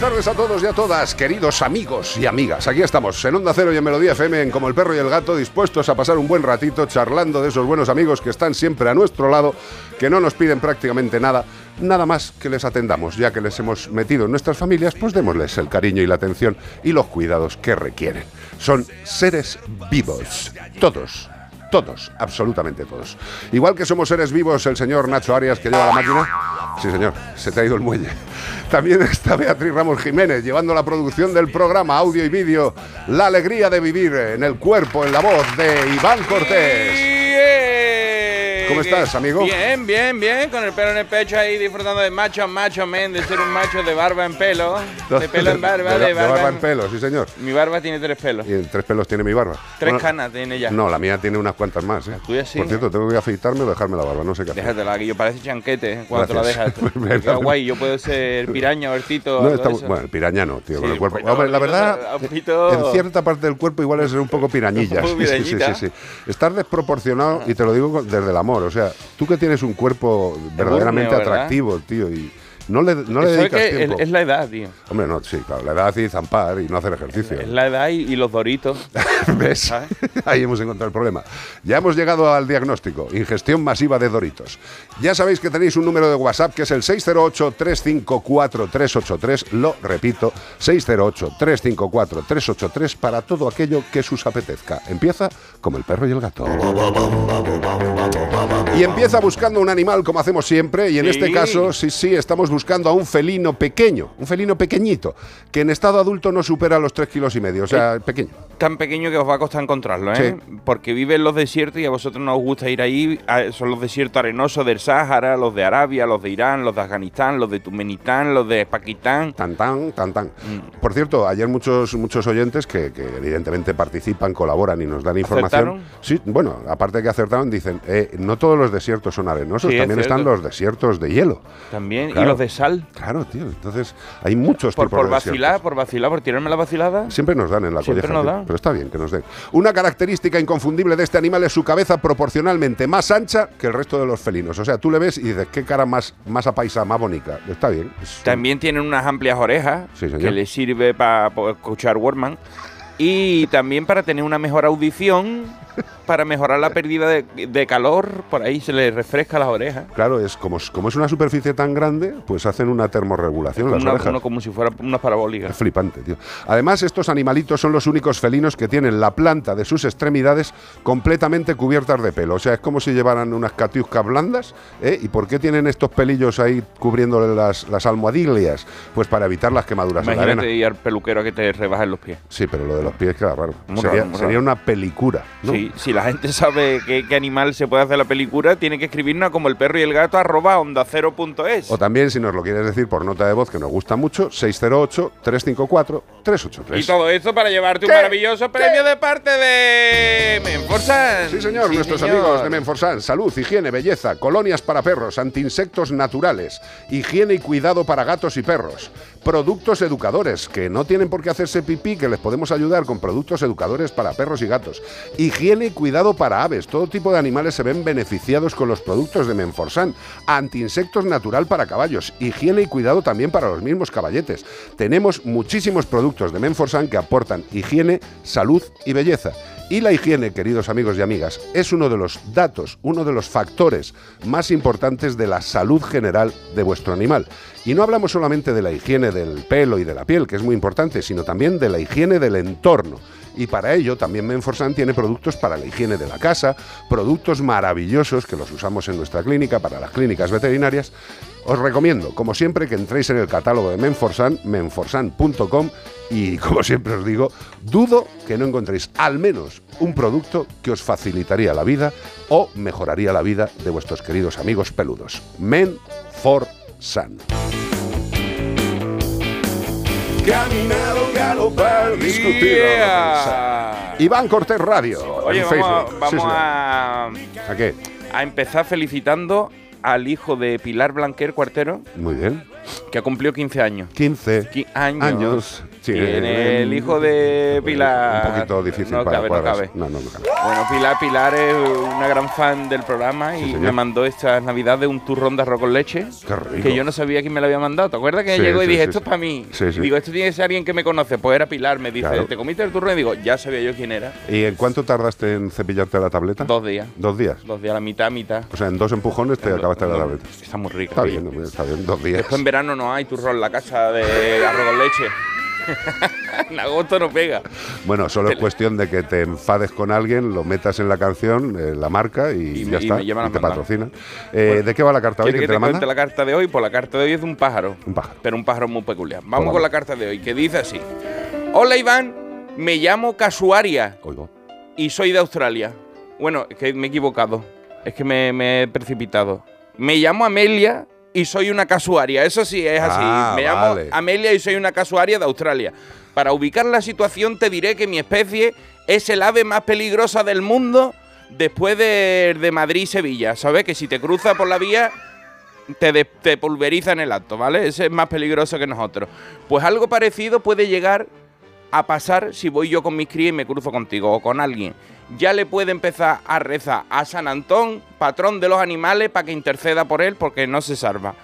Buenas tardes a todos y a todas, queridos amigos y amigas. Aquí estamos, en Onda Cero y en Melodía FM, en Como el Perro y el Gato, dispuestos a pasar un buen ratito charlando de esos buenos amigos que están siempre a nuestro lado, que no nos piden prácticamente nada, nada más que les atendamos, ya que les hemos metido en nuestras familias, pues démosles el cariño y la atención y los cuidados que requieren. Son seres vivos, todos. Todos, absolutamente todos. Igual que somos seres vivos, el señor Nacho Arias que lleva la máquina. Sí, señor, se te ha ido el muelle. También está Beatriz Ramos Jiménez llevando la producción del programa, audio y vídeo, La alegría de vivir en el cuerpo, en la voz de Iván Cortés. ¿Cómo estás, amigo? Bien, bien, bien, con el pelo en el pecho ahí disfrutando de macho, macho, men, de ser un macho de barba en pelo, de pelo en barba, de, de, barba, barba en pelo, sí, señor. Mi barba tiene tres pelos. Y tres pelos tiene mi barba. Tres Bueno, canas tiene ya. No, la mía tiene unas cuantas más. ¿eh? tuya sí, Por ¿no? cierto, tengo que afeitarme o dejarme la barba, no sé qué hacer. Déjatela, que yo parece chanquete ¿eh? cuando te la dejas. Queda guay, yo puedo ser piraña, No, está- de eso. bueno, el piraña no, tío, con el cuerpo. pues no, la no verdad, poquito- en cierta parte del cuerpo igual es un poco pirañilla. Un poco Sí, sí, sí, sí. Estar desproporcionado, y te lo digo desde el amor, o sea, tú que tienes un cuerpo verdaderamente atractivo, tío, y no le, no le Eso es, dedicas que tiempo. es, es la edad, tío. Hombre, no, sí, claro, la edad y zampar y no hacer ejercicio. Es la edad y, y los doritos. ¿Ves? ¿Sabes? Ahí hemos encontrado el problema. Ya hemos llegado al diagnóstico, ingestión masiva de Doritos. Ya sabéis que tenéis un número de WhatsApp que es el 608-354-383. Lo repito, 608-354-383 para todo aquello que sus apetezca. Empieza como el perro y el gato. Y empieza buscando un animal como hacemos siempre y en Sí. este caso sí, sí, estamos buscando a un felino pequeño, un felino pequeñito, que en estado adulto no supera los 3 kilos y medio, o sea, pequeño. Tan pequeño que os va a costar encontrarlo, ¿eh? Porque vive en los desiertos y a vosotros no os gusta ir ahí. Son los desiertos arenosos del Sáhara, los de Arabia, los de Irán, los de Afganistán, los de Turkmenistán, los de Pakistán. Tan tan, tan tan. Mm. Por cierto, ayer muchos muchos oyentes que, que evidentemente participan, colaboran y nos dan información. ¿Acertaron? Sí, bueno, aparte que acertaron, dicen, eh, no todos los desiertos son arenosos, Sí, es también están los desiertos de hielo. También. Claro. Y los de sal. Claro, tío. Entonces, hay muchos Por, tipos por de vacilar, desiertos. por vacilar, por tirarme la vacilada. Siempre nos dan en la Siempre colleja, nos dan. pero está bien que nos den. Una característica inconfundible de este animal es su cabeza proporcionalmente más ancha que el resto de los felinos. O sea, tú le ves y dices, qué cara más, más apaisa, más bonita. Está bien. es- También tienen unas amplias orejas Sí, que les sirve para escuchar Wordman. Y también para tener una mejor audición, para mejorar la pérdida de, de calor, por ahí se les refresca las orejas. Claro, es como, como es una superficie tan grande, pues hacen una termorregulación las una- orejas. uno como si fuera unas Es parabólicas. flipante, tío. Además, estos animalitos son los únicos felinos que tienen la planta de sus extremidades completamente cubiertas de pelo. O sea, es como si llevaran unas catiuscas blandas. ¿eh? ¿Y por qué tienen estos pelillos ahí cubriéndole las, las almohadillas? Pues para evitar las quemaduras en la Imagínate arena. ir al peluquero que te rebajen los pies. Sí, pero lo de los pies queda raro. Muy sería raro, muy sería raro. una pelicura. ¿no? Sí, si la gente sabe qué, qué animal se puede hacer la película, tiene que escribirnos como el perro y el gato arroba onda cero punto es. O también, si nos lo quieres decir por nota de voz, que nos gusta mucho, 608-354-383. Y todo esto para llevarte un ¿Qué? maravilloso premio de parte de Menforsan. Sí, señor, nuestros señor. amigos de Menforsan. Salud, higiene, belleza, colonias para perros, antiinsectos naturales, higiene y cuidado para gatos y perros, productos educadores, que no tienen por qué hacerse pipí, que les podemos ayudar con productos educadores para perros y gatos, higiene y cuidado para aves. Todo tipo de animales se ven beneficiados con los productos de Menforsan. Antiinsectos natural para caballos, higiene y cuidado también para los mismos caballetes. Tenemos muchísimos productos de Menforsan que aportan higiene, salud y belleza. Y la higiene, queridos amigos y amigas, es uno de los datos, uno de los factores más importantes de la salud general de vuestro animal. Y no hablamos solamente de la higiene del pelo y de la piel, que es muy importante, sino también de la higiene del entorno. Y para ello también Menforsan tiene productos para la higiene de la casa, productos maravillosos que los usamos en nuestra clínica, para las clínicas veterinarias. Os recomiendo, como siempre, que entréis en el catálogo de Menforsan, menforsan.com y como siempre os digo, dudo que no encontréis al menos un producto que os facilitaría la vida o mejoraría la vida de vuestros queridos amigos peludos. Menforsan. Caminar o galopar, discutir. Yeah. Iván Cortés Radio Oye, en vamos, Facebook. vamos Sí, a, ¿A qué? a empezar felicitando al hijo de Pilar Blanquer Cuartero, Muy bien. que ha cumplido 15 años. 15 Qui- años. años. Sí, eh, el hijo de Pilar. Un poquito difícil no para cabe, no cabe. No, no, no cabe. Bueno, Pilar, Pilar es una gran fan del programa y Sí, me mandó esta Navidad de un turrón de arroz con leche. Qué rico. Que yo no sabía quién me lo había mandado. ¿Te acuerdas que Sí, llegó y dije, esto es para mí? Sí, sí. Y digo, esto tiene que ser alguien que me conoce. Pues era Pilar, me dice, Claro. ¿te comiste el turrón? Y digo, ya sabía yo quién era. ¿Y en cuánto tardaste en cepillarte la tableta? Dos días. Dos días. Dos días, la mitad, mitad. O sea, en dos empujones te acabaste la tableta. Está muy rica. Está bien, está bien, dos días. Después en verano no hay turrón en la casa de arroz con leche. en agosto no pega. Bueno, solo es cuestión de que te enfades con alguien, lo metas en la canción, eh, la marca y, Y ya me- y está. me y te mandar. patrocinan. Eh, Bueno, ¿De qué va la carta hoy? ¿Quieres ¿Quién que te te la manda? la carta de hoy? Pues la carta de hoy es de un pájaro. Un pájaro. Pero un pájaro muy peculiar. Vamos con la carta de hoy, que dice así. Hola Iván, me llamo Casuaria Oigo. y soy de Australia. Bueno, es que me he equivocado. Es que me, me he precipitado. Me llamo Amelia y soy una casuaria. Eso sí, es así. Ah, me llamo vale. Amelia y soy una casuaria de Australia. Para ubicar la situación te diré que mi especie es el ave más peligrosa del mundo después de, de Madrid y Sevilla. ¿Sabes? Que si te cruza por la vía te, de- te pulveriza en el acto, ¿vale? Ese es más peligroso que nosotros. Pues algo parecido puede llegar a pasar si voy yo con mis crías y me cruzo contigo o con alguien. Ya le puede empezar a rezar a San Antón, patrón de los animales, para que interceda por él porque no se salva.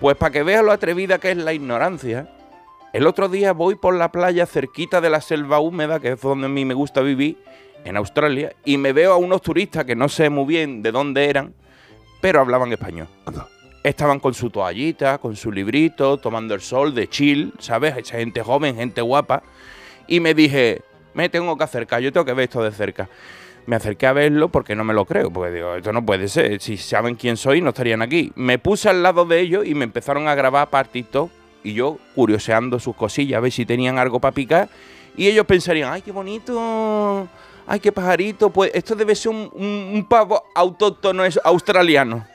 Pues para que veas lo atrevida que es la ignorancia. El otro día voy por la playa cerquita de la selva húmeda, que es donde a mí me gusta vivir, en Australia, y me veo a unos turistas que no sé muy bien de dónde eran, pero hablaban español. Estaban con su toallita, con su librito, tomando el sol de chill, ¿sabes? Esa gente joven, gente guapa. Y me dije, me tengo que acercar, yo tengo que ver esto de cerca. Me acerqué a verlo porque no me lo creo, porque digo, esto no puede ser. Si saben quién soy, no estarían aquí. Me puse al lado de ellos y me empezaron a grabar partitos. Y yo curioseando sus cosillas, a ver si tenían algo para picar. Y ellos pensarían, ay, qué bonito, ay, qué pajarito. Pues esto debe ser un, un- un pavo autóctono es- australiano.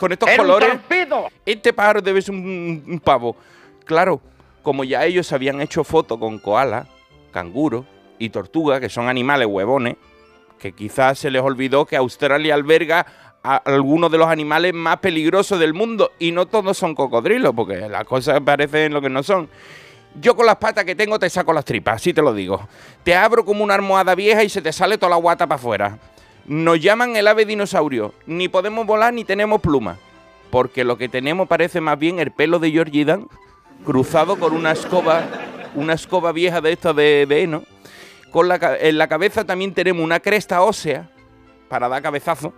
Con estos colores. Este pájaro debe ser un, un pavo. Claro, como ya ellos habían hecho fotos con koala, canguro y tortuga, que son animales huevones, que quizás se les olvidó que Australia alberga a algunos de los animales más peligrosos del mundo y no todos son cocodrilos, porque las cosas parecen lo que no son. Yo con las patas que tengo te saco las tripas, así te lo digo. Te abro como una almohada vieja y se te sale toda la guata para afuera. Nos llaman el ave dinosaurio. Ni podemos volar ni tenemos plumas. Porque lo que tenemos parece más bien el pelo de Georgie Dan cruzado con una escoba, una escoba vieja de esta de, de heno. Con la, en la cabeza también tenemos una cresta ósea para dar cabezazo.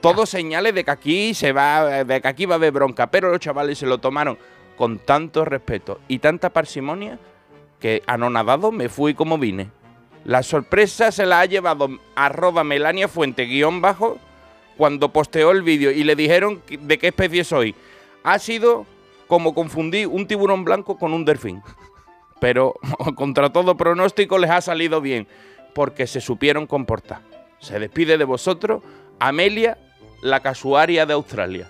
Todos señales de que aquí se va, de que aquí va a haber bronca, pero los chavales se lo tomaron con tanto respeto y tanta parsimonia que anonadado me fui como vine. La sorpresa se la ha llevado arroba Melania Fuente guion bajo cuando posteó el vídeo y le dijeron de qué especie soy. Ha sido como confundir un tiburón blanco con un delfín. Pero contra todo pronóstico les ha salido bien, porque se supieron comportar. Se despide de vosotros Amelia, la casuaria de Australia.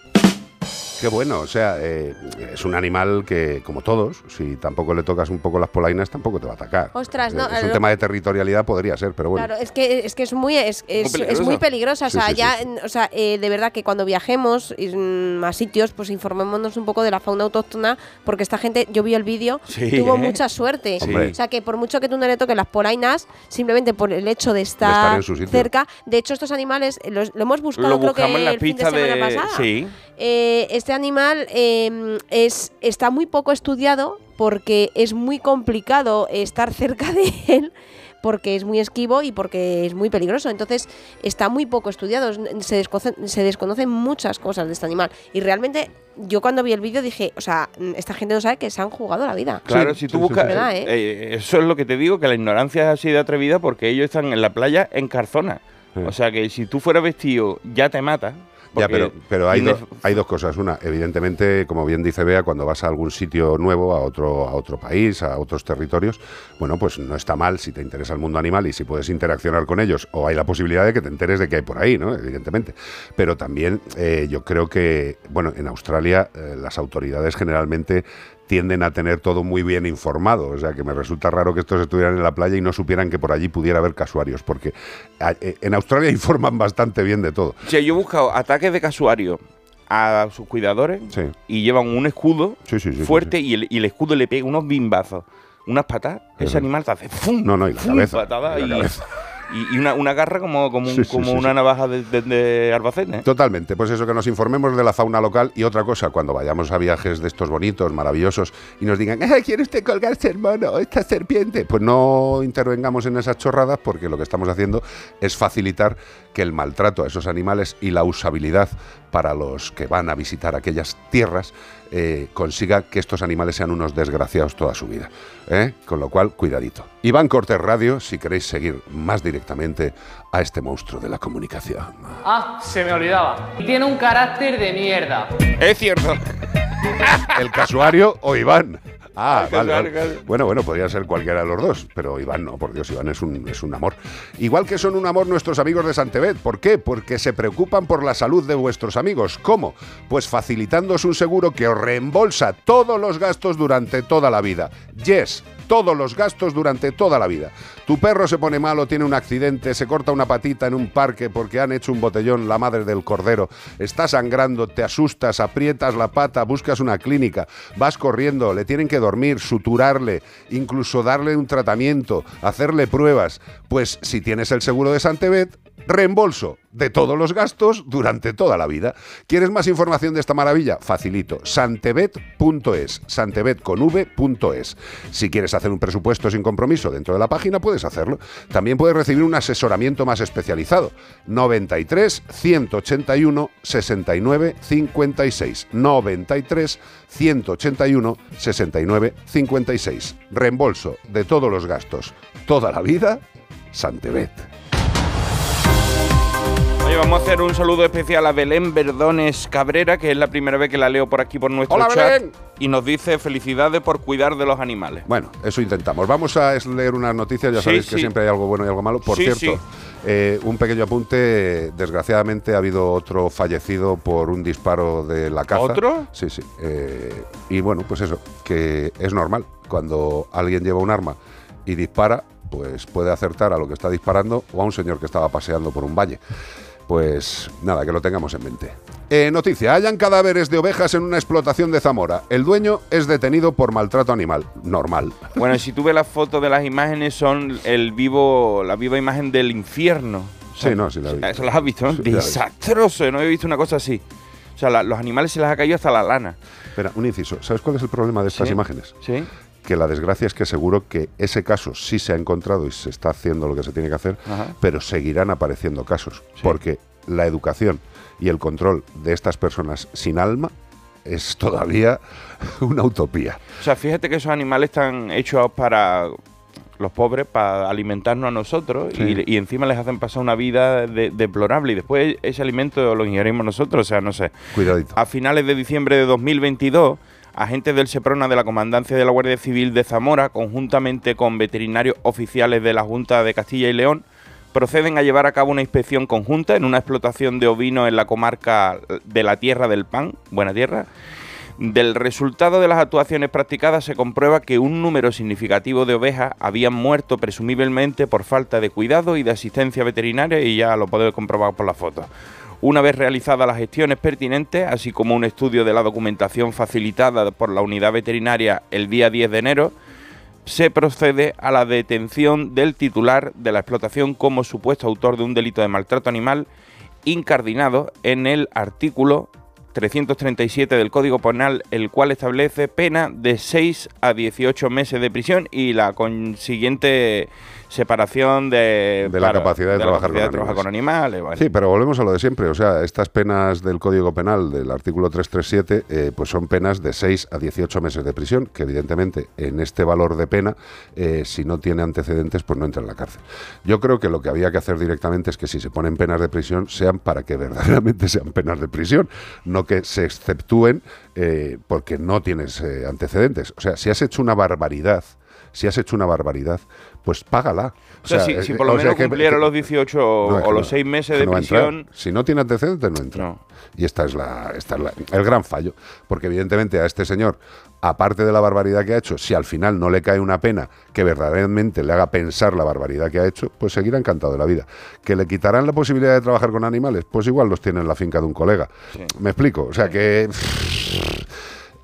Qué bueno, o sea, eh, es un animal que, como todos, si tampoco le tocas un poco las polainas, tampoco te va a atacar. Ostras, Eh, no, Es un lo- tema de territorialidad, podría ser, pero bueno. Claro, es que es que es muy es, es- Muy es muy peligrosa, o sea, sí, ya, sí. o sea, eh, de verdad que cuando viajemos mm, a sitios, pues informémonos un poco de la fauna autóctona, porque esta gente, yo vi el vídeo, Sí, tuvo ¿eh? mucha suerte, o sea, que por mucho que tú no le toques las polainas, simplemente por el hecho de estar, estar en su sitio. cerca, de hecho estos animales eh, los- lo hemos buscado Lo creo que en las el fin de semana de. pasada. Sí. Eh, este animal eh, es, está muy poco estudiado porque es muy complicado estar cerca de él porque es muy esquivo y porque es muy peligroso. Entonces está muy poco estudiado, se, se desconocen muchas cosas de este animal. Y realmente yo cuando vi el vídeo dije, o sea, esta gente no sabe que se han jugado la vida. Claro, si tú buscas... ¿eh? Eh, eso es lo que te digo, que la ignorancia es así de atrevida porque ellos están en la playa en Carzona. O sea que si tú fueras vestido ya te mata. Ya, pero, pero hay, hay dos cosas. Una, evidentemente, como bien dice Bea, cuando vas a algún sitio nuevo, a otro, a otro país, a otros territorios, bueno, pues no está mal si te interesa el mundo animal y si puedes interaccionar con ellos, o hay la posibilidad de que te enteres de que hay por ahí, ¿no? Evidentemente. Pero también eh, yo creo que, bueno, en Australia eh, las autoridades generalmente tienden a tener todo muy bien informado. O sea, que me resulta raro que estos estuvieran en la playa y no supieran que por allí pudiera haber casuarios, porque eh, en Australia informan bastante bien de todo. Sí, yo he buscado ataques de casuario a sus cuidadores y llevan un escudo fuerte y el, escudo le pega unos bimbazos, unas patas, ese animal te hace ¡fum! No, no, y la cabeza. Y, una, una, garra como, como, como una navaja de, de, Albacete. Totalmente, pues eso, que nos informemos de la fauna local y otra cosa, cuando vayamos a viajes de estos bonitos, maravillosos, y nos digan, ¿quiere usted colgarse el mono, esta serpiente? Pues no intervengamos en esas chorradas porque lo que estamos haciendo es facilitar que el maltrato a esos animales y la usabilidad para los que van a visitar aquellas tierras eh, consiga que estos animales sean unos desgraciados toda su vida. ¿eh? Con lo cual, cuidadito. Iván Cortés Radio, si queréis seguir más directamente a este monstruo de la comunicación. Ah, se me olvidaba. Tiene un carácter de mierda. Es cierto. El casuario o Iván. Ah, vale, Bueno, bueno, podría ser cualquiera de los dos, pero Iván no, por Dios, Iván es un, es un amor. Igual que son un amor nuestros amigos de Santebet. ¿Por qué? Porque se preocupan por la salud de vuestros amigos. ¿Cómo? Pues facilitándoos un seguro que os reembolsa todos los gastos durante toda la vida. Yes, todos los gastos durante toda la vida. Tu perro se pone malo, tiene un accidente, se corta una patita en un parque porque han hecho un botellón la madre del cordero, está sangrando, te asustas, aprietas la pata, buscas una clínica, vas corriendo, le tienen que dormir, suturarle, incluso darle un tratamiento, hacerle pruebas. Pues si tienes el seguro de Santebet, reembolso de todos los gastos durante toda la vida. ¿Quieres más información de esta maravilla? Facilito, santebet.es, santebet. Si quieres hacer un presupuesto sin compromiso dentro de la página, puedes hacerlo. También puedes recibir un asesoramiento más especializado. 93 181 69 56. 93 181 69 56. Reembolso de todos los gastos. Toda la vida, Santebet vamos a hacer un saludo especial a Belén Verdones Cabrera, que es la primera vez que la leo por aquí por nuestro Hola, chat. Belén. Y nos dice felicidades por cuidar de los animales. Bueno, eso intentamos. Vamos a leer unas noticias, ya sabéis que siempre hay algo bueno y algo malo. Por cierto, eh, un pequeño apunte, desgraciadamente ha habido otro fallecido por un disparo de la caza. ¿Otro? Sí, sí. Eh, y bueno, pues eso, que es normal. Cuando alguien lleva un arma y dispara, pues puede acertar a lo que está disparando o a un señor que estaba paseando por un valle. Pues nada, que lo tengamos en mente. Eh, noticia, hayan cadáveres de ovejas en una explotación de Zamora. El dueño es detenido por maltrato animal. Normal. Bueno, si tú ves las fotos de las imágenes, son el vivo, la viva imagen del infierno. sí, no, sí la he visto. Eso las has visto. Desastroso, no he visto una cosa así. O sea, los animales se les ha caído hasta la lana. Espera, un inciso. ¿Sabes cuál es el problema de estas imágenes? Sí que la desgracia es que seguro que ese caso sí se ha encontrado y se está haciendo lo que se tiene que hacer, pero seguirán apareciendo casos, porque la educación y el control de estas personas sin alma es todavía una utopía. O sea, fíjate que esos animales están hechos para los pobres, para alimentarnos a nosotros y, encima les hacen pasar una vida deplorable y después ese alimento lo ingerimos nosotros, o sea, no sé. Cuidadito. A finales de diciembre de 2022 agentes del SEPRONA de la Comandancia de la Guardia Civil de Zamora, conjuntamente con veterinarios oficiales de la Junta de Castilla y León, proceden a llevar a cabo una inspección conjunta en una explotación de ovinos en la comarca de la Tierra del Pan, Buena Tierra. Del resultado de las actuaciones practicadas se comprueba que un número significativo de ovejas habían muerto presumiblemente por falta de cuidado y de asistencia veterinaria y ya lo podéis comprobar por la foto. Una vez realizadas las gestiones pertinentes, así como un estudio de la documentación facilitada por la unidad veterinaria el día 10 de enero, se procede a la detención del titular de la explotación como supuesto autor de un delito de maltrato animal incardinado en el artículo 337 del Código Penal, el cual establece pena de 6 a 18 meses de prisión y la consiguiente separación de, De la capacidad de trabajar con trabajar con animales. Sí, pero volvemos a lo de siempre. O sea, estas penas del Código Penal del artículo 337, eh, pues son penas de 6 a 18 meses de prisión, que evidentemente en este valor de pena, eh, si no tiene antecedentes, pues no entra en la cárcel. Yo creo que lo que había que hacer directamente es que si se ponen penas de prisión, sean para que verdaderamente sean penas de prisión, no que se exceptúen eh, porque no tienes eh, antecedentes. O sea, si has hecho una barbaridad, si has hecho una barbaridad, pues págala. O sea, si, si por lo sea, menos cumpliera que- los 18 no, es o los no, 6 meses de no prisión, Si no tiene antecedentes, no entra. No. Y esta es, la, esta es la- el gran fallo. Porque evidentemente a este señor, aparte de la barbaridad que ha hecho, si al final no le cae una pena que verdaderamente le haga pensar la barbaridad que ha hecho, pues seguirá encantado de la vida. ¿Que le quitarán la posibilidad de trabajar con animales? Pues igual los tiene en la finca de un colega. ¿Me explico? O sea que...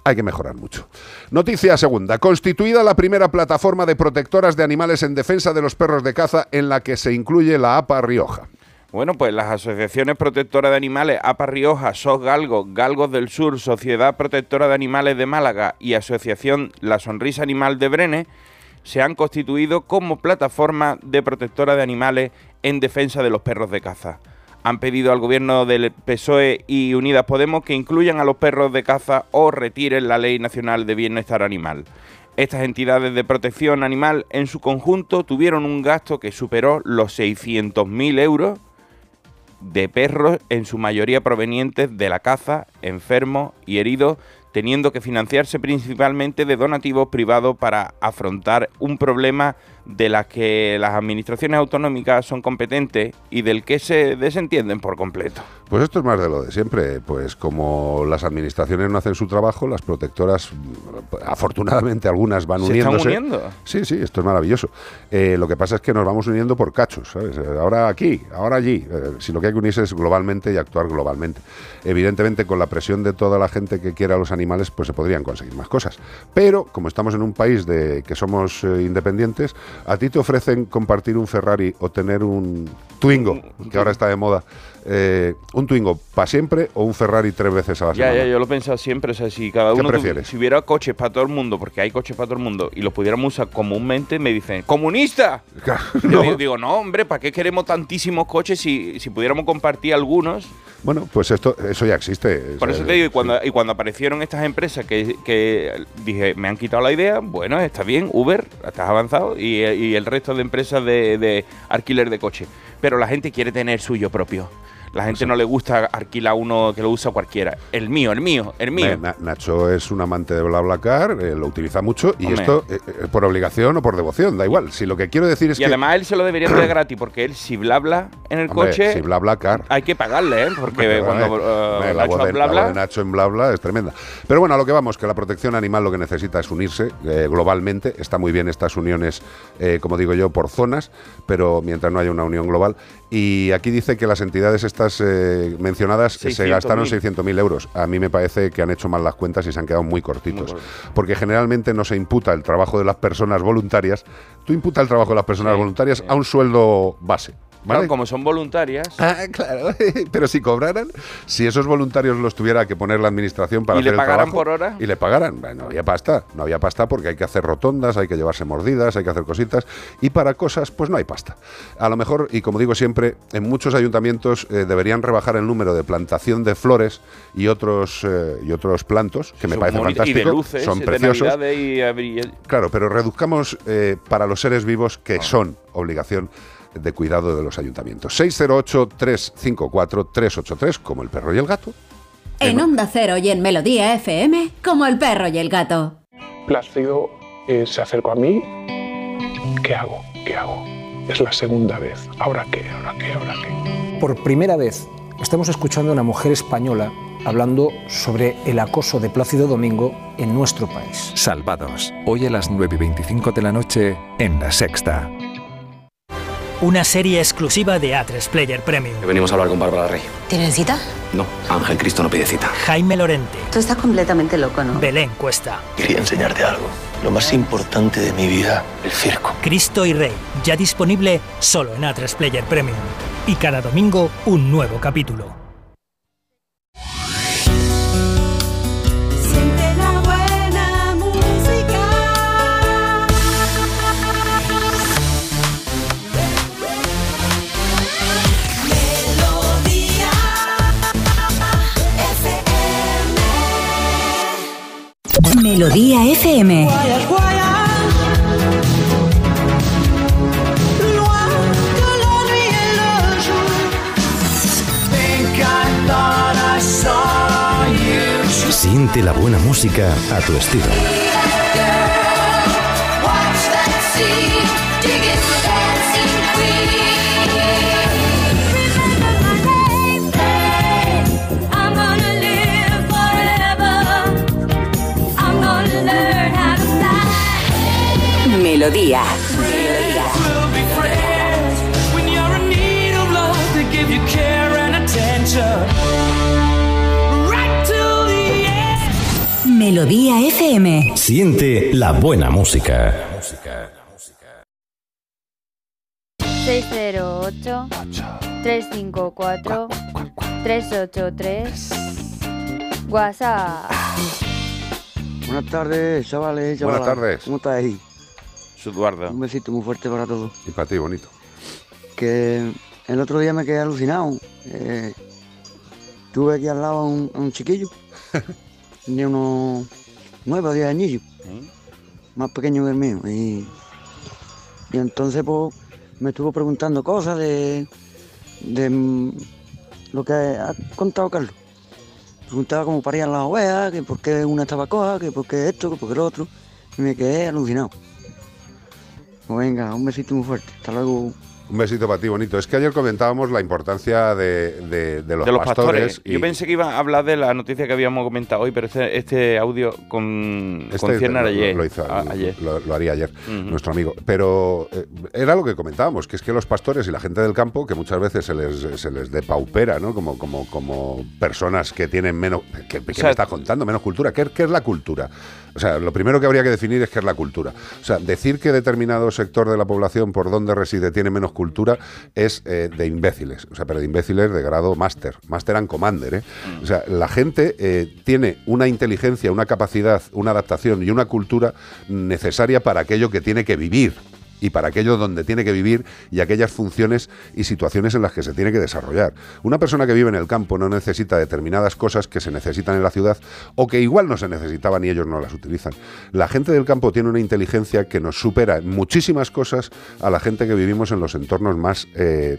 Hay que mejorar mucho. Noticia segunda. Constituida la primera plataforma de protectoras de animales en defensa de los perros de caza en la que se incluye la APA Rioja. Bueno, pues las asociaciones protectoras de animales APA Rioja, SOS Galgos, Galgos del Sur, Sociedad Protectora de Animales de Málaga y Asociación La Sonrisa Animal de Brenes se han constituido como plataforma de protectora de animales en defensa de los perros de caza. Han pedido al gobierno del PSOE y Unidas Podemos que incluyan a los perros de caza o retiren la Ley Nacional de Bienestar Animal. Estas entidades de protección animal en su conjunto tuvieron un gasto que superó los 600.000 euros de perros, en su mayoría provenientes de la caza, enfermos y heridos, teniendo que financiarse principalmente de donativos privados para afrontar un problema de las que las administraciones autonómicas son competentes y del que se desentienden por completo. Pues esto es más de lo de siempre. Pues como las administraciones no hacen su trabajo, las protectoras, afortunadamente algunas van ¿Se están uniendo? Sí, sí, esto es maravilloso. Eh, lo que pasa es que nos vamos uniendo por cachos, ¿sabes? Eh, Ahora aquí, ahora allí. Eh, si lo que hay que unirse es globalmente y actuar globalmente. Evidentemente, con la presión de toda la gente que quiera a los animales, pues se podrían conseguir más cosas. Pero, como estamos en un país de que somos eh, independientes, a ti te ofrecen compartir un Ferrari o tener un Twingo, que ahora está de moda. Eh, un Twingo para siempre o un Ferrari tres veces a la Ya, semana. ya, yo lo he pensado siempre, o sea, si cada ¿Qué uno, prefieres? si hubiera coches para todo el mundo, porque hay coches para todo el mundo, y los pudiéramos usar comúnmente, me dicen, ¡comunista! Yo No. digo, digo, no, hombre, ¿para qué queremos tantísimos coches si, si pudiéramos compartir algunos? Bueno, pues esto, eso ya existe. Por O eso te digo, y sí. cuando, y cuando aparecieron estas empresas que, que dije, me han quitado la idea, bueno, está bien, Uber, estás avanzado, y, y el resto de empresas de, de alquiler de coche. Pero la gente quiere tener suyo propio. La gente no le gusta alquilar uno que lo usa cualquiera. El mío, el mío, el mío. Eh, Na- Nacho es un amante de BlaBlaCar, eh, lo utiliza mucho y Hombre. esto eh, eh, por obligación o por devoción, da igual. Si lo que quiero decir es y que además él se lo deberían dar gratis, porque él, si bla bla en el hombre, coche, si BlaBlaCar, hay que pagarle, ¿eh? Porque cuando eh, la, Nacho voz de, bla la voz de Nacho en BlaBla es tremenda. Pero bueno, a lo que vamos, que la protección animal lo que necesita es unirse eh, globalmente. Está muy bien estas uniones, eh, como digo yo, por zonas, pero mientras no haya una unión global. Y aquí dice que las entidades estas eh, mencionadas se 600.000. gastaron 600.000 euros. A mí me parece que han hecho mal las cuentas y se han quedado muy cortitos. Muy porque generalmente no se imputa el trabajo de las personas voluntarias. Tú imputa el trabajo de las personas Sí, voluntarias sí. a un sueldo base. ¿Vale? Claro, como son voluntarias, Ah, claro. Pero si cobraran, si esos voluntarios los tuviera que poner la administración para ¿Y le hacer el pagaran trabajo, por hora? y le pagaran, bueno, no había pasta, no había pasta porque hay que hacer rotondas, hay que llevarse mordidas, hay que hacer cositas y para cosas pues no hay pasta. A lo mejor y como digo siempre, en muchos ayuntamientos eh, deberían rebajar el número de plantación de flores y otros eh, y otros plantos que me parece fantástico, Y de luces, son de preciosos. Navidades y Claro, pero reduzcamos eh, para los seres vivos que son obligación de cuidado de los ayuntamientos. 608-354-383, como el perro y el gato. En Onda Cero y en Melodía FM, como el perro y el gato. Plácido eh, se acercó a mí. ¿Qué hago? ¿Qué hago? Es la segunda vez. ¿Ahora qué? ¿Ahora qué? ¿Ahora qué? Por primera vez estamos escuchando a una mujer española hablando sobre el acoso de Plácido Domingo en nuestro país. Salvados, hoy a las 9 y 25 de la noche en La Sexta. Una serie exclusiva de A3 Player Premium. Venimos a hablar con Bárbara Rey. ¿Tienen cita? No, Ángel Cristo no pide cita. Jaime Lorente, Tú estás completamente loco, ¿no? Belén Cuesta, Quería enseñarte algo. Lo más importante de mi vida, el circo. Cristo y Rey, ya disponible solo en A3 Player Premium. Y cada domingo un nuevo capítulo. Melodía FM. Siente la buena música a tu estilo. Melodía. Melodía FM. Siente la buena música. 608 354 383 WhatsApp. Buenas tardes, chavales, Buenas tardes. ¿Cómo estáis? Eduardo. Un besito muy fuerte para todos. Y para ti, bonito. Que el otro día me quedé alucinado. Eh, tuve aquí al lado a un, a un chiquillo. Tenía unos nueve o diez añillos. Más pequeño que el mío. Y, y entonces pues me estuvo preguntando cosas de, de mm, lo que ha contado Carlos. Preguntaba cómo parían las ovejas, que por qué una estaba coja, que por qué esto, que por qué lo otro. Y me quedé alucinado. Pues venga, un besito muy fuerte. Hasta luego. Un besito para ti, bonito. Es que ayer comentábamos la importancia de, de- de los, de los pastores. pastores. Yo pensé que iba a hablar de la noticia que habíamos comentado hoy, pero este, este audio con, Este concierne a lo- ayer. Lo, hizo, a- ayer. Lo, lo haría ayer, nuestro amigo. Pero eh, era lo que comentábamos, que es que los pastores y la gente del campo, que muchas veces se les, se les depaupera, ¿no? Como, como, como personas que tienen menos. que, que sea, me estás contando? Menos cultura. ¿Qué, qué es la cultura? O sea, lo primero que habría que definir es qué es la cultura. O sea, decir que determinado sector de la población por donde reside tiene menos cultura es eh, de imbéciles. O sea, pero de imbéciles de grado máster, máster and commander. ¿eh? O sea, la gente eh, tiene una inteligencia, una capacidad, una adaptación y una cultura necesaria para aquello que tiene que vivir y para aquello donde tiene que vivir y aquellas funciones y situaciones en las que se tiene que desarrollar. Una persona que vive en el campo no necesita determinadas cosas que se necesitan en la ciudad o que igual no se necesitaban y ellos no las utilizan. La gente del campo tiene una inteligencia que nos supera en muchísimas cosas a la gente que vivimos en los entornos más eh,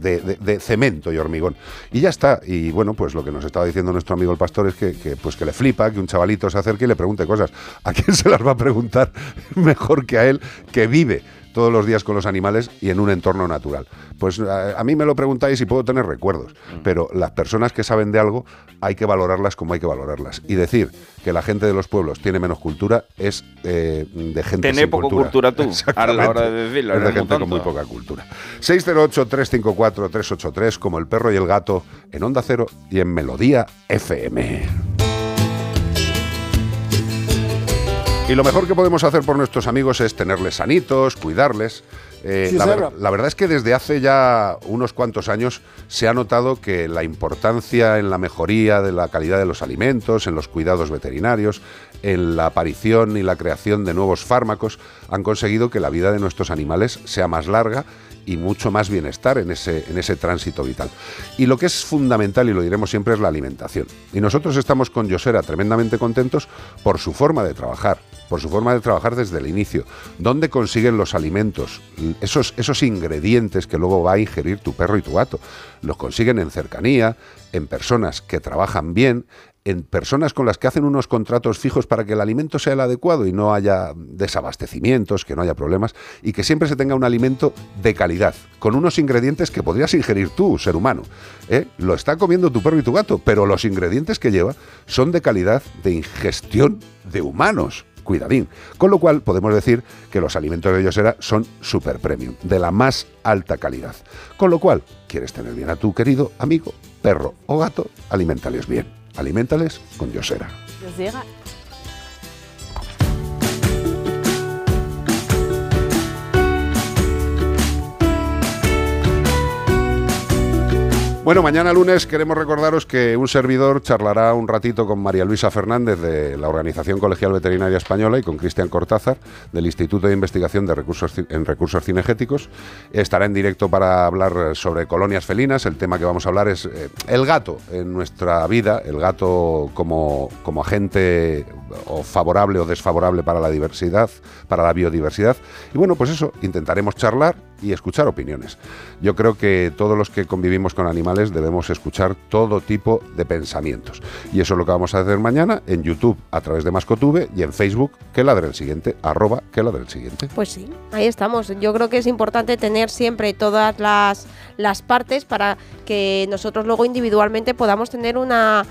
de, cemento y hormigón. Y ya está. Y bueno, pues lo que nos estaba diciendo nuestro amigo el pastor es que, pues que le flipa que un chavalito se acerque y le pregunte cosas. ¿A quién se las va a preguntar mejor que a él que vive? Todos los días con los animales y en un entorno natural. Pues a, a mí me lo preguntáis y puedo tener recuerdos, pero las personas que saben de algo hay que valorarlas como hay que valorarlas. Y decir que la gente de los pueblos tiene menos cultura es eh, de gente Tener poco cultura tú, a la hora de decirlo, Es de gente con muy poca cultura. 608-354-383 como el perro y el gato en Onda Cero y en Melodía FM. Y lo mejor que podemos hacer por nuestros amigos es tenerles sanitos, cuidarles. Eh, Sí, la, ver- la verdad es que desde hace ya unos cuantos años se ha notado que la importancia en la mejoría de la calidad de los alimentos, en los cuidados veterinarios, en la aparición y la creación de nuevos fármacos, han conseguido que la vida de nuestros animales sea más larga y mucho más bienestar en ese, en ese tránsito vital. Y lo que es fundamental, y lo diremos siempre, es la alimentación. Y nosotros estamos con Yosera tremendamente contentos por su forma de trabajar, por su forma de trabajar desde el inicio. ¿Dónde consiguen los alimentos? Esos, esos ingredientes que luego va a ingerir tu perro y tu gato. Los consiguen en cercanía, en personas que trabajan bien, en personas con las que hacen unos contratos fijos para que el alimento sea el adecuado y no haya desabastecimientos, que no haya problemas y que siempre se tenga un alimento de calidad, con unos ingredientes que podrías ingerir tú, ser humano. ¿eh? Lo está comiendo tu perro y tu gato, pero los ingredientes que lleva son de calidad de ingestión de humanos. Cuidadín. Con lo cual podemos decir que los alimentos de Yosera son super premium, de la más alta calidad. Con lo cual, ¿quieres tener bien a tu querido amigo, perro o gato? Aliméntales bien. Aliméntales con Yosera. Bueno, mañana lunes queremos recordaros que un servidor charlará un ratito con María Luisa Fernández de la Organización Colegial Veterinaria Española y con Cristian Cortázar del Instituto de Investigación de Recursos, en Recursos Cinegéticos. Estará en directo para hablar sobre colonias felinas. El tema que vamos a hablar es eh, el gato en nuestra vida, el gato como, como agente o favorable o desfavorable para la diversidad, para la biodiversidad. Y bueno, pues eso, intentaremos charlar y escuchar opiniones. Yo creo que todos los que convivimos con animales debemos escuchar todo tipo de pensamientos. Y eso es lo que vamos a hacer mañana en YouTube a través de Mascotube y en Facebook, que ladre el siguiente, arroba que ladre el siguiente. Pues sí, ahí estamos. Yo creo que es importante tener siempre todas las, las partes para que nosotros luego individualmente podamos tener una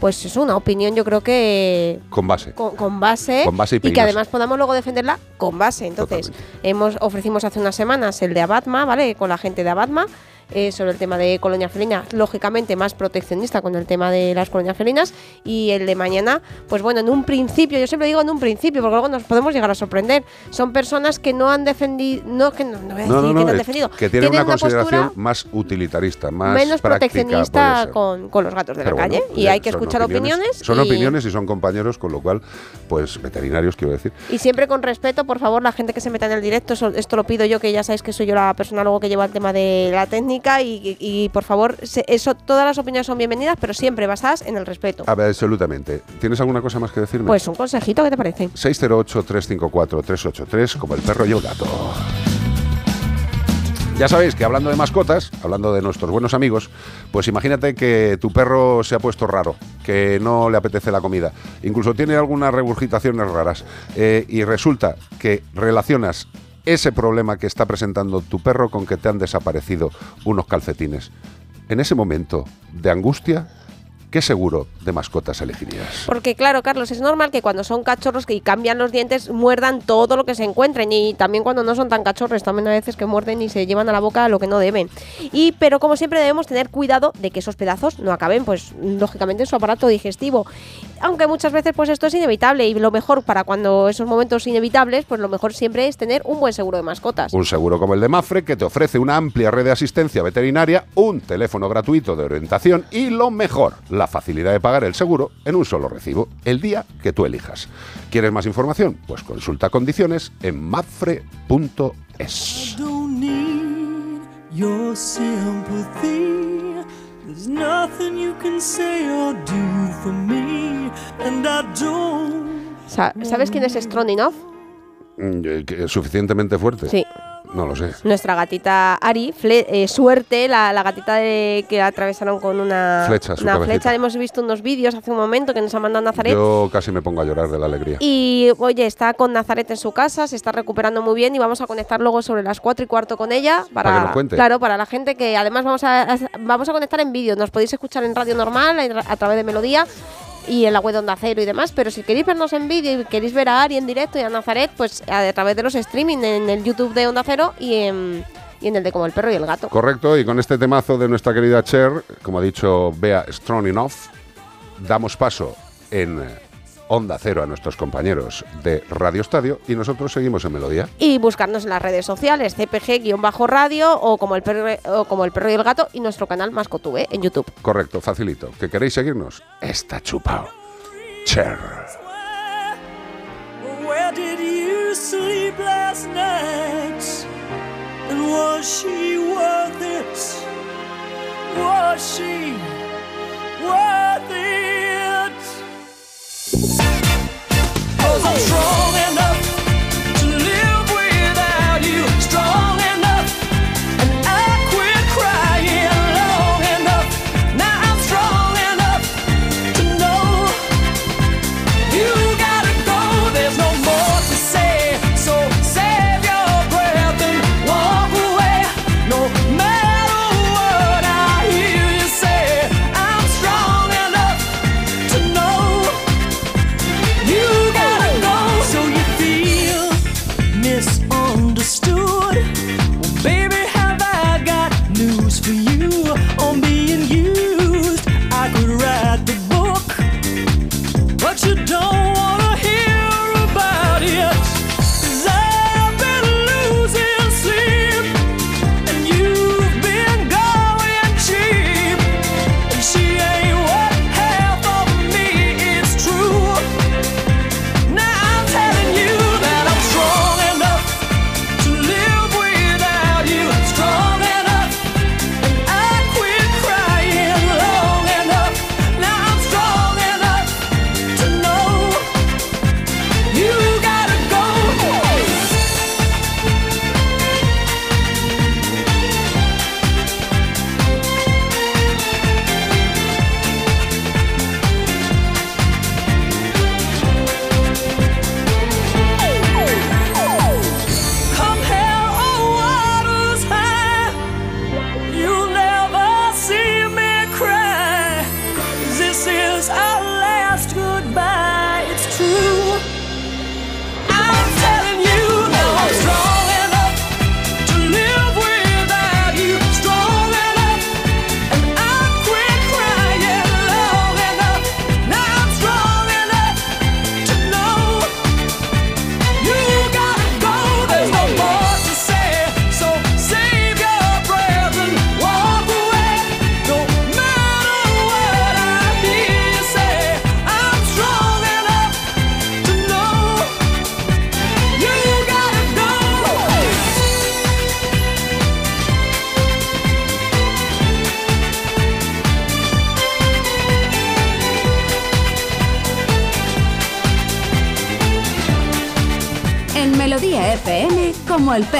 pues es una opinión yo creo que Con base. con, con base, Con base y que además podamos luego defenderla con base. Entonces, hemos ofrecimos hace unas semanas el de Abatma, ¿vale? Con la gente de Abatma. Eh, sobre el tema de colonia felina, lógicamente más proteccionista con el tema de las colonias felinas y el de mañana, pues bueno, en un principio, yo siempre digo en un principio, porque luego nos podemos llegar a sorprender, son personas que no han defendido, no que no, no voy a decir No, no, que no, han defendido, que tiene una, postura consideración más utilitarista, más menos práctica, proteccionista con, con los gatos de Pero la bueno, calle y hay que escuchar opiniones, Son y- opiniones y son compañeros, con lo cual, pues veterinarios, quiero decir. Y siempre con respeto, por favor, la gente que se meta en el directo, esto lo pido yo, que ya sabéis que soy yo la persona luego que lleva el tema de la técnica y, y- y, por favor, se- eso, todas las opiniones son bienvenidas, pero siempre basadas en el respeto. A ver, absolutamente. ¿Tienes alguna cosa más que decirme? Pues un consejito, ¿qué te parece? 608-354-383, como el perro y el gato. Ya sabéis que hablando de mascotas, hablando de nuestros buenos amigos, pues imagínate que tu perro se ha puesto raro, que no le apetece la comida, incluso tiene algunas regurgitaciones raras, eh, y resulta que relacionas ese problema que está presentando tu perro con que te han desaparecido unos calcetines. En ese momento de angustia, ¿qué seguro de mascotas elegirías? Porque claro, Carlos, es normal que cuando son cachorros que cambian los dientes muerdan todo lo que se encuentren y también cuando no son tan cachorros también a veces que muerden y se llevan a la boca lo que no deben. Y pero como siempre debemos tener cuidado de que esos pedazos no acaben pues lógicamente en su aparato digestivo. Aunque muchas veces pues esto es inevitable y lo mejor para cuando esos momentos inevitables, pues lo mejor siempre es tener un buen seguro de mascotas. Un seguro como el de Mafre que te ofrece una amplia red de asistencia veterinaria, un teléfono gratuito de orientación y lo mejor, la facilidad de pagar el seguro en un solo recibo, el día que tú elijas. ¿Quieres más información? Pues consulta condiciones en mafre.es. There's nothing you can say or do for me, and I don't. Sa- ¿Sabes quién es Strong Enough? Mm, eh, Suficientemente fuerte. Sí. No lo sé. Nuestra gatita Ari, Fle- eh, suerte, la, la gatita de- que atravesaron con una Flecha, una flecha. Hemos visto unos vídeos hace un momento que nos ha mandado Nazaret. Yo casi me pongo a llorar de la alegría. Y oye, está con Nazaret en su casa, se está recuperando muy bien y vamos a conectar luego sobre las 4 y cuarto con ella para, Para que nos cuente. claro, para la gente que además vamos a, a- vamos a conectar en vídeo. Nos podéis escuchar en radio normal a, a través de Melodía y en la web de Onda Cero y demás, pero si queréis vernos en vídeo y queréis ver a Ari en directo y a Nazaret, pues a, través de los streaming en el YouTube de Onda Cero y en, y en el de Como el Perro y el Gato. Correcto, y con este temazo de nuestra querida Cher, como ha dicho Bea Strong Enough, damos paso en eh, Onda Cero a nuestros compañeros de Radio Estadio y nosotros seguimos en Melodía. Y buscarnos en las redes sociales, CPG-radio o como, el perro, o como el perro y el gato y nuestro canal Mascotube en YouTube. Correcto, facilito. ¿Que queréis seguirnos? Está chupado. Cher. Where did you sleep last night? And was she worth it? Was she worth it? control.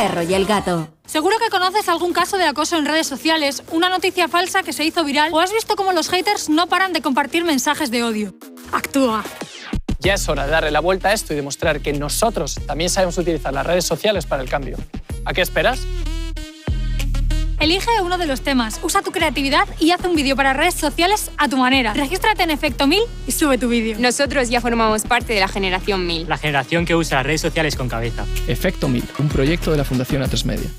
Perro y el gato. Seguro que conoces algún caso de acoso en redes sociales, una noticia falsa que se hizo viral o has visto cómo los haters no paran de compartir mensajes de odio. Actúa. Ya es hora de darle la vuelta a esto y demostrar que nosotros también sabemos utilizar las redes sociales para el cambio. ¿A qué esperas? Elige uno de los temas, usa tu creatividad y haz un vídeo para redes sociales a tu manera. Regístrate en Efecto 1000 y sube tu vídeo. Nosotros ya formamos parte de la generación 1000. La generación que usa las redes sociales con cabeza. Efecto 1000, un proyecto de la Fundación A3 Media.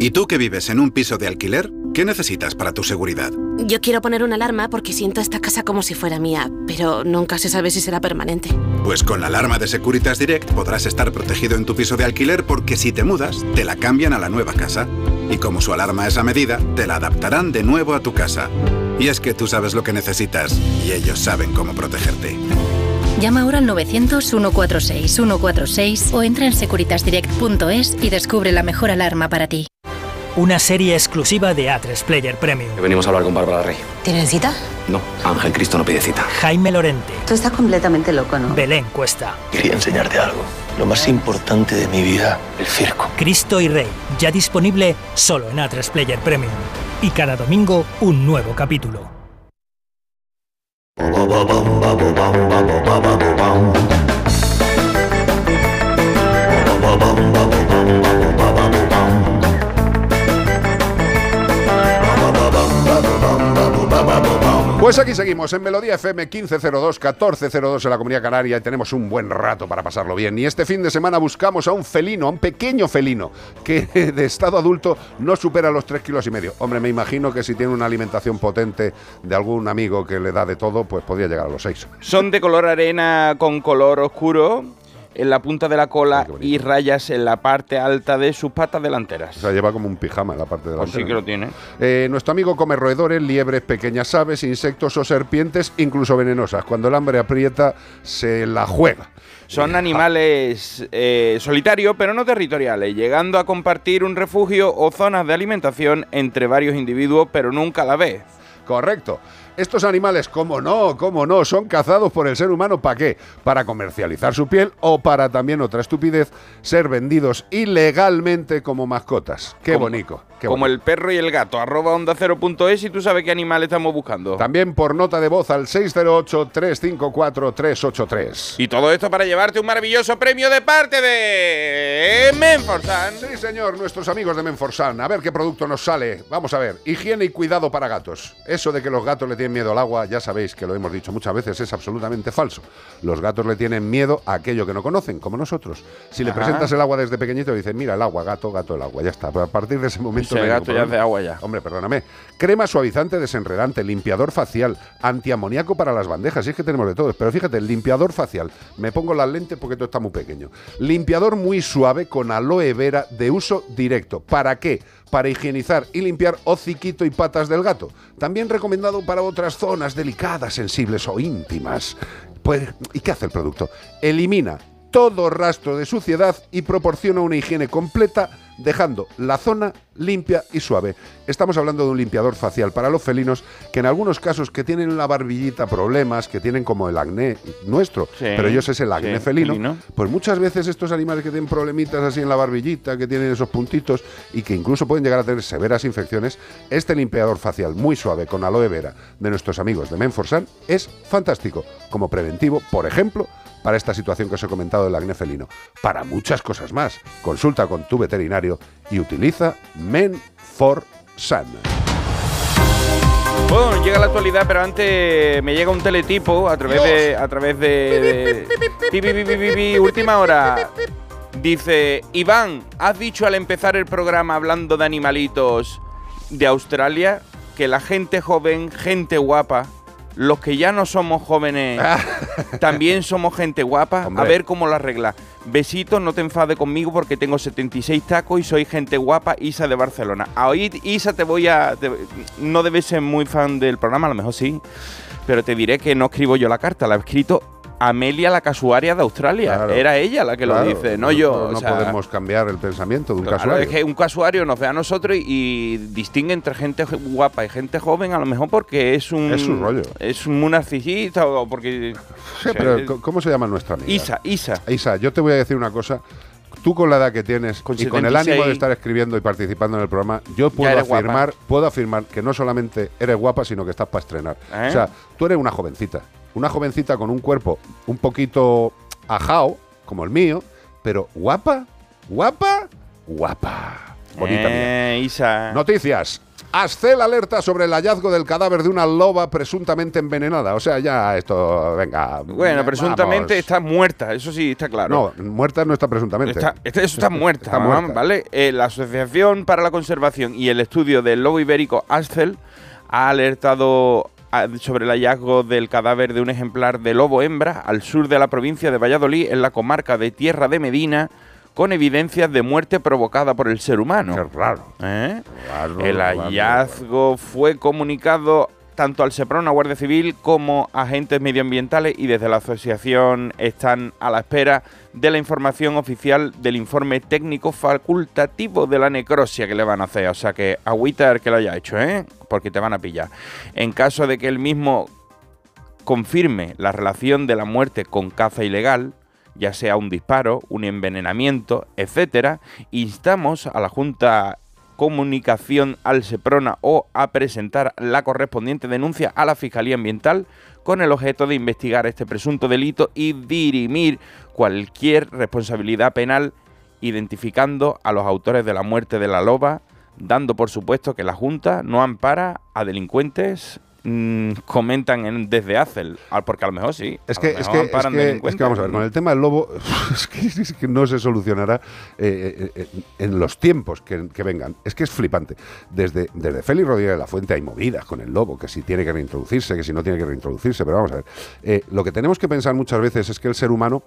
¿Y tú que vives en un piso de alquiler? ¿Qué necesitas para tu seguridad? Yo quiero poner una alarma porque siento esta casa como si fuera mía, pero nunca se sabe si será permanente. Pues con la alarma de Securitas Direct podrás estar protegido en tu piso de alquiler porque si te mudas, te la cambian a la nueva casa. Y como su alarma es a medida, te la adaptarán de nuevo a tu casa. Y es que tú sabes lo que necesitas y ellos saben cómo protegerte. Llama ahora al 900-146-146 o entra en securitasdirect.es y descubre la mejor alarma para ti. Una serie exclusiva de A3 Player Premium. Venimos a hablar con Bárbara Rey. ¿Tienen cita? No, Ángel Cristo no pide cita. Jaime Lorente. Tú estás completamente loco, ¿no? Belén Cuesta. Quería enseñarte algo. Lo más importante de mi vida, el circo. Cristo y Rey. Ya disponible solo en A3 Player Premium. Y cada domingo un nuevo capítulo. Pues aquí seguimos en Melodía FM 1502, 1402 en la Comunidad Canaria y tenemos un buen rato para pasarlo bien. Y este fin de semana buscamos a un felino, a un pequeño felino, que de estado adulto no supera los 3 kilos y medio. Hombre, me imagino que si tiene una alimentación potente de algún amigo que le da de todo, pues podría llegar a los 6. Son de color arena con color oscuro en la punta de la cola y rayas en la parte alta de sus patas delanteras. O sea, lleva como un pijama en la parte de la Pues sí que lo tiene. Eh, nuestro amigo come roedores, liebres, pequeñas aves, insectos o serpientes, incluso venenosas. Cuando el hambre aprieta, se la juega. Son animales eh, solitarios, pero no territoriales, llegando a compartir un refugio o zonas de alimentación entre varios individuos, pero nunca a la vez. Correcto. Estos animales, cómo no, cómo no, son cazados por el ser humano ¿para qué? Para comercializar su piel o para también otra estupidez, ser vendidos ilegalmente como mascotas. Qué Como- bonito. qué Como bonito. el perro y el gato, arroba onda cero punto es y tú sabes qué animal estamos buscando. También por nota de voz al 608-354-383. Y todo esto para llevarte un maravilloso premio de parte de Menforsan. Sí, señor, nuestros amigos de Menforsan. A ver qué producto nos sale. Vamos a ver. Higiene y cuidado para gatos. Eso de que los gatos le tienen miedo al agua, ya sabéis que lo hemos dicho muchas veces, es absolutamente falso. Los gatos le tienen miedo a aquello que no conocen, como nosotros. Si le Ajá. presentas el agua desde pequeñito, dicen, mira el agua, gato, gato, el agua. Ya está. Pero a partir de ese momento. Hay gato ya problema. agua ya. Hombre, perdóname. Crema suavizante desenredante, limpiador facial, antiamoníaco para las bandejas. Y es que tenemos de todo. Pero fíjate, el limpiador facial. Me pongo las lentes porque esto está muy pequeño. Limpiador muy suave con aloe vera de uso directo. ¿Para qué? Para higienizar y limpiar hociquito y patas del gato. También recomendado para otras zonas delicadas, sensibles o íntimas. Pues, ¿y qué hace el producto? Elimina todo rastro de suciedad y proporciona una higiene completa, dejando la zona limpia y suave. Estamos hablando de un limpiador facial para los felinos que en algunos casos que tienen en la barbillita problemas, que tienen como el acné nuestro, Sí, pero ellos es el acné sí, felino, felino. pues muchas veces estos animales que tienen problemitas así en la barbillita, que tienen esos puntitos y que incluso pueden llegar a tener severas infecciones, este limpiador facial muy suave con aloe vera de nuestros amigos de Menforsan es fantástico como preventivo, por ejemplo, para esta situación que os he comentado del acné felino. Para muchas cosas más, consulta con tu veterinario y utiliza Menforsan. Bueno, llega la actualidad, pero antes me llega un teletipo a través de. A través de. Última hora. Dice, Iván, ¿has dicho al empezar el programa hablando de animalitos de Australia que la gente joven, gente guapa, los que ya no somos jóvenes, también somos gente guapa? Hombre. A ver cómo lo arregla. Besitos, no te enfades conmigo porque tengo 76 tacos y soy gente guapa, Isa de Barcelona. A oír, Isa, te voy a... te- no debes ser muy fan del programa, a lo mejor sí, pero te diré que no escribo yo la carta, la ha escrito Amelia, la casuaria de Australia. Claro. Era ella la que Claro, lo dice, no yo. No o sea, podemos cambiar el pensamiento de un Claro, casuario. es que un casuario nos ve a nosotros y, y distingue entre gente guapa y gente joven, a lo mejor porque es un. Es su rollo. Es un narcisista o porque. Sí, o sea, pero es- ¿cómo- ¿cómo se llama nuestra amiga? Isa, Isa. Isa, yo te voy a decir una cosa tú con la edad que tienes Con y con el 76. ánimo de estar escribiendo y participando en el programa, yo puedo guapa. afirmar, puedo afirmar que no solamente eres guapa, sino que estás para estrenar. ¿Eh? O sea, tú eres una jovencita, una jovencita con un cuerpo un poquito ajao, como el mío, pero guapa, guapa, guapa. Bonita mía. Eh, Isa. Noticias. Ascel alerta sobre el hallazgo del cadáver de una loba presuntamente envenenada. O sea, ya esto, venga. Bueno, vamos. presuntamente está muerta, eso sí está claro. No, muerta no está presuntamente. Está- este- eso está muerta, Está muerta. ¿vale? Eh, la Asociación para la Conservación y el Estudio del Lobo Ibérico Ascel ha alertado sobre el hallazgo del cadáver de un ejemplar de lobo hembra al sur de la provincia de Valladolid, en la comarca de Tierra de Medina, con evidencias de muerte provocada por el ser humano. Qué raro. ¿Eh? Raro, El raro, hallazgo fue comunicado tanto al SEPRON, a Guardia Civil, como agentes medioambientales y desde la asociación están a la espera de la información oficial del informe técnico facultativo de la necrosia que le van a hacer. O sea que agüita el que lo haya hecho, ¿eh? Porque te van a pillar. En caso de que el mismo confirme la relación de la muerte con caza ilegal, ya sea un disparo, un envenenamiento, etcétera, instamos a la Junta Comunicación al Seprona o a presentar la correspondiente denuncia a la Fiscalía Ambiental con el objeto de investigar este presunto delito y dirimir cualquier responsabilidad penal identificando a los autores de la muerte de la loba, dando por supuesto que la Junta no ampara a delincuentes, mm, comentan en- desde ACEL, Ah, porque a lo mejor sí. Es que, es, que, es, que, es delincuentes. que vamos a ver, con el tema del lobo, es que, es que no se solucionará eh, eh, eh, en los tiempos que, vengan. Es que es flipante. Desde, desde Félix Rodríguez de la Fuente hay movidas con el lobo, que si tiene que reintroducirse, que si no tiene que reintroducirse, pero vamos a ver. Eh, lo que tenemos que pensar muchas veces es que el ser humano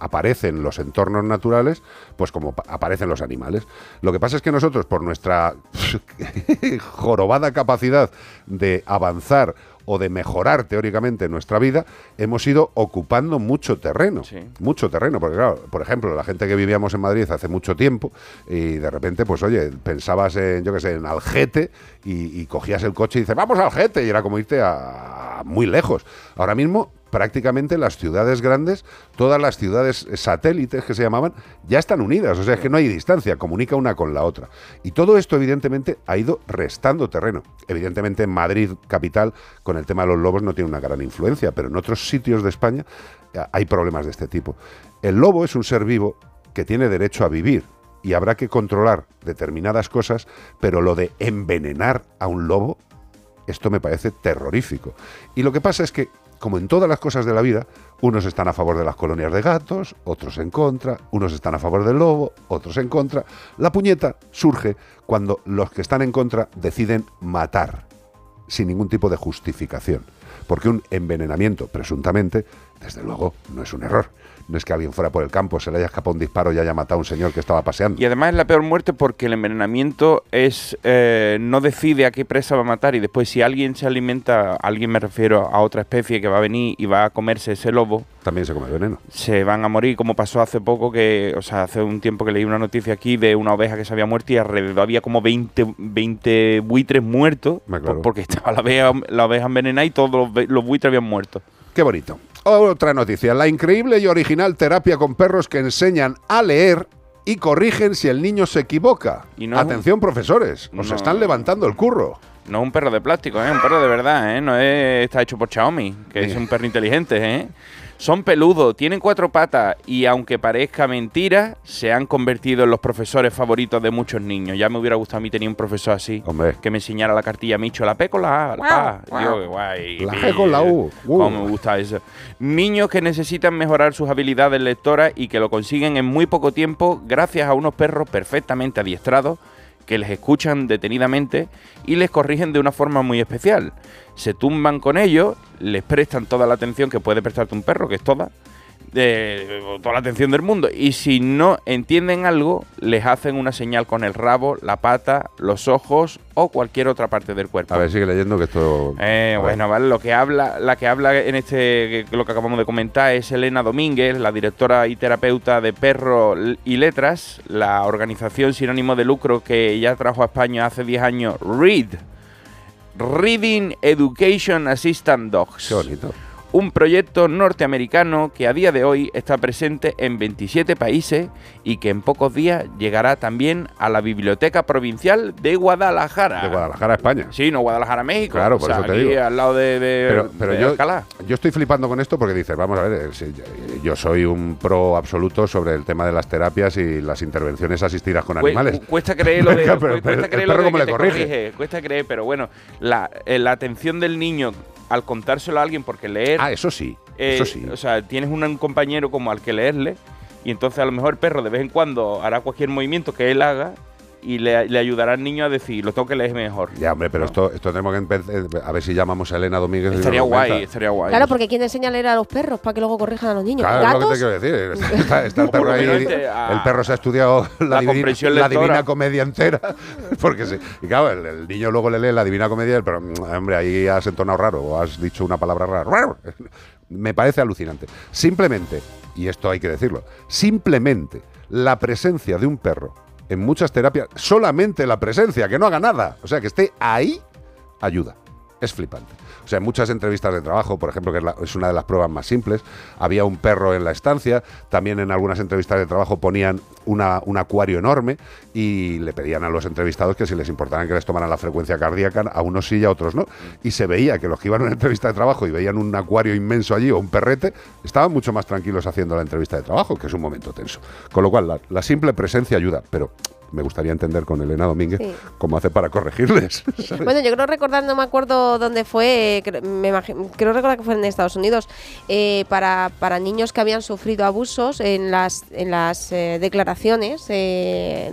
aparece en los entornos naturales, pues como pa- aparecen los animales. Lo que pasa es que nosotros, por nuestra jorobada capacidad de avanzar o de mejorar teóricamente nuestra vida, hemos ido ocupando mucho terreno. Mucho terreno, porque claro, por ejemplo, la gente que vivíamos en Madrid hace mucho tiempo y de repente, pues oye, pensabas en, yo qué sé, en Algete y, y cogías el coche y dices, vamos a Algete, y era como irte a, a muy lejos. Ahora mismo prácticamente las ciudades grandes, todas las ciudades satélites que se llamaban, ya están unidas. O sea, es que no hay distancia, comunica una con la otra. Y todo esto, evidentemente, ha ido restando terreno. Evidentemente, en Madrid, capital, con el tema de los lobos no tiene una gran influencia, pero en otros sitios de España eh, hay problemas de este tipo. El lobo es un ser vivo que tiene derecho a vivir y habrá que controlar determinadas cosas, pero lo de envenenar a un lobo, esto me parece terrorífico. Y lo que pasa es que, como en todas las cosas de la vida, unos están a favor de las colonias de gatos, otros en contra, unos están a favor del lobo, otros en contra. La puñeta surge cuando los que están en contra deciden matar, sin ningún tipo de justificación. Porque un envenenamiento, presuntamente, desde luego, no es un error. No es que alguien fuera por el campo, se le haya escapado un disparo y haya matado a un señor que estaba paseando. Y además es la peor muerte porque el envenenamiento es eh, no decide a qué presa va a matar y después si alguien se alimenta, alguien me refiero a otra especie que va a venir y va a comerse ese lobo, También se come veneno. se van a morir como pasó hace poco que, o sea, hace un tiempo que leí una noticia aquí de una oveja que se había muerto y alrededor había como 20, 20 buitres muertos Me claro. por- porque estaba la oveja, la oveja envenenada y todos los, los buitres habían muerto. Qué bonito. Otra noticia. La increíble y original terapia con perros que enseñan a leer y corrigen si el niño se equivoca. Y no un- Atención, profesores. Os No. están levantando el curro. No es un perro de plástico, es un perro de verdad, ¿eh? No es, está hecho por Xiaomi, que es un perro inteligente, ¿eh? Son peludos, tienen cuatro patas y aunque parezca mentira, se han convertido en los profesores favoritos de muchos niños. Ya me hubiera gustado a mí tener un profesor así, Hombre. que me enseñara la cartilla Micho, la P con la A, la Pa. Guay. La G con la U. Uh. Me gusta eso. Niños que necesitan mejorar sus habilidades lectoras y que lo consiguen en muy poco tiempo gracias a unos perros perfectamente adiestrados que les escuchan detenidamente y les corrigen de una forma muy especial. Se tumban con ellos, les prestan toda la atención que puede prestarte un perro, que es toda, eh, toda la atención del mundo. Y si no entienden algo, les hacen una señal con el rabo, la pata, los ojos o cualquier otra parte del cuerpo. A ver, sigue leyendo que esto. Eh, bueno, vale, lo que habla, la que habla en este, lo que acabamos de comentar es Elena Domínguez, la directora y terapeuta de Perro y Letras, la organización sin ánimo de lucro que ya trajo a España hace 10 años, READ, Reading Education Assistant Dogs. Qué bonito. Un proyecto norteamericano que a día de hoy está presente en 27 países y que en pocos días llegará también a la Biblioteca Provincial de Guadalajara. De Guadalajara, España. Sí, no Guadalajara, México. Claro, por O sea, eso te aquí digo. al lado de, de- Pero, pero de yo, Alcalá. yo estoy flipando con esto porque dices, vamos a ver, eh, si- yo soy un pro absoluto sobre el tema de las terapias y las intervenciones asistidas con animales. cu- Cuesta creer lo de, Pero- cu- pero cuesta creer lo de que le te corrige. corrige, Cuesta creer, pero bueno, la, eh, la atención del niño al contárselo a alguien porque leer. Ah, eso sí, eh, eso sí. O sea, tienes un, un compañero como al que leerle y entonces a lo mejor el perro de vez en cuando hará cualquier movimiento que él haga y le, le ayudará al niño a decir, lo tengo que leer mejor. Ya, hombre, pero esto, esto tenemos que empezar. A ver si llamamos a Elena Domínguez. Estaría guay, cuenta. estaría guay. Claro, porque ¿quién enseña a leer a los perros para que luego corrijan a los niños? Claro, es lo que ¿Gatos? te quiero decir. Está, está el perro ahí. menos este, el perro se ha estudiado la, la divina, la comedia entera. Porque sí. Y claro, el, el niño luego le lee la divina comedia, pero hombre, ahí has entonado raro o has dicho una palabra rara. Me parece alucinante. Simplemente, y esto hay que decirlo, simplemente la presencia de un perro en muchas terapias, solamente la presencia, que no haga nada, o sea, que esté ahí, ayuda. Es flipante. O sea, en muchas entrevistas de trabajo, por ejemplo, que es, una de las pruebas más simples, había un perro en la estancia, también en algunas entrevistas de trabajo ponían un acuario enorme y le pedían a los entrevistados que si les importaran que les tomaran la frecuencia cardíaca, a unos sí y a otros no. Y se veía que los que iban a una entrevista de trabajo y veían un acuario inmenso allí o un perrete, estaban mucho más tranquilos haciendo la entrevista de trabajo, que es un momento tenso. Con lo cual, la simple presencia ayuda, pero me gustaría entender con Elena Domínguez Sí. cómo hace para corregirles. ¿sabes? Bueno, yo creo recordar, no me acuerdo dónde fue, cre- me imagi- creo recordar que fue en Estados Unidos, eh, para, para niños que habían sufrido abusos en las, en las eh, declaraciones. eh,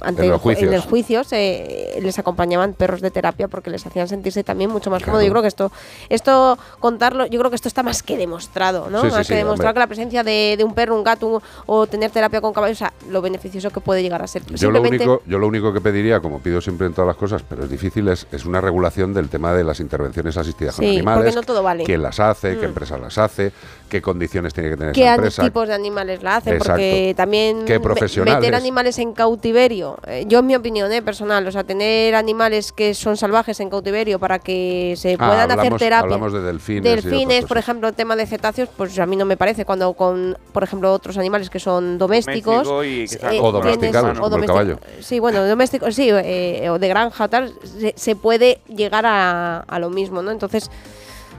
ante En los ju- juicios. en el juicio se- les acompañaban perros de terapia porque les hacían sentirse también mucho más Claro. cómodo. Yo creo que esto, esto contarlo, yo creo que esto está más que demostrado, ¿no? Sí, sí, más sí, que demostrado hombre. que la presencia de, de un perro, un gato o tener terapia con caballos, o sea, lo beneficioso que puede llegar a ser. Yo lo, único, yo lo único que pediría, como pido siempre en todas las cosas, pero es difícil, es, es una regulación del tema de las intervenciones asistidas con Sí, animales. no todo vale. ¿Quién las hace? ¿Qué Mm. empresa las hace? ¿Qué condiciones tiene que tener qué esa empresa? tipos de animales la hacen, Exacto. porque también ¿Qué profesionales? meter animales en cautiverio, eh, yo en mi opinión eh, personal, o sea, tener animales que son salvajes en cautiverio para que se Ah, puedan hacer terapia. hablamos de delfines Delfines, por ejemplo, el tema de cetáceos, pues a mí no me parece cuando con, por ejemplo, otros animales que son domésticos. Doméstico y que están eh, O domesticados, domestic- caballo. Sí, bueno, domésticos, sí, eh, o de granja tal, se, se puede llegar a, a lo mismo, ¿no? Entonces,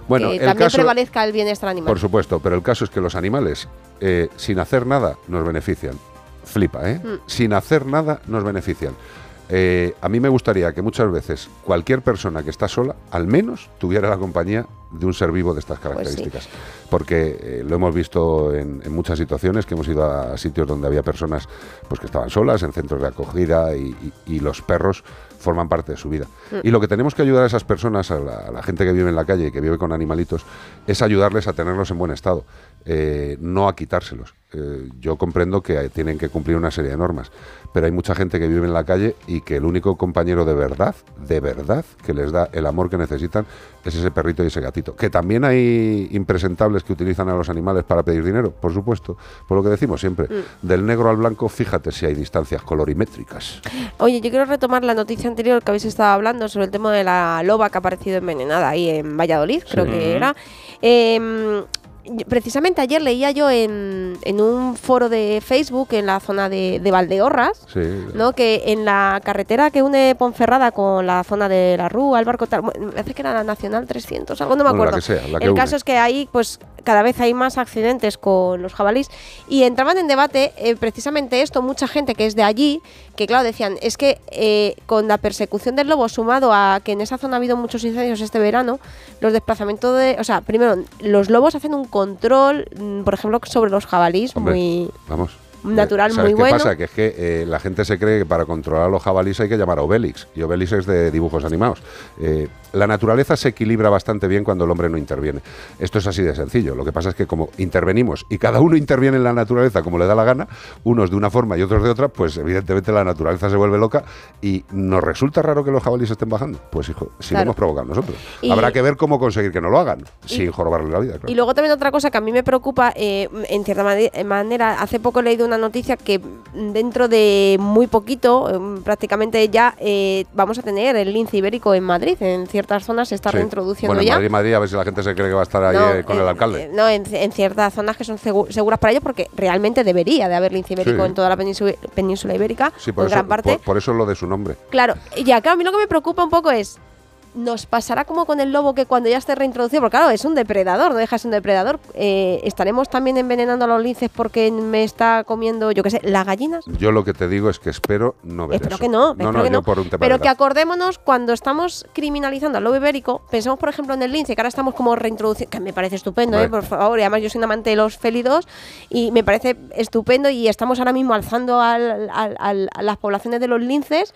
Bueno, que el también caso- prevalezca el bienestar animal. Por supuesto, pero el caso es que los animales, eh, sin hacer nada, nos benefician. Flipa, ¿eh? Mm. Sin hacer nada, nos benefician. Eh, a mí me gustaría que muchas veces cualquier persona que está sola, al menos tuviera la compañía de un ser vivo de estas Pues características. Porque eh, lo hemos visto en, en muchas situaciones, que hemos ido a sitios donde había personas pues, que estaban solas, en centros de acogida, y, y- y los perros forman parte de su vida. Mm. Y lo que tenemos que ayudar a esas personas, a la, a la gente que vive en la calle y que vive con animalitos, es ayudarles a tenerlos en buen estado, eh, no a quitárselos. Eh, yo comprendo que eh, tienen que cumplir una serie de normas, pero hay mucha gente que vive en la calle y que el único compañero de verdad, de verdad, que les da el amor que necesitan es ese perrito y ese gatito. Que también hay impresentables que utilizan a los animales para pedir dinero, por supuesto, por lo que decimos siempre, Mm. del negro al blanco, fíjate si hay distancias colorimétricas. Oye, yo quiero retomar la noticia anterior que habéis estado hablando sobre el tema de la loba que ha aparecido envenenada ahí en Valladolid, creo Sí. que era. Y- precisamente ayer leía yo en, en un foro de Facebook en la zona de, de Valdeorras, Sí. ¿no? que en la carretera que une Ponferrada con la zona de la Rúa, el barco tal, me parece que era la Nacional 300, algo no me Bueno, la acuerdo. que sea, la que el une. caso es que ahí pues cada vez hay más accidentes con los jabalís y entraban en debate eh, precisamente esto, mucha gente que es de allí, que claro, decían, es que eh, con la persecución del lobo sumado a que en esa zona ha habido muchos incendios este verano, los desplazamientos de, o sea, primero, los lobos hacen un control, mm, por ejemplo, sobre los jabalís Hombre, muy Vamos. Natural, ¿Sabes muy qué bueno. pasa? Que es que eh, la gente se cree que para controlar a los jabalíes hay que llamar a Obélix. Y Obélix es de dibujos animados. Eh, la naturaleza se equilibra bastante bien cuando el hombre no interviene. Esto es así de sencillo. Lo que pasa es que como intervenimos y cada uno interviene en la naturaleza como le da la gana, unos de una forma y otros de otra, pues evidentemente la naturaleza se vuelve loca y nos resulta raro que los jabalíes estén bajando. Pues hijo, si lo Claro. hemos provocado nosotros. Y- Habrá que ver cómo conseguir que no lo hagan, sin jorobarle la vida. claro. Y luego también otra cosa que a mí me preocupa, eh, en cierta mane- manera, hace poco he leído una noticia que dentro de muy poquito, eh, prácticamente ya eh, vamos a tener el lince ibérico en Madrid, en cierta ciertas zonas se está Sí. reintroduciendo Bueno, en ya. Madrid, Madrid, a ver si la gente se cree que va a estar ahí No, eh, con el alcalde. no, en, en ciertas zonas que son segu- seguras para ellos, porque realmente debería de haber lince ibérico Sí. en toda la península, península ibérica, sí, por en eso, gran parte. por, por eso es lo de su nombre. Claro, y ya, claro, a mí lo que me preocupa un poco es. Nos pasará como con el lobo que cuando ya esté reintroducido, porque claro, es un depredador, no deja de ser un depredador. eh, ¿Estaremos también envenenando a los linces porque me está comiendo, yo qué sé, las gallinas? Yo lo que te digo es que espero no ver Espero eso. que no, No, espero no, que yo no. por un tema Pero que acordémonos cuando estamos criminalizando al lobo ibérico, pensemos por ejemplo en el lince, que ahora estamos como reintroduciendo, que me parece estupendo. ¿eh? por favor, y además yo soy un amante de los félidos y me parece estupendo y estamos ahora mismo alzando al- al- al- a las poblaciones de los linces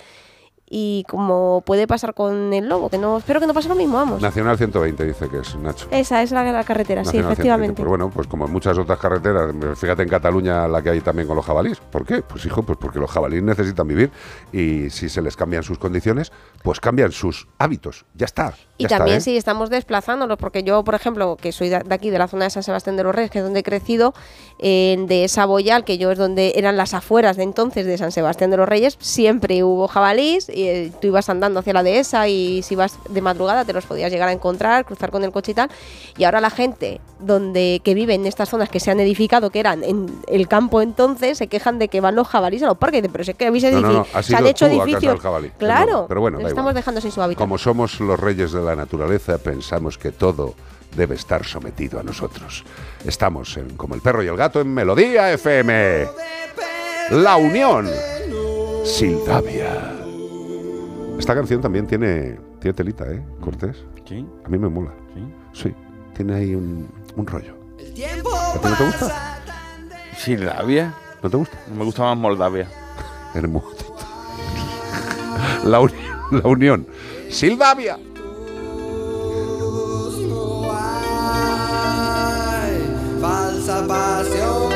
y como puede pasar con el lobo, que no espero que no pase lo mismo, vamos. Nacional 120 dice que es Nacho. Esa es la, la carretera, sí, Nacional 120. efectivamente. Pues bueno, pues como en muchas otras carreteras, fíjate en Cataluña la que hay también con los jabalíes. ¿Por qué? Pues hijo, pues porque los jabalíes necesitan vivir y si se les cambian sus condiciones, pues cambian sus hábitos. Ya está. Y ya está, también ¿eh? si estamos desplazándolos, porque yo, por ejemplo, que soy de aquí, de la zona de San Sebastián de los Reyes, que es donde he crecido, en de esa Boyal, que yo es donde eran las afueras de entonces de San Sebastián de los Reyes, siempre hubo jabalís, y eh, tú ibas andando hacia la dehesa y si ibas de madrugada te los podías llegar a encontrar, cruzar con el coche y tal. Y ahora la gente donde que vive en estas zonas que se han edificado, que eran en el campo entonces, se quejan de que van los jabalíes a los parques. Dicen, Pero es que habéis No, no, no, has se han hecho edificios. Claro, Pero bueno, da estamos igual. dejando sin su hábitat. Como somos los reyes de la naturaleza, pensamos que todo debe estar sometido a nosotros. Estamos en Como el perro y el gato en Melodía FM. La Unión. Sildavia. Esta canción también tiene, tiene telita, ¿eh, Cortés? Sí. A mí me mola. Sí. Sí. Tiene ahí un, un rollo. ¿A ti no te gusta? Sildavia. ¿No te gusta? Me gusta más Moldavia. Hermoso. La, uni- la Unión. Sildavia. falsa pasión.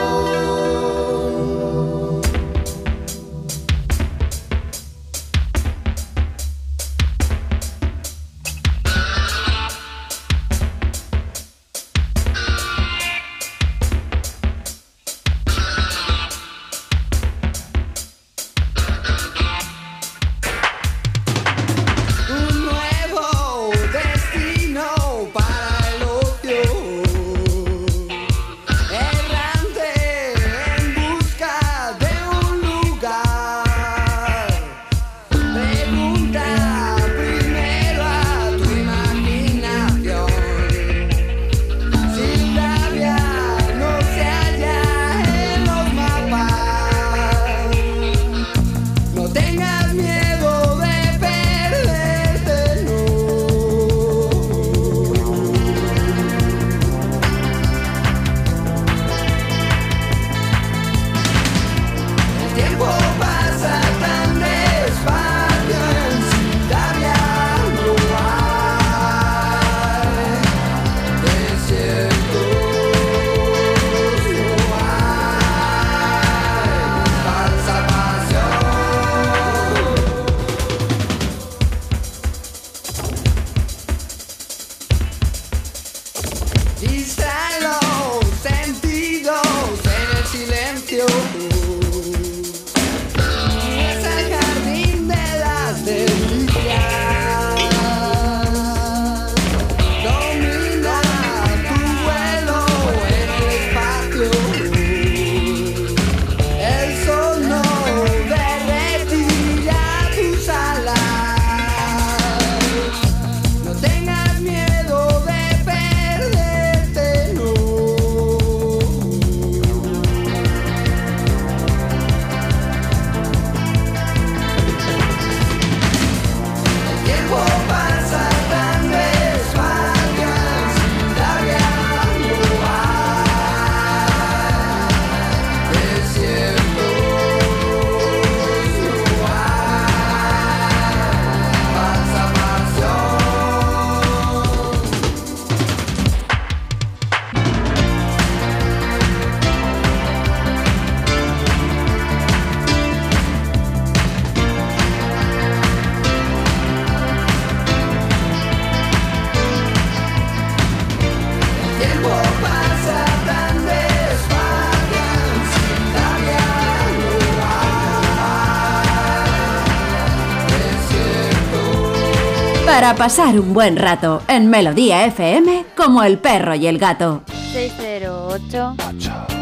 Para pasar un buen rato en Melodía FM como el perro y el gato. 608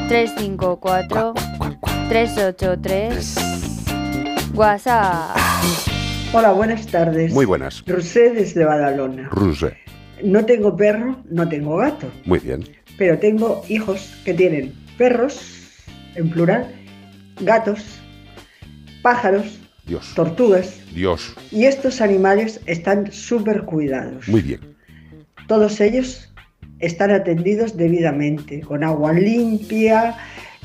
354 383 WhatsApp. Hola, buenas tardes. Muy buenas. Rosé desde Badalona. Ruse. No tengo perro, no tengo gato, Muy bien. pero tengo hijos que tienen perros, en plural, gatos, pájaros, Dios. tortugas, Dios. y estos animales están súper cuidados. Muy bien. Todos ellos están atendidos debidamente, con agua limpia,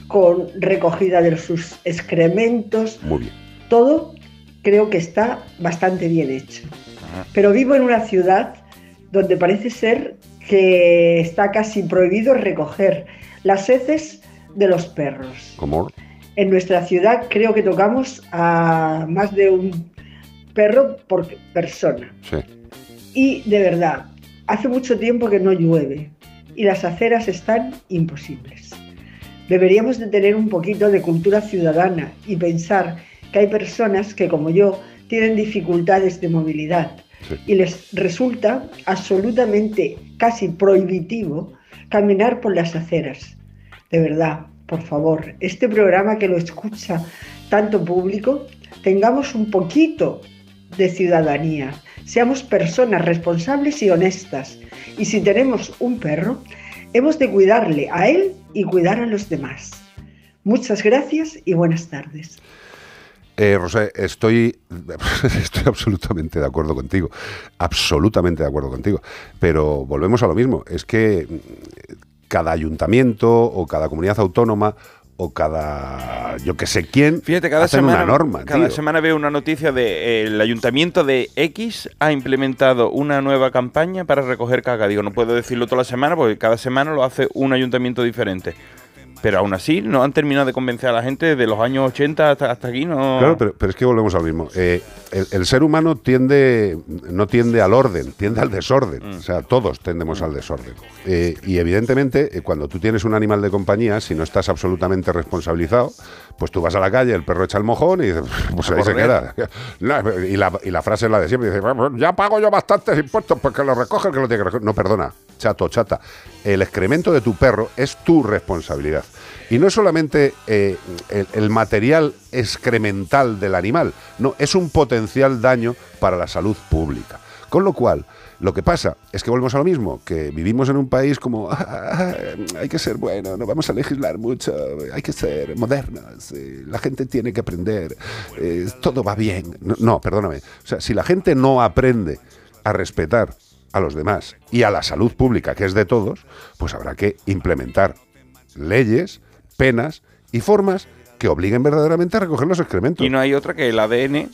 con recogida de sus excrementos, Muy bien. todo creo que está bastante bien hecho. Pero vivo en una ciudad donde parece ser que está casi prohibido recoger las heces de los perros. ¿Cómo? En nuestra ciudad creo que tocamos a más de un perro por persona. Sí. Y de verdad, hace mucho tiempo que no llueve y las aceras están imposibles. Deberíamos de tener un poquito de cultura ciudadana y pensar que hay personas que como yo tienen dificultades de movilidad y les resulta absolutamente casi prohibitivo caminar por las aceras. De verdad, por favor, este programa que lo escucha tanto público, tengamos un poquito de ciudadanía, seamos personas responsables y honestas. Y si tenemos un perro, hemos de cuidarle a él y cuidar a los demás. Muchas gracias y buenas tardes. Eh, Rosé, estoy, estoy absolutamente de acuerdo contigo. Absolutamente de acuerdo contigo. Pero volvemos a lo mismo. Es que cada ayuntamiento o cada comunidad autónoma o cada yo que sé quién Fíjate, cada hacen semana, una norma, cada tío. semana veo una noticia de eh, el ayuntamiento de X ha implementado una nueva campaña para recoger caca. Digo, no puedo decirlo toda la semana porque cada semana lo hace un ayuntamiento diferente. Pero aún así no han terminado de convencer a la gente de los años 80 hasta, hasta aquí. No... Claro, pero, pero es que volvemos al mismo. Eh, el, el ser humano tiende, no tiende al orden, tiende al desorden. Mm. O sea, todos tendemos al desorden. Eh, y evidentemente, eh, cuando tú tienes un animal de compañía, si no estás absolutamente responsabilizado, pues tú vas a la calle, el perro echa el mojón y dices, pues ahí se queda. Y, la, y la frase es la de siempre, dice, "Vamos, ya pago yo bastantes impuestos porque lo recoge el que lo tiene que recoger. No, perdona, chato, chata. El excremento de tu perro es tu responsabilidad. Y no es solamente eh, el, material excremental del animal, no, es un potencial daño para la salud pública. Con lo cual, lo que pasa es que volvemos a lo mismo, que vivimos en un país como "Ah, hay que ser bueno, no vamos a legislar mucho, hay que ser modernos, eh, la gente tiene que aprender, eh, todo va bien. No, no, perdóname. O sea, si la gente no aprende a respetar a los demás y a la salud pública, que es de todos, pues habrá que implementar leyes, penas y formas que obliguen verdaderamente a recoger los excrementos. Y no hay otra que el ADN.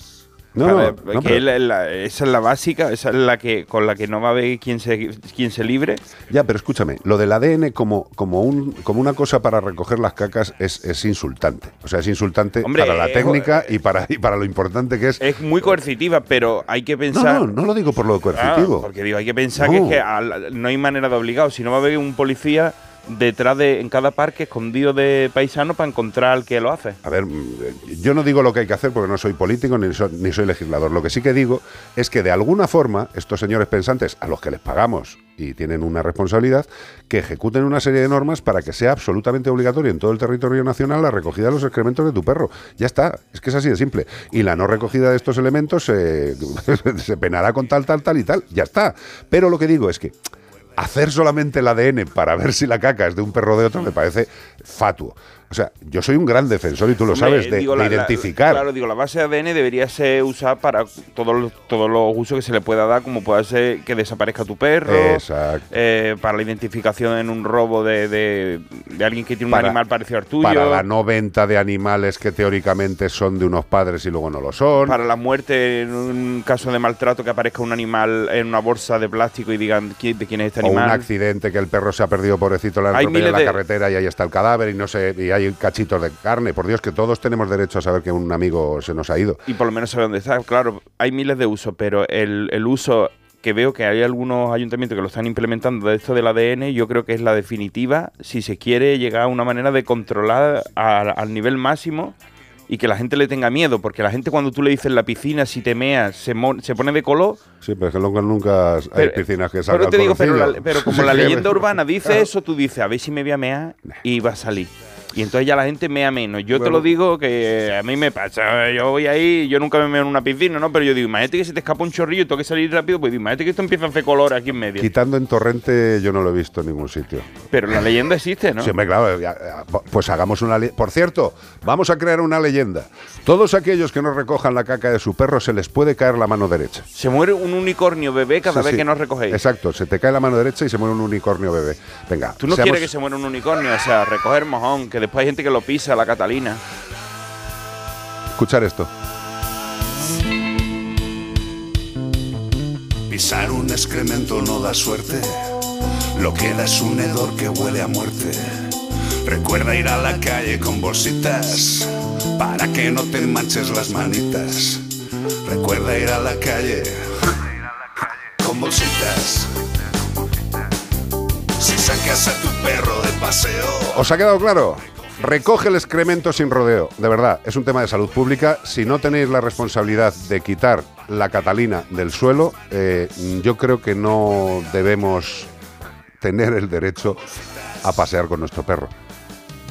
No, para- no, no, que pero- es la- la- esa es la básica, esa es la que con la que no va a haber quien se, quien se libre. Ya, pero escúchame, lo del ADN como, como, un, como una cosa para recoger las cacas es, es insultante. O sea, es insultante Hombre, para la eh, técnica y para, y para lo importante que es. Es muy coercitiva, pero hay que pensar. No, no, no lo digo por lo coercitivo. Ah, porque digo, hay que pensar que, es que al- no hay manera de obligado. Si no va a haber un policía detrás de en cada parque escondido de paisanos para encontrar al que lo hace. A ver, mm, yo no digo lo que hay que hacer porque no soy político ni soy, ni soy legislador. Lo que sí que digo es que de alguna forma estos señores pensantes a los que les pagamos y tienen una responsabilidad, que ejecuten una serie de normas para que sea absolutamente obligatorio en todo el territorio nacional la recogida de los excrementos de tu perro. Ya está, es que es así de simple. Y la no recogida de estos elementos eh, se penará con tal, tal, tal y tal. Ya está. Pero lo que digo es que hacer solamente el ADN para ver si la caca es de un perro o de otro me parece fatuo. O sea, yo soy un gran defensor, y tú lo sabes, de, digo, de la- la- identificar. claro, digo, la base de ADN debería ser usada para todos los, todos los usos que se le pueda dar, como puede ser que desaparezca tu perro, Exacto. eh, para la identificación en un robo de, de- de alguien que tiene un animal parecido al tuyo, Para la no venta de animales que teóricamente son de unos padres y luego no lo son. para la muerte en un caso de maltrato que aparezca un animal en una bolsa de plástico y digan "¿Qui- de quién es este o un animal. accidente que el perro se ha perdido pobrecito, le han en la carretera y ahí está el cadáver y no sé, y hay cachitos de carne. Por Dios, que todos tenemos derecho a saber que un amigo se nos ha ido. y por lo menos sabe dónde está. Claro, hay miles de usos, pero el, el uso que veo que hay algunos ayuntamientos que lo están implementando de esto del ADN, yo creo que es la definitiva si se quiere llegar a una manera de controlar a- al nivel máximo y que la gente le tenga miedo, porque la gente cuando tú le dices en la piscina, si te meas, se, mo- se pone de color. Sí, pero es que nunca, nunca hay Pero- piscinas que Pero salgan te digo, pero, la- pero como la leyenda urbana dice eso, tú dices, a ver si me voy a mear y va a salir. Y entonces ya la gente mea menos. Yo te lo digo que a mí me pasa. Yo voy ahí, yo nunca me meo en una piscina, ¿no? Pero yo digo, imagínate que se te escapa un chorrillo y tengo que salir rápido, pues digo, imagínate que esto empieza a hacer color aquí en medio. Quitando en torrente, yo no lo he visto en ningún sitio. Pero la leyenda existe, ¿no? Sí, hombre, claro. Pues hagamos una leyenda. Por cierto, vamos a crear una leyenda. Todos aquellos que no recojan la caca de su perro se les puede caer la mano derecha. Se muere un unicornio bebé cada Sí, vez sí. que no recogéis. Exacto, se te cae la mano derecha y se muere un unicornio bebé. Venga, Tú no seamos- quieres que se muera un unicornio, o sea, recoger mojón, que después hay gente que lo pisa, la Catalina. escuchar esto. Pisar un excremento no da suerte, lo que da es un hedor que huele a muerte. Recuerda ir a la calle con bolsitas, para que no te manches las manitas. Recuerda ir a la calle con bolsitas. Si sacas a tu perro de paseo, ¿Os ha quedado claro? Recoge el excremento sin rodeo. De verdad, es un tema de salud pública. Si no tenéis la responsabilidad de quitar la catalina del suelo, eh, yo creo que no debemos tener el derecho a pasear con nuestro perro.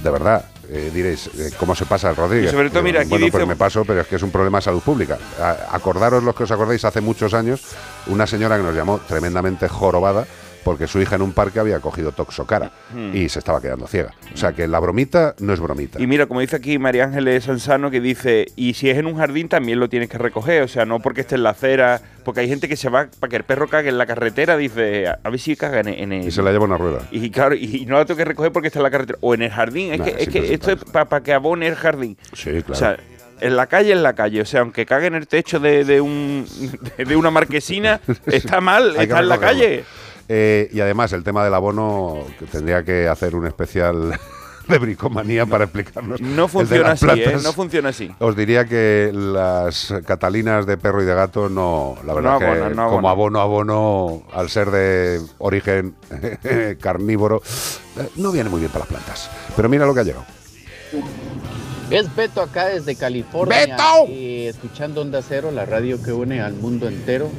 De verdad. eh, diréis, eh, ¿cómo se pasa el Rodríguez? Y sobre todo, mira, aquí bueno, dice- pues me paso, pero es que es un problema de salud pública. A- acordaros los que os acordáis, hace muchos años, una señora que nos llamó tremendamente jorobada porque su hija en un parque había cogido toxocara Hmm. y se estaba quedando ciega. O sea que la bromita no es bromita. Y mira, como dice aquí María Ángeles Sansano, que dice, y si es en un jardín también lo tienes que recoger, o sea, no porque esté en la acera, porque hay gente que se va para que el perro cague en la carretera, dice, a ver si caga en, en el... Y se la lleva una rueda. Y claro, y no la tengo que recoger porque está en la carretera, o en el jardín, es Nah, que, es que esto es para que abone el jardín. Sí, claro. O sea, en la calle, en la calle. O sea, aunque cague en el techo de, de un, de, una marquesina, está mal, está en la calle. Eh, y además, el tema del abono, que tendría que hacer un especial de bricomanía para explicarnos. No funciona así, ¿eh? No funciona así. Os diría que las catalinas de perro y de gato no, la verdad No que no como abono, abono, al ser de origen carnívoro, eh, no viene muy bien para las plantas. Pero mira lo que ha llegado. Es Beto acá desde California. ¡Beto! escuchando Onda Cero, la radio que une al mundo entero.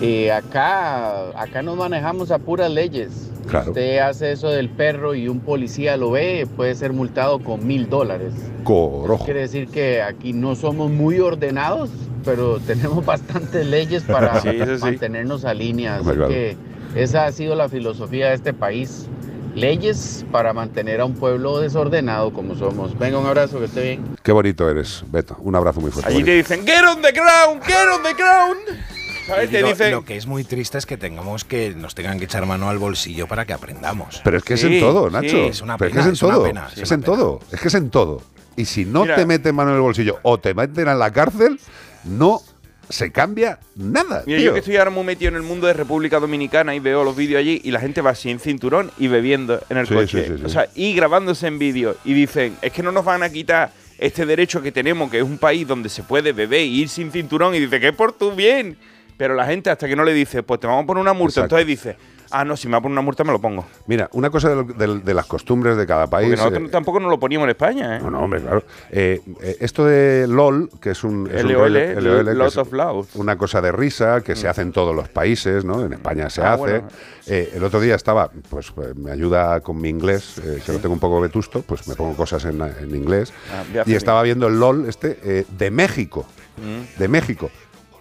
Eh, acá, acá nos manejamos a puras leyes. Claro. Usted hace eso del perro y un policía lo ve, puede ser multado con mil dólares. Corojo. Quiere decir que aquí no somos muy ordenados, pero tenemos bastantes leyes para Sí, eso sí. mantenernos a línea. Así Hombre, claro. que esa ha sido la filosofía de este país. Leyes para mantener a un pueblo desordenado como somos. Venga, un abrazo, que esté bien. Qué bonito eres, Beto. Un abrazo muy fuerte. Allí te dicen, get on the ground, get on the ground. ¿Sabes? Y Te digo, dicen, Lo que es muy triste es que tengamos que nos tengan que echar mano al bolsillo para que aprendamos. Pero es que es en todo, sí. Nacho. Es una Pero pena, es que es es en una todo. pena, sí, es en todo. Es que es en todo. Y si no Mira. te meten mano en el bolsillo o te meten en la cárcel, no se cambia nada. Mira, tío. yo que estoy ahora muy metido en el mundo de República Dominicana y veo los vídeos allí y la gente va sin cinturón y bebiendo en el Sí, coche. sí, sí, sí. O sea, y grabándose en vídeo. Y dicen, es que no nos van a quitar este derecho que tenemos, que es un país donde se puede beber y ir sin cinturón. Y dice, que es por tu bien. Pero la gente hasta que no le dice, pues te vamos a poner una multa, Exacto. entonces dice, ah, no, si me va a poner una multa me lo pongo. Mira, una cosa de, lo- de- de las costumbres de cada país. Porque nosotros eh, tampoco nos lo poníamos en España, ¿eh? no, no, hombre, claro. Eh, eh, esto de LOL, que es un. es un LOL, que Lot of Love. Una cosa de risa que se hace en todos los países, ¿no? En España se Ah, hace. bueno. El otro día estaba, pues me ayuda con mi inglés, que lo tengo un poco vetusto, pues me pongo cosas en, en inglés. Ah, y estaba viendo el LOL este de México. Mm. De México.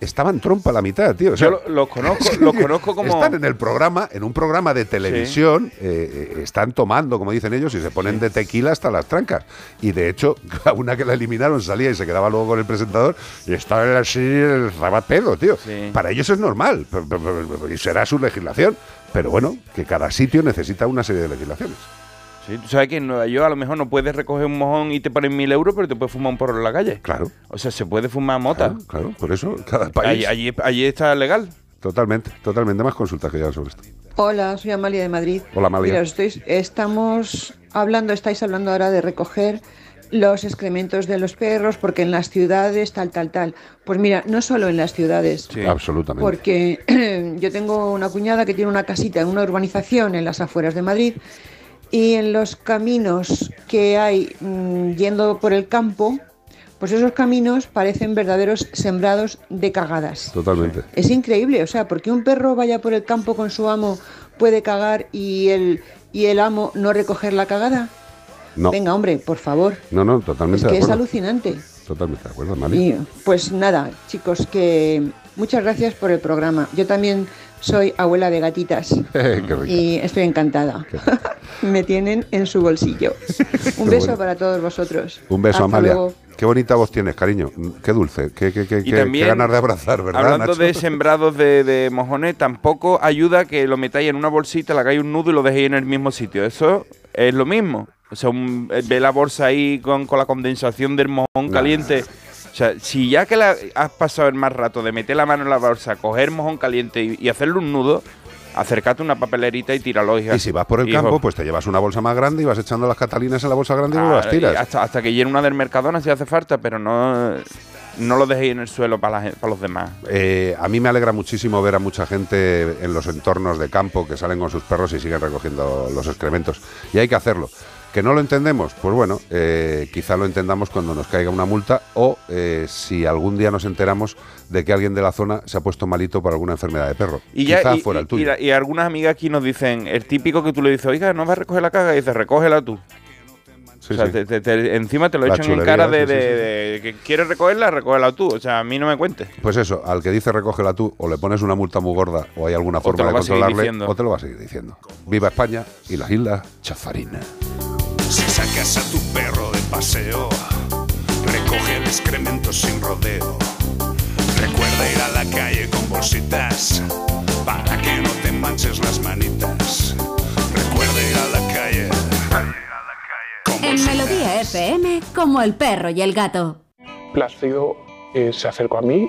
Estaban trompa la mitad, tío. O sea, Yo lo- los conozco, los conozco como... Están en el programa, en un programa de televisión, eh, eh, están tomando, como dicen ellos, y se ponen de tequila hasta las trancas. Y de hecho, a una que la eliminaron salía y se quedaba luego con el presentador y estaba así, el rabapedo, tío. Sí. Para ellos es normal, y será su legislación. Pero bueno, que cada sitio necesita una serie de legislaciones. Sí, tú sabes que en Nueva York a lo mejor no puedes recoger un mojón y te ponen mil euros, pero te puedes fumar un porro en la calle. Claro. O sea, se puede fumar mota. Claro, claro, por eso, cada país. Allí, allí, allí está legal. Totalmente, totalmente. Más consultas que ya sobre esto. Hola, soy Amalia de Madrid. Hola, Amalia. Mira, estoy- estamos hablando, estáis hablando ahora de recoger los excrementos de los perros porque en las ciudades tal, tal, tal. Pues mira, no solo en las ciudades. Absolutamente. Porque yo tengo una cuñada que tiene una casita en una urbanización en las afueras de Madrid y en los caminos que hay mm, yendo por el campo, pues esos caminos parecen verdaderos sembrados de cagadas. Totalmente. Es increíble, o sea, porque un perro vaya por el campo con su amo puede cagar y el, y el amo no recoger la cagada. No. Venga, hombre, por favor. No, no, totalmente Es que de es acuerdo. alucinante. Totalmente de acuerdo, Mali. Y, pues nada, chicos, que muchas gracias por el programa. Yo también soy abuela de gatitas y estoy encantada. Me tienen en su bolsillo. Un Qué beso bueno. para todos vosotros. Un beso, Hasta Amalia. luego. Qué bonita voz tienes, cariño. Qué dulce. Qué, qué, qué, Y qué- también, qué ganas de abrazar, ¿verdad, Hablando Nacho? de sembrados de, de mojones, tampoco ayuda que lo metáis en una bolsita, le hagáis un nudo y lo dejéis en el mismo sitio. Eso es lo mismo. O sea, un- eh, ve la bolsa ahí con, con la condensación del mojón caliente. O sea, si ya que la, has pasado el más rato de meter la mano en la bolsa, coger mojón caliente y, y hacerle un nudo, acércate una papelerita y tíralo. hija. Y si vas por el Hijo. campo, pues te llevas una bolsa más grande y vas echando las catalinas en la bolsa grande y luego Ah, las tiras. y hasta, hasta que llene una del Mercadona si hace falta, pero no, no lo dejéis en el suelo para, la para los demás. Eh, a mí me alegra muchísimo ver a mucha gente en los entornos de campo que salen con sus perros y siguen recogiendo los excrementos. Y hay que hacerlo. ¿Que no lo entendemos? Pues bueno, eh, quizá lo entendamos cuando nos caiga una multa o eh, si algún día nos enteramos de que alguien de la zona se ha puesto malito por alguna enfermedad de perro. Y ya quizá y, fuera el tuyo. y la- y algunas amigas aquí nos dicen, el típico que tú le dices, oiga, ¿no vas a recoger la caga? Y dices, recógela tú. Sí, o sea, sí. te- te- te- encima te lo La echan en chulería, cara de, sí, sí, de- sí. de que quieres recogerla, recógela tú. O sea, a mí no me cuentes. Pues eso, al que dice recógela tú, o le pones una multa muy gorda, o hay alguna forma de controlarle, o te lo va a seguir diciendo. Viva España y las Islas Chafarinas. Si sacas a tu perro de paseo, recoge el excremento sin rodeo. Recuerda ir a la calle con bolsitas para que no te manches las manitas. Recuerda ir a la calle. En Melodía FM, como el perro y el gato. Plácido eh, se acercó a mí.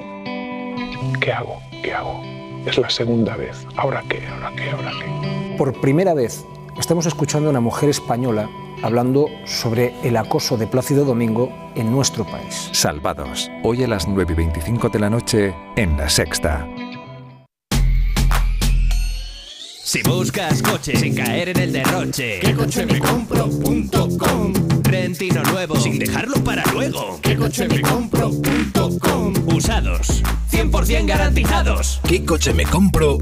¿Qué hago? ¿Qué hago? Es la segunda vez. ¿Ahora qué? ¿Ahora qué? ¿Ahora qué? Por primera vez estamos escuchando a una mujer española hablando sobre el acoso de Plácido Domingo en nuestro país. Salvados, hoy a las 9 y 25 de la noche en La Sexta. Si buscas coche sin caer en el derroche, ¿qué coche me compro.com? Rentino nuevo sin dejarlo para luego, ¿qué coche me compro.com? Usados, 100% garantizados. ¿Qué coche me compro?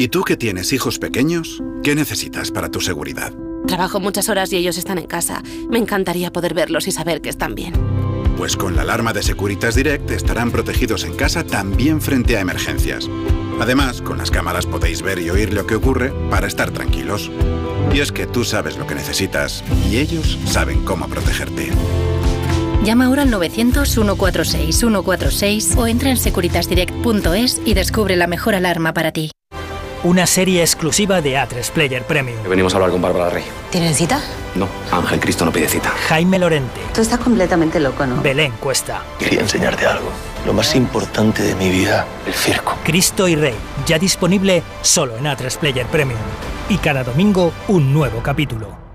¿Y tú que tienes hijos pequeños? ¿Qué necesitas para tu seguridad? Trabajo muchas horas y ellos están en casa. Me encantaría poder verlos y saber que están bien. Pues con la alarma de Securitas Direct estarán protegidos en casa también frente a emergencias. Además, con las cámaras podéis ver y oír lo que ocurre para estar tranquilos. Y es que tú sabes lo que necesitas y ellos saben cómo protegerte. Llama ahora al 900-146-146 o entra en securitasdirect.es y descubre la mejor alarma para ti. Una serie exclusiva de A3 Player Premium. Venimos a hablar con Bárbara Rey. ¿Tienen cita? No, Ángel Cristo no pide cita. Jaime Lorente, Tú estás completamente loco, ¿no? Belén Cuesta, Quería enseñarte algo. Lo más importante de mi vida, el circo. Cristo y Rey, ya disponible solo en A3 Player Premium. Y cada domingo un nuevo capítulo.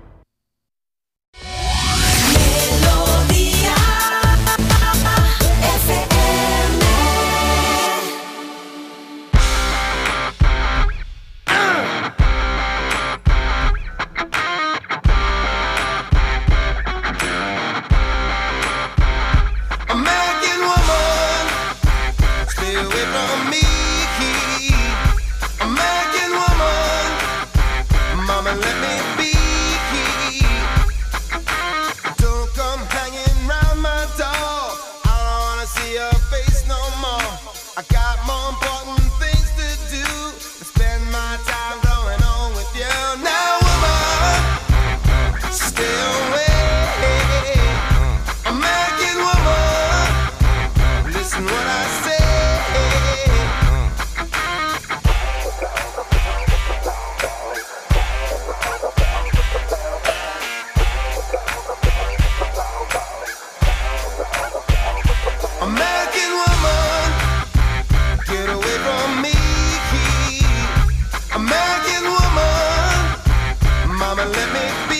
Let me be.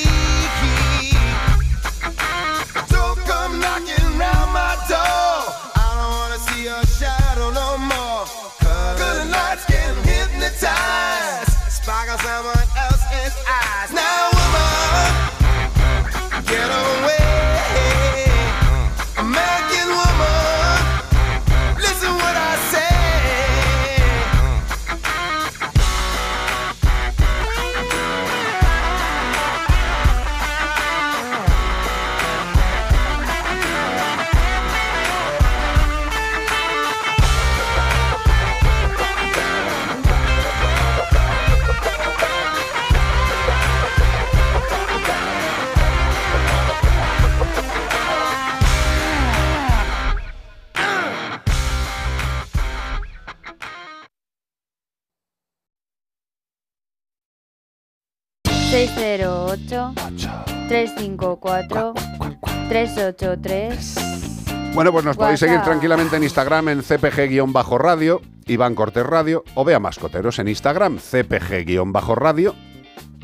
383 Bueno, pues nos podéis seguir tranquilamente en Instagram en cpg-radio, Iván Cortés Radio, o vea Mascoteros en Instagram, cpg-radio,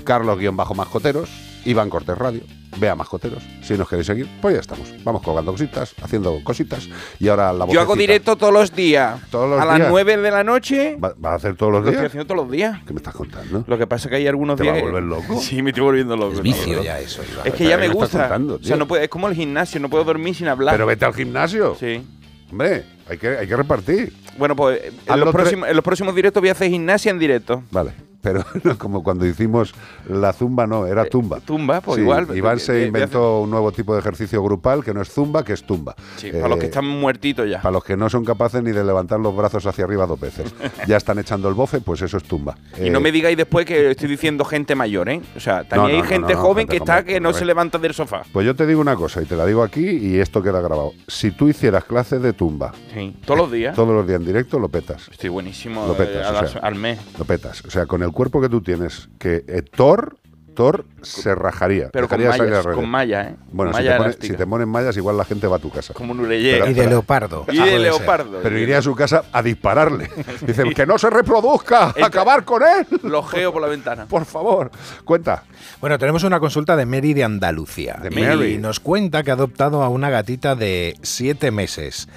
Carlos-mascoteros, Iván Cortés Radio, vea Mascoteros. Si nos queréis seguir, pues ya estamos. Vamos colgando cositas, haciendo cositas, y ahora la Yo hago directo todos los días. Todos los a las días. 9 de la noche. ¿Va- ¿Vas a hacer todos los Lo estoy días? haciendo todos los días. ¿Qué me estás contando? Lo que pasa es que hay algunos ¿Te días. va a volver loco? Sí, me estoy volviendo loco. Es vicio ya eso, Iván. Es que ya ¿Qué me gusta. contando, o sea, no puede- es como el gimnasio, no puedo dormir sin hablar. Pero vete al gimnasio. Sí. Hombre, hay que, hay que repartir. Bueno, pues en los, próximos, en los próximos directos voy a hacer gimnasia en directo. Vale. Pero no, como cuando hicimos la zumba, no, era tumba. Eh, Tumba, pues Sí, igual. Iván Eh, se eh, inventó un nuevo tipo de ejercicio grupal que no es zumba, que es tumba. Sí, para los que Eh, están muertitos ya. Para los que no son capaces ni de levantar los brazos hacia arriba dos veces. ya están echando el bofe, pues eso es tumba. Y no Eh, me digáis después que estoy diciendo gente mayor, ¿eh? O sea, también No, no, hay no, gente no, no, joven gente que está que no se levanta del sofá. Pues yo te digo una cosa y te la digo aquí y esto queda grabado. Si tú hicieras clases de tumba Sí, todos los días. todos los días en directo, lo petas. Estoy buenísimo Lo petas, eh, o sea. al mes. Lo petas. O sea, con el cuerpo que tú tienes, que eh, Thor, Thor se rajaría. Pero con mallas, con mallas, ¿eh? Bueno, si, te si ponen mallas, igual la gente va a tu casa. Como un ureyé. Y de leopardo. Y de ser. leopardo. Pero iría a su casa a dispararle. Dicen, que no se reproduzca, Entra- acabar con él. Lo geo por la ventana. Por favor, cuenta. Bueno, tenemos una consulta de Mary de Andalucía. De y Mary. nos cuenta que ha adoptado a una gatita de siete meses.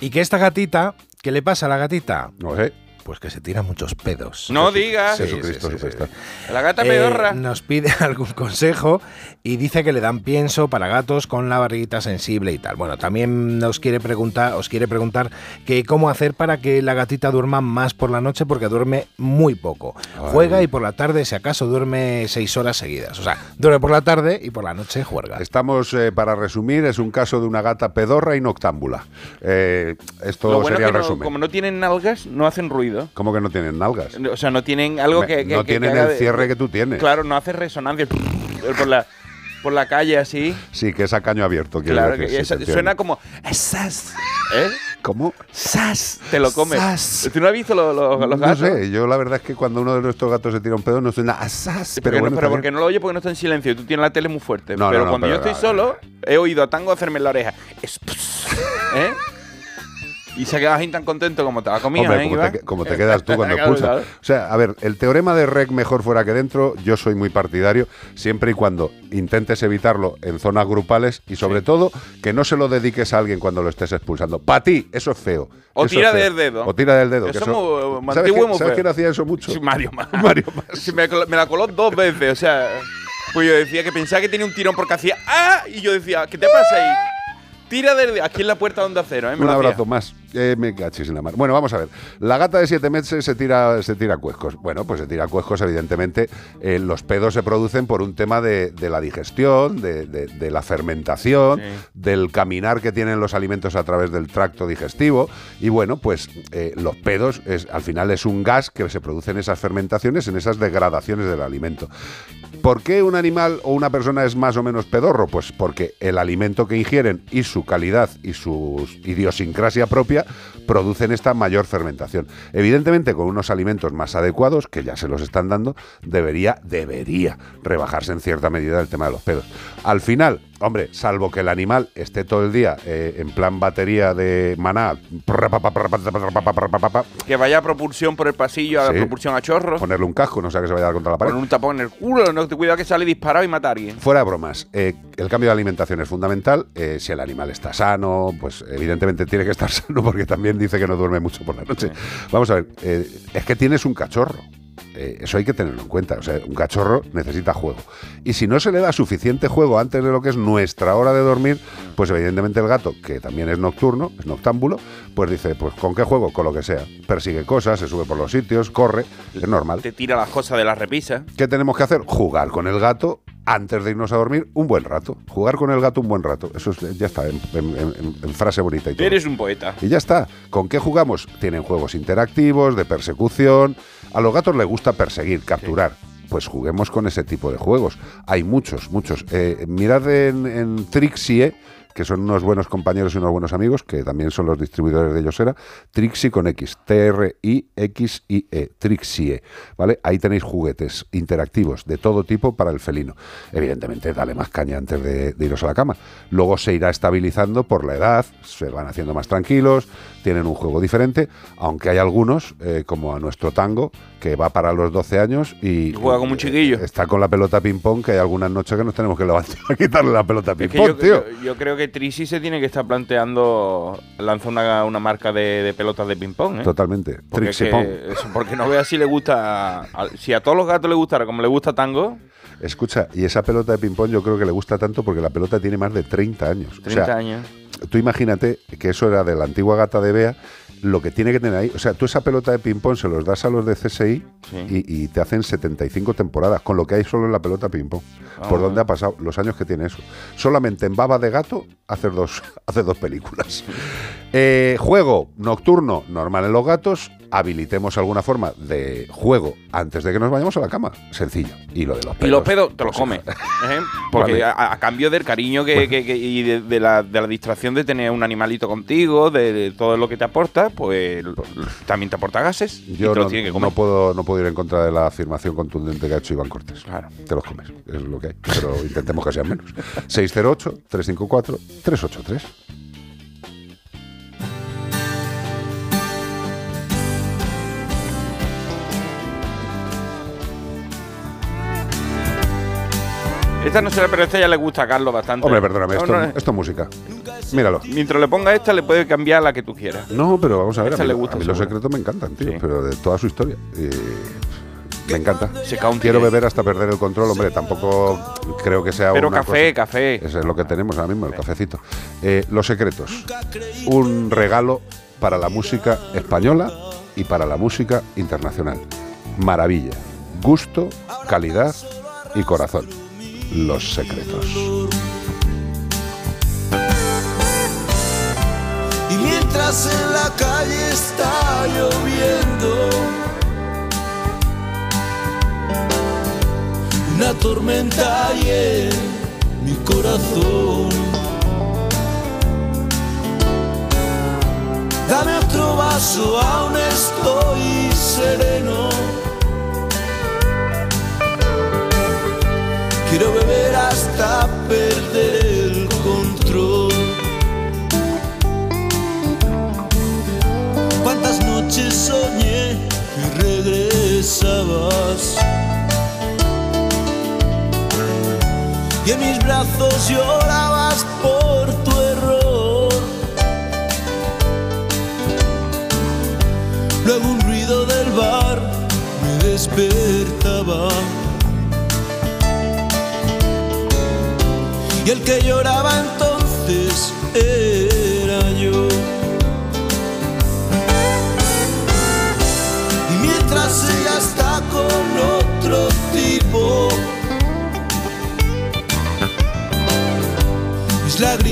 Y que esta gatita, ¿qué le pasa a la gatita? No sé. Pues que se tira muchos pedos. No digas. Sí, Jesucristo sí, sí. La gata Eh, pedorra. nos pide algún consejo y dice que le dan pienso para gatos con la barriguita sensible y tal. Bueno, también nos quiere preguntar, os quiere preguntar que cómo hacer para que la gatita duerma más por la noche porque duerme muy poco. Juega y por la tarde, si acaso, duerme seis horas seguidas. O sea, duerme por la tarde y por la noche juega. Estamos, eh, para resumir, es un caso de una gata pedorra y noctámbula. Eh, esto Lo bueno sería el que no- resumen. como no tienen nalgas, no hacen ruido. ¿Cómo que no tienen nalgas? O sea, no tienen algo Me- que, que- no que- tienen que el de- cierre que tú tienes. Claro, no hace resonancia por la, por la calle así. Sí, que es a caño abierto. Claro, decir, que sí, suena como ¡Sas! ¿Eh? ¿Cómo? ¡Sas! Te lo comes. Sas. ¿Tú no has visto los, los- los No gatos? sé, yo la verdad es que cuando uno de nuestros gatos se tira un pedo no suena asas, Pero, pero, no- bueno, pero está porque no lo oye porque no está en silencio y tú tienes la tele muy fuerte. No, no, pero no, cuando pero- yo estoy solo, he oído a Tango hacerme en la oreja. Es- ¿Eh? Y se ha quedado así tan contento como te la comida, Hombre, ¿eh, como, te, como te quedas tú cuando Claro, pulsas. claro. O sea, a ver, el teorema de rec mejor fuera que dentro, yo soy muy partidario, siempre y cuando intentes evitarlo en zonas grupales y sobre todo que no se lo dediques a alguien cuando lo estés expulsando. Para ti, eso es feo. O Eso tira del dedo. O tira del dedo. que Eso eso- es muy- ¿Sabes, antiguo y quién, muy ¿sabes feo. quién hacía eso mucho? Sí, Mario Más. Mario Más. Sí, me, la coló dos veces, o sea. Pues yo decía que pensaba que tenía un tirón porque hacía ¡Ah! Y yo decía, ¿qué te pasa ahí? Tira del aquí en la puerta de Onda Cero, ¿eh? Me Un hacía. abrazo más. Eh, me cachis en la mar. Bueno, vamos a ver. La gata de siete meses se tira, se tira cuescos. Bueno, pues se tira cuescos, evidentemente. eh, los pedos se producen por un tema de, de la digestión, de, de- de la fermentación, del caminar que tienen los alimentos a través del tracto digestivo. Y bueno, pues eh, los pedos es, al final es un gas que se produce en esas fermentaciones, en esas degradaciones del alimento. ¿Por qué un animal o una persona es más o menos pedorro? Pues porque el alimento que ingieren y su calidad y su idiosincrasia propia producen esta mayor fermentación. Evidentemente, con unos alimentos más adecuados, que ya se los están dando, debería, debería rebajarse en cierta medida el tema de los pedos. Al final, hombre, salvo que el animal esté todo el día eh, en plan batería de maná, Que vaya a propulsión por el pasillo, a la Sí. propulsión a chorro. ponerle un casco, no sea que se vaya a dar contra la pared. Poner un tapón en el culo, no te cuidado que sale disparado y mata a alguien. Fuera de bromas, eh, el cambio de alimentación es fundamental. eh, si el animal está sano, pues evidentemente tiene que estar sano porque también dice que no duerme mucho por la noche. Vamos a ver, eh, es que tienes un cachorro. Eh, eso hay que tenerlo en cuenta. O sea, un cachorro necesita juego. Y si no se le da suficiente juego antes de lo que es nuestra hora de dormir, pues evidentemente el gato, que también es nocturno, es noctámbulo, pues dice, pues ¿con qué juego? Con lo que sea. Persigue cosas, se sube por los sitios, corre, es normal. Te tira las cosas de la repisa. ¿Qué tenemos que hacer? Jugar con el gato antes de irnos a dormir un buen rato. Jugar con el gato un buen rato. Eso es- ya está, en, en- en- en frase bonita y todo. Eres un poeta. Y ya está. ¿Con qué jugamos? Tienen juegos interactivos, de persecución. A los gatos les gusta perseguir, capturar. Pues juguemos con ese tipo de juegos. Hay muchos, muchos. Eh, mirad en, en Trixie, que son unos buenos compañeros y unos buenos amigos, que también son los distribuidores de Yosera, Trixie con X, T-R-I-X-I-E, Trixie, ¿vale? Ahí tenéis juguetes interactivos de todo tipo para el felino. Evidentemente, dale más caña antes de, de iros a la cama. Luego se irá estabilizando por la edad, se van haciendo más tranquilos, tienen un juego diferente, aunque hay algunos, eh, como a nuestro tango, que va para los 12 años y Juega como un chiquillo. está con la pelota ping-pong, que hay algunas noches que nos tenemos que levantar a quitarle la pelota Es que ping-pong, tío. yo- yo creo que Trisi se tiene que estar planteando lanzar una, una marca de, de pelotas de ping-pong. ¿eh? Totalmente. Porque, es que Pong. eso, porque no veas si le gusta. a- si a todos los gatos le gustara como le gusta tango, Escucha, y esa pelota de ping-pong yo creo que le gusta tanto porque la pelota tiene más de 30 años. 30 o sea, años. tú imagínate que eso era de la antigua gata de Bea, lo que tiene que tener ahí. O sea, tú esa pelota de ping-pong se los das a los de CSI y, y te hacen 75 temporadas, con lo que hay solo en la pelota ping-pong. Ah. ¿Por dónde ha pasado? Los años que tiene eso. Solamente en Baba de Gato hace dos, hace dos películas. Eh, juego nocturno, normal en los gatos. Habilitemos alguna forma de juego antes de que nos vayamos a la cama. Sencillo. Y lo de los pedos. y los pedos te los pues, comes. ¿eh? Porque a, a cambio del cariño que, que- que- y de, de la, de la distracción de tener un animalito contigo, de, de todo lo que te aporta, pues también te aporta gases. y Yo te los no, no puedo, no puedo ir en contra de la afirmación contundente que ha hecho Iván Cortés. Claro. Te los comes, es lo que hay. Pero intentemos que sean menos. 608-354-383. Esta no será, pero esta ya le gusta a Carlos bastante. Hombre, perdóname, No, esto, no, esto es música. Míralo. Mientras le ponga esta, le puede cambiar la que tú quieras. No, pero vamos a ver, a Esta mí, le gusta, a mí los secretos me encantan, tío, pero de toda su historia. Y me encanta. Se Quiero beber hasta perder el control, hombre, tampoco creo que sea Pero una café, cosa- café. Eso es lo que tenemos ahora mismo, el cafecito. Eh, los secretos. Un regalo para la música española y para la música internacional. Maravilla. Gusto, calidad y corazón. Los secretos. Y mientras en la calle está lloviendo, una tormenta en mi corazón. Dame otro vaso, aún estoy sereno. Quiero beber hasta perder el control. Cuántas noches soñé que regresabas. Y en mis brazos llorabas por tu error. Luego un ruido del bar me despertaba. Y el que lloraba entonces era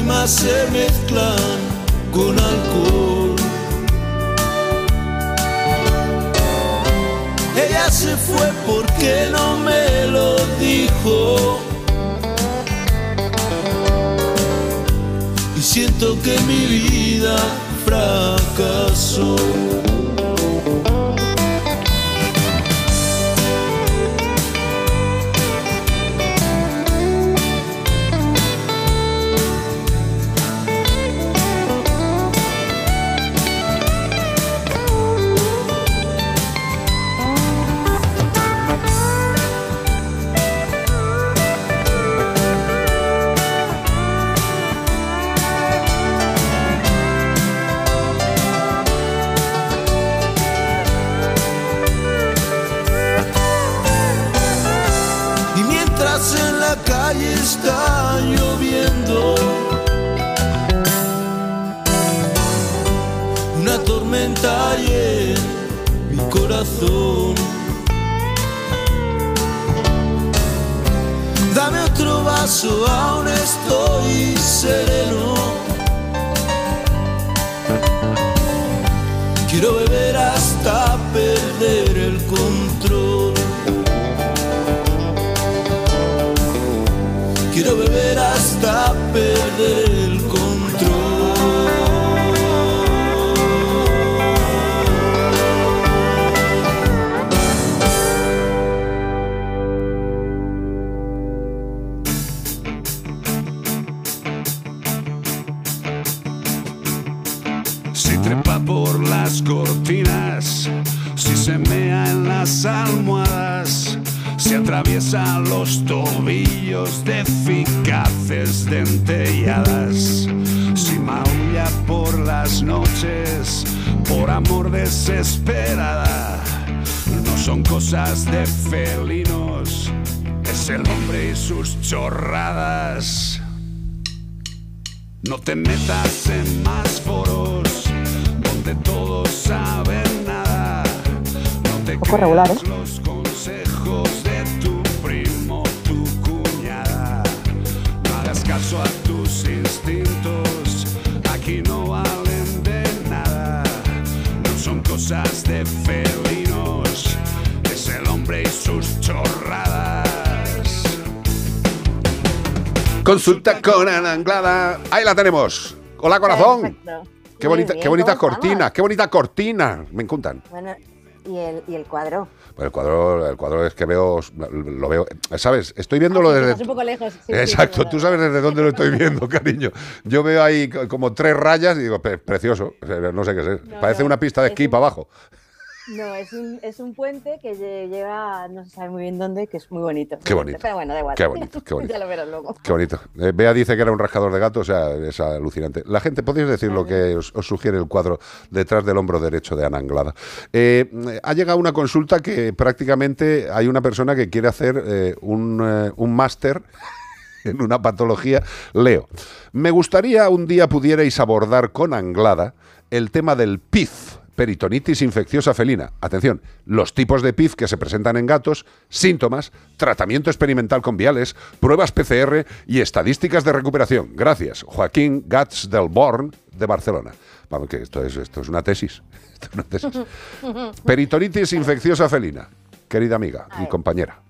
lágrimas se mezclan con alcohol. Ella se fue porque no me lo dijo. Y siento que mi vida fracasó. Dame otro vaso, aún estoy sereno. Quiero beber hasta perder el control. Quiero beber hasta perder atraviesa los tobillos de eficaces dentelladas, si maulla por las noches, por amor desesperada, no son cosas de felinos, es el hombre y sus chorradas. No te metas en más foros donde todos saben nada. No te poco regular, ¿eh? los de felinos, es el hombre y sus chorradas. Consulta con Ana Anglada. Ahí la tenemos. Hola, corazón. Perfecto. Qué bonita, bien, qué bonita ¿cómo cortina, estamos? qué bonita cortina. Me encantan. Bueno, y el, y el cuadro. Bueno, el cuadro, el cuadro es que veo, lo veo, ¿sabes? Estoy viéndolo desde... Estás un poco lejos. sí, Exacto, sí, tú sabes desde dónde lo estoy viendo, cariño. Yo veo ahí co- como tres rayas y digo, "Pe- precioso, no sé qué es. No, Parece no, una pista de es esquí un- para abajo. No, es un, es un puente que lle- lleva, no se sabe muy bien dónde, que es muy bonito. Qué bonito. Pero bueno, da igual. Qué bonito, qué bonito. ya lo verás luego. Qué bonito. Eh, Bea dice que era un rascador de gato, o sea, es alucinante. La gente, ¿podéis decir lo que os, os sugiere el cuadro detrás del hombro derecho de Ana Anglada? Eh, ha llegado una consulta que prácticamente hay una persona que quiere hacer eh, un, un máster en una patología. Leo, me gustaría un día pudierais abordar con Anglada el tema del PIF, peritonitis infecciosa felina. Atención, los tipos de PIF que se presentan en gatos, síntomas, tratamiento experimental con viales, pruebas PCR y estadísticas de recuperación. Gracias, Joaquín Gats del Born de Barcelona. Vamos, que esto es, esto es una tesis. Esto es una tesis. Peritonitis infecciosa felina, querida amiga y compañera.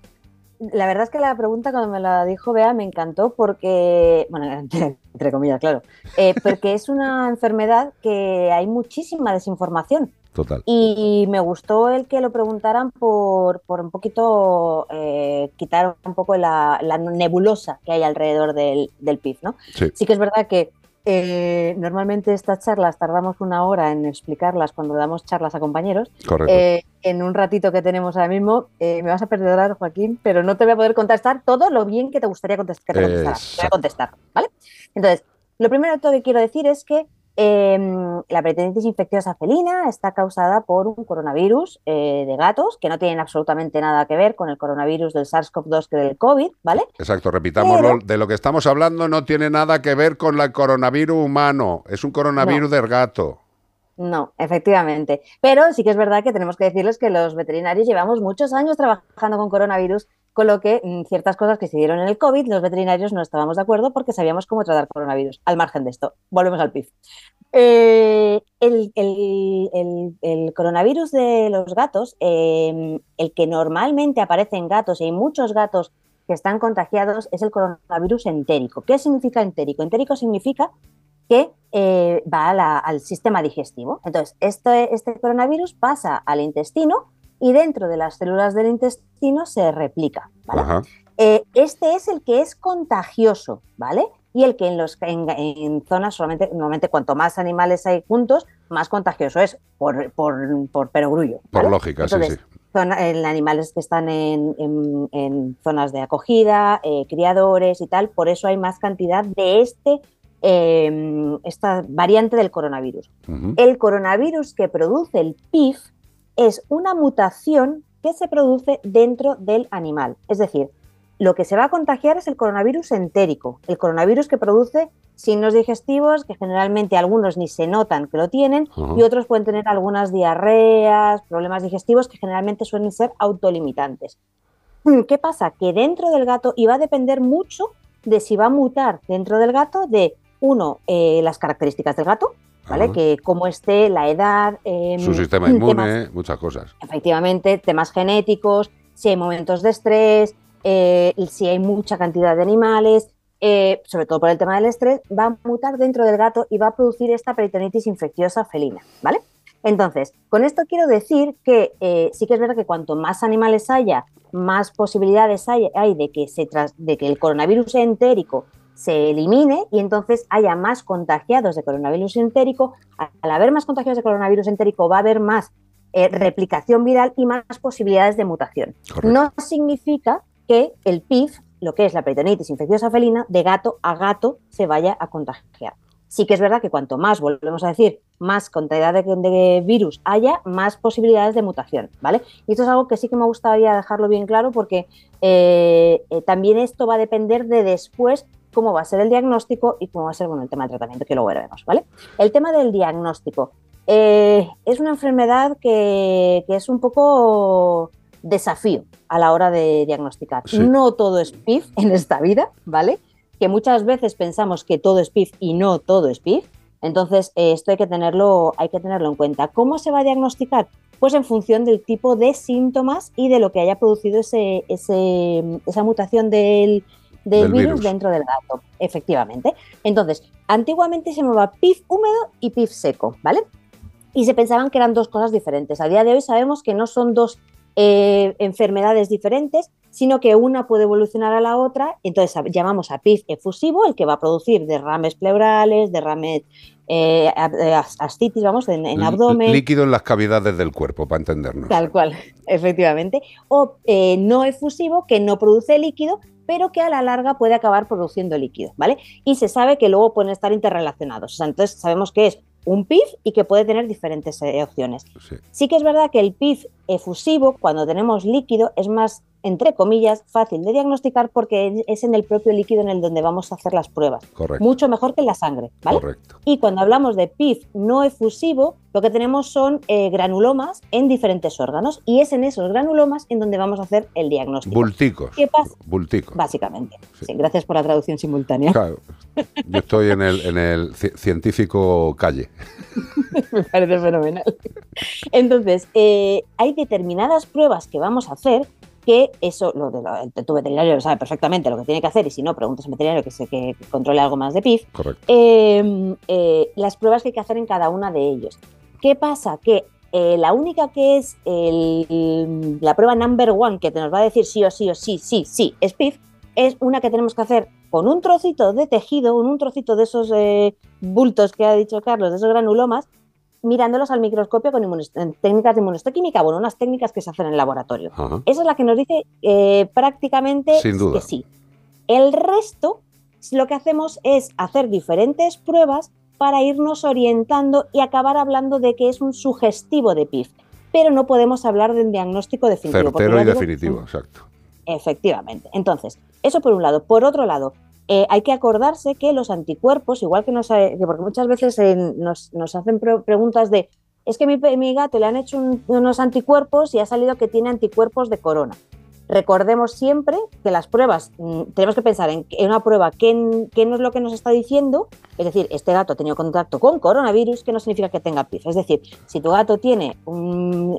La verdad es que la pregunta cuando me la dijo Bea me encantó porque, bueno, entre comillas, claro, eh, porque es una enfermedad que hay muchísima desinformación. Total. Y me gustó el que lo preguntaran por, por un poquito eh, quitar un poco la, la nebulosa que hay alrededor del, del PIB, ¿no? Sí. que es verdad que eh, normalmente estas charlas tardamos una hora en explicarlas cuando damos charlas a compañeros. Correcto. Eh, en un ratito que tenemos ahora mismo, eh, me vas a perdonar, Joaquín, pero no te voy a poder contestar todo lo bien que te gustaría contestar. Que te contestara. Te voy a contestar, ¿vale? Entonces, lo primero que quiero decir es que eh, la peritonitis infecciosa felina está causada por un coronavirus eh, de gatos que no tienen absolutamente nada que ver con el coronavirus del SARS-CoV-2 que del COVID, ¿vale? Exacto, repitámoslo. Pero- De lo que estamos hablando no tiene nada que ver con el coronavirus humano. Es un coronavirus del gato. No, efectivamente. Pero sí que es verdad que tenemos que decirles que los veterinarios llevamos muchos años trabajando con coronavirus, con lo que mm, ciertas cosas que se dieron en el COVID, los veterinarios no estábamos de acuerdo porque sabíamos cómo tratar coronavirus. Al margen de esto, volvemos al PIF. Eh, el, el- el- coronavirus de los gatos, eh, el que normalmente aparece en gatos, y hay muchos gatos que están contagiados, es el coronavirus entérico. ¿Qué significa entérico? Entérico significa que eh, va al sistema digestivo. Entonces, este, este coronavirus pasa al intestino y dentro de las células del intestino se replica. ¿vale? Eh, este es el que es contagioso, ¿vale? Y el que en, los, en, en zonas solamente, normalmente cuanto más animales hay juntos, más contagioso es, por, por, por perogrullo. Por lógica, sí, Entonces, sí. zona- en animales que están en, en- en zonas de acogida, eh, criadores y tal, por eso hay más cantidad de este, eh, esta variante del coronavirus. El coronavirus que produce el PIF es una mutación que se produce dentro del animal. Es decir, lo que se va a contagiar es el coronavirus entérico, el coronavirus que produce signos digestivos que generalmente algunos ni se notan que lo tienen y otros pueden tener algunas diarreas, problemas digestivos que generalmente suelen ser autolimitantes. ¿Qué pasa? Que dentro del gato, y va a depender mucho de si va a mutar dentro del gato, de uno, eh, las características del gato, ¿vale? Ajá. Que cómo esté, la edad, em, Su sistema temas- inmune, muchas cosas. efectivamente, temas genéticos, si hay momentos de estrés, eh, si hay mucha cantidad de animales, eh, sobre todo por el tema del estrés, va a mutar dentro del gato y va a producir esta peritonitis infecciosa felina, ¿vale? Entonces, con esto quiero decir que eh, sí que es verdad que cuanto más animales haya, más posibilidades hay, hay de, que se tras- de que el coronavirus entérico se elimine y entonces haya más contagiados de coronavirus entérico. Al haber más contagiados de coronavirus entérico va a haber más eh, replicación viral y más posibilidades de mutación. No significa que el PIF, lo que es la peritonitis infecciosa felina, de gato a gato se vaya a contagiar. Sí que es verdad que cuanto más, volvemos a decir, más cantidad de, de virus haya, más posibilidades de mutación, ¿vale? Y esto es algo que sí que me gustaría dejarlo bien claro porque eh, eh, también esto va a depender de después cómo va a ser el diagnóstico y cómo va a ser bueno, el tema del tratamiento, que luego veremos, ¿vale? El tema del diagnóstico. eh, es una enfermedad que, que es un poco desafío a la hora de diagnosticar. Sí. No todo es PIF en esta vida, ¿vale? Que muchas veces pensamos que todo es PIF y no todo es PIF. Entonces, eh, esto hay que, tenerlo, hay que tenerlo en cuenta. ¿Cómo se va a diagnosticar? Pues en función del tipo de síntomas y de lo que haya producido ese, ese- esa mutación del, del Del virus, virus. dentro del gato, efectivamente. Entonces, antiguamente se llamaba PIF húmedo y PIF seco, ¿vale? Y se pensaban que eran dos cosas diferentes. A día de hoy sabemos que no son dos eh, enfermedades diferentes, sino que una puede evolucionar a la otra. Entonces llamamos a PIF efusivo, el que va a producir derrames pleurales, derrames, eh, ascitis, vamos, en, en abdomen. Líquido en las cavidades del cuerpo, para entendernos. Tal cual, efectivamente. O eh, no efusivo, que no produce líquido, pero que a la larga puede acabar produciendo líquido, ¿vale? Y se sabe que luego pueden estar interrelacionados. O sea, entonces sabemos que es un PIF y que puede tener diferentes eh, opciones. Sí que es verdad que el PIF efusivo, cuando tenemos líquido, es más, entre comillas, fácil de diagnosticar porque es en el propio líquido en el donde vamos a hacer las pruebas. Correcto. Mucho mejor que en la sangre, ¿vale? Correcto. Y cuando hablamos de PIF no efusivo, lo que tenemos son eh, granulomas en diferentes órganos y es en esos granulomas en donde vamos a hacer el diagnóstico. Bulticos. ¿Qué pasa? Bulticos. Básicamente. Sí, gracias por la traducción simultánea. Claro. Yo estoy en el, en el ci- científico calle. Me parece fenomenal. Entonces, eh, hay determinadas pruebas que vamos a hacer que eso, lo de lo- el- tu veterinario lo sabe perfectamente lo que tiene que hacer y si no, preguntas a un veterinario que, se, que controle algo más de PIF. Eh, eh, las pruebas que hay que hacer en cada una de ellos. ¿Qué pasa? Que eh, la única que es el- la prueba number one que te nos va a decir sí o sí o sí, sí, sí, es PIF, es una que tenemos que hacer con un trocito de tejido, con un trocito de esos eh, bultos que ha dicho Carlos, de esos granulomas, mirándolos al microscopio con técnicas de inmunohistoquímica, bueno, unas técnicas que se hacen en el laboratorio. Ajá. Esa es la que nos dice eh, prácticamente que sí. El resto, lo que hacemos es hacer diferentes pruebas para irnos orientando y acabar hablando de que es un sugestivo de PIF. Pero no podemos hablar de un diagnóstico definitivo. Certero y digo, definitivo, exacto. Efectivamente. Entonces, eso por un lado. Por otro lado, eh, hay que acordarse que los anticuerpos, igual que nos, porque muchas veces nos, hacen pre- preguntas de, es que mi, mi gato le han hecho un- unos anticuerpos y ha salido que tiene anticuerpos de corona. Recordemos siempre que las pruebas, mm, tenemos que pensar en, una prueba, ¿qué, no es lo que nos está diciendo? Es decir, este gato ha tenido contacto con coronavirus, que no significa que tenga PIF. Es decir, si tu gato tiene un,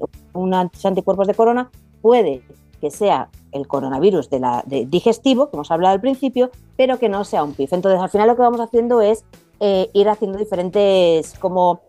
anticuerpos de corona, puede que sea el coronavirus de la, de digestivo, que hemos hablado al principio, pero que no sea un PIF. Entonces, al final lo que vamos haciendo es eh, ir haciendo diferentes, como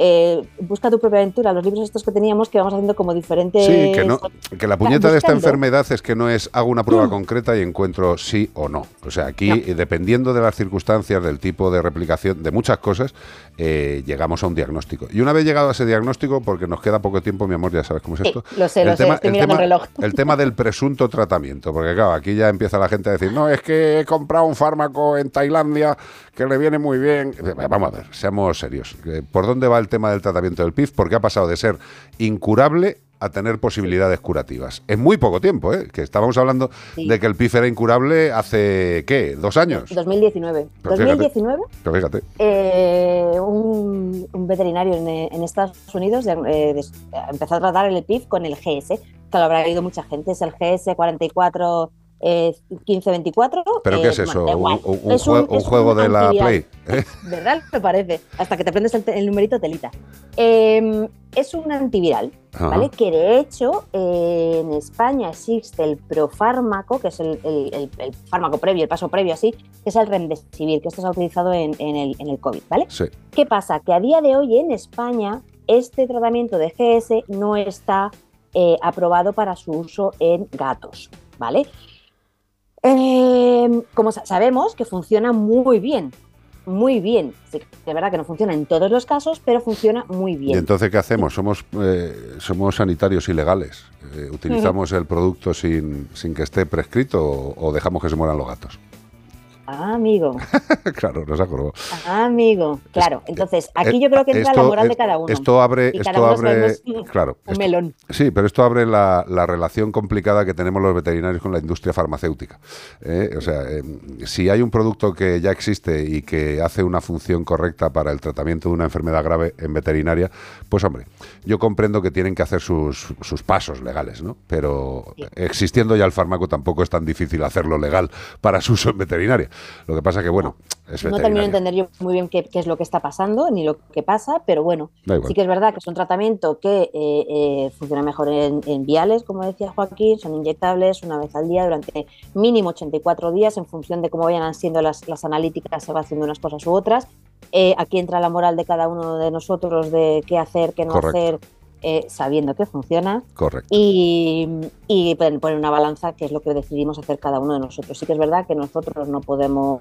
eh, busca tu propia aventura, los libros estos que teníamos que vamos haciendo como diferentes... Sí, que, no, que la puñeta de esta enfermedad es que no es hago una prueba Mm. concreta y encuentro sí o no. O sea, aquí, No. eh, dependiendo de las circunstancias, del tipo de replicación, de muchas cosas, eh, llegamos a un diagnóstico. Y una vez llegado a ese diagnóstico, porque nos queda poco tiempo, mi amor, ya sabes cómo es Sí, esto. lo sé, lo sé, estoy el mirando tema, el reloj. el tema del presunto tratamiento, porque claro, aquí ya empieza la gente a decir, no, es que he comprado un fármaco en Tailandia que le viene muy bien. Vamos a ver, seamos serios. Eh, ¿Por dónde va el tema del tratamiento del PIF? Porque ha pasado de ser incurable a tener posibilidades curativas. En muy poco tiempo, ¿eh? Que estábamos hablando Sí. de que el PIF era incurable hace, ¿qué? ¿Dos años? 2019. Pero fíjate. 2019 Pero fíjate. eh, un, un veterinario en, en Estados Unidos eh, des- empezó a tratar el PIF con el GS, que lo habrá oído mucha gente, es el GS 44 eh, 1524. ¿Pero eh, qué es bueno, eso? ¿Un, Es es juego de la. Play? ¿eh? ¿Verdad? Me parece. Hasta que te aprendes el, numerito telita. Eh, es un antiviral, Ajá. ¿vale? Que de hecho eh, en España existe el profármaco, que es el, el- el- el fármaco previo, el paso previo así, que es el remdesivir, que esto se ha utilizado en, en el, en el COVID, ¿vale? Sí. ¿Qué pasa? Que a día de hoy en España este tratamiento de GS no está eh, aprobado para su uso en gatos, ¿vale? Eh, como sa- sabemos que funciona muy bien, muy bien. Sí, de verdad que no funciona en todos los casos, pero funciona muy ¿Y bien. entonces qué hacemos? ¿Somos, eh, somos sanitarios ilegales? Eh, ¿Utilizamos el producto sin, sin que esté prescrito o, o dejamos que se mueran los gatos? Ah, amigo, claro, nos acordó. ah, amigo. Claro, entonces aquí Eh, yo creo que entra esto- la moral de cada uno. Esto abre, Y esto abre, claro, un esto- melón. Sí, pero esto abre la, la relación complicada que tenemos los veterinarios con la industria farmacéutica. ¿eh? O sea, eh, si hay un producto que ya existe y que hace una función correcta para el tratamiento de una enfermedad grave en veterinaria, pues hombre, yo comprendo que tienen que hacer sus, sus pasos legales, ¿no? Pero existiendo ya el fármaco tampoco es tan difícil hacerlo legal para su uso en veterinaria. Lo que pasa que, bueno, es No termino de entender yo muy bien qué, qué es lo que está pasando ni lo que pasa, pero bueno, sí que es verdad que es un tratamiento que eh, eh, funciona mejor en, en viales, como decía Joaquín, son inyectables una vez al día durante mínimo 84 días en función de cómo vayan siendo las, las analíticas, se va haciendo unas cosas u otras. Eh, aquí entra la moral de cada uno de nosotros de qué hacer, qué no Correcto. hacer, eh, sabiendo que funciona. Correcto. Y, y poner una balanza, que es lo que decidimos hacer cada uno de nosotros. Sí que es verdad que nosotros no podemos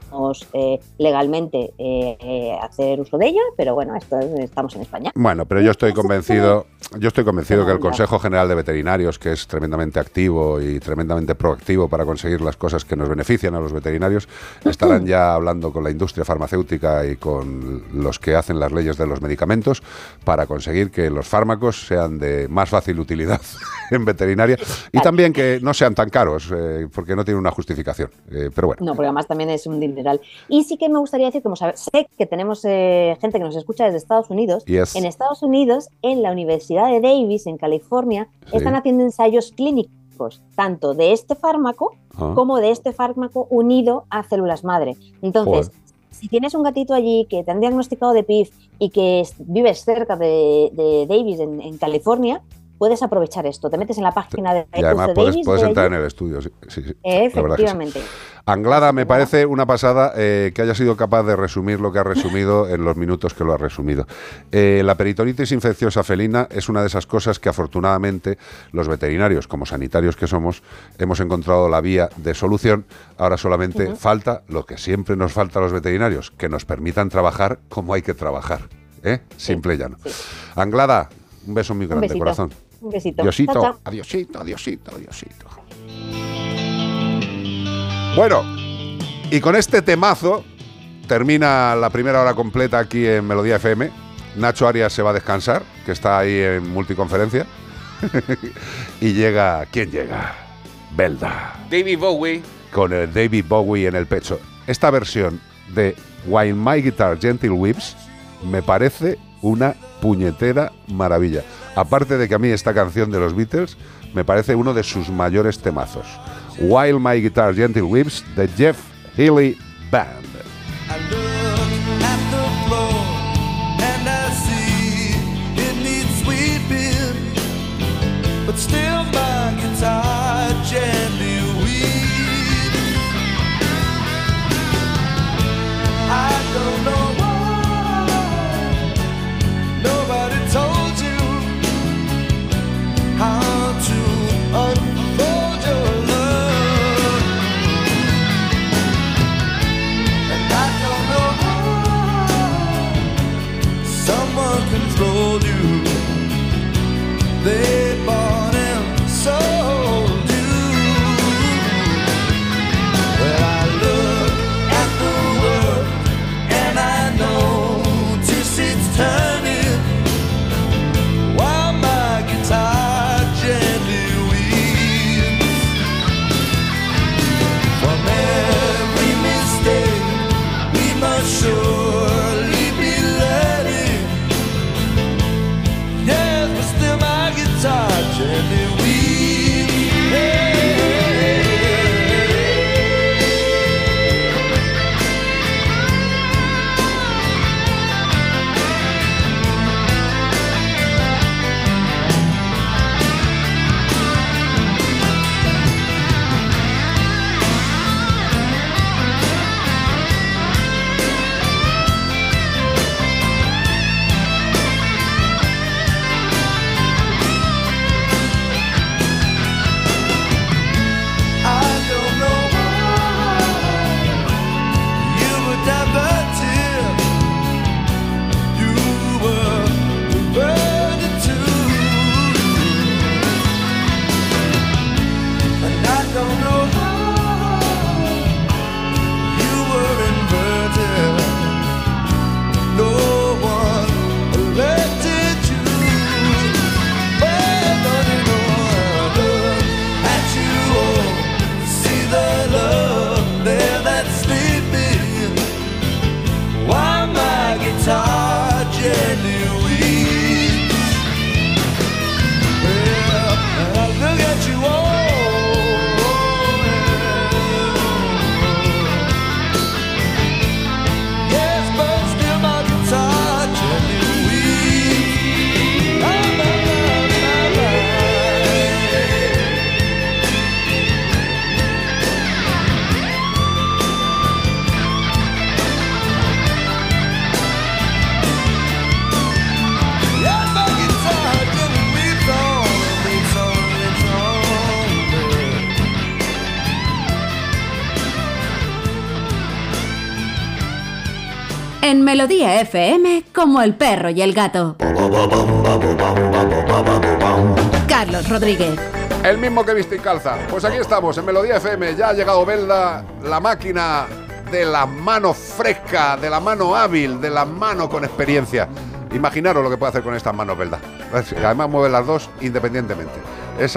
eh, legalmente eh, eh, hacer uso de ella, pero bueno, esto es- estamos en España. Bueno, pero yo estoy convencido, yo estoy convencido que el Consejo General de Veterinarios, que es tremendamente activo y tremendamente proactivo para conseguir las cosas que nos benefician a los veterinarios, estarán ya hablando con la industria farmacéutica y con los que hacen las leyes de los medicamentos para conseguir que los fármacos sean de más fácil utilidad en veterinaria y también que no sean tan caros, eh, porque no tiene una justificación. Eh, pero bueno. No, porque además también es un dineral. Y sí que me gustaría decir, como sé que tenemos eh, gente que nos escucha desde Estados Unidos, Yes. en Estados Unidos, en la Universidad de Davis, en California, Sí. están haciendo ensayos clínicos, tanto de este fármaco Ah. como de este fármaco unido a células madre. Entonces, Joder. si tienes un gatito allí que te han diagnosticado de PIF y que es- vives cerca de, de Davis, en, en California, puedes aprovechar esto. Te metes en la página de Y además de puedes, Davis puedes de entrar en el estudio. Sí, sí, sí, la verdad que sí. Efectivamente. Anglada, me parece una pasada eh, que haya sido capaz de resumir lo que ha resumido en los minutos que lo ha resumido. Eh, la peritonitis infecciosa felina es una de esas cosas que afortunadamente los veterinarios, como sanitarios que somos, hemos encontrado la vía de solución. Ahora solamente falta lo que siempre nos falta a los veterinarios, que nos permitan trabajar como hay que trabajar. ¿eh? Simple y llano. Anglada, un beso muy grande, corazón. Un besito. Diosito, Chao, chao. adiosito, adiosito, adiosito. Bueno, y con este temazo termina la primera hora completa aquí en Melodía FM. Nacho Arias se va a descansar, que está ahí en multiconferencia. y llega, ¿quién llega? Belda, David Bowie. con el David Bowie en el pecho. Esta versión de While My Guitar Gentle Whips me parece una puñetera maravilla. Aparte de que a mí esta canción de los Beatles me parece uno de sus mayores temazos. While My Guitar Gentle Whips de Jeff Healy Band. still En Melodía FM, como el perro y el gato. Carlos Rodríguez. El mismo que viste y calza. Pues aquí estamos, en Melodía FM. Ya ha llegado Belda, la máquina de la mano fresca, de la mano hábil, de la mano con experiencia. Imaginaros lo que puede hacer con estas manos, Belda. Además mueve las dos independientemente. Es,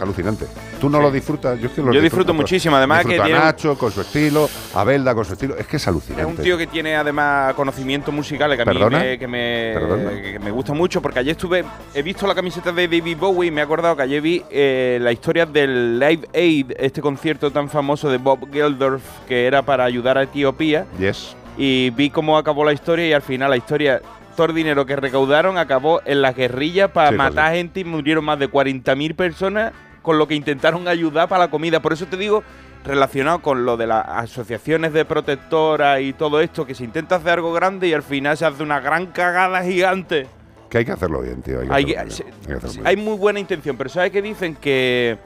alucinante. Tú no lo disfrutas, yo es que lo Yo disfruto muchísimo, además que a tiene un- Nacho con su estilo, a Belda con su estilo. Es que es Es alucinante. un tío que tiene además conocimientos musicales que a mí me, que me, ¿Perdona? que me gusta mucho porque ayer estuve, he visto la camiseta de David Bowie y me he acordado que ayer vi eh, la historia del Live Aid, este concierto tan famoso de Bob Geldof que era para ayudar a Etiopía Yes. y vi cómo acabó la historia y al final la historia, todo el dinero que recaudaron acabó en las guerrillas para Sí, matar gente y murieron más de 40.000 personas con lo que intentaron ayudar para la comida. Por eso te digo, relacionado con lo de las asociaciones de protectoras y todo esto, que se intenta hacer algo grande y al final se hace una gran cagada gigante. Que hay que hacerlo bien, tío. Hay que Hay, hacerlo bien. se- Hay que hacerlo bien. hay muy buena intención, pero ¿sabes qué dicen? Que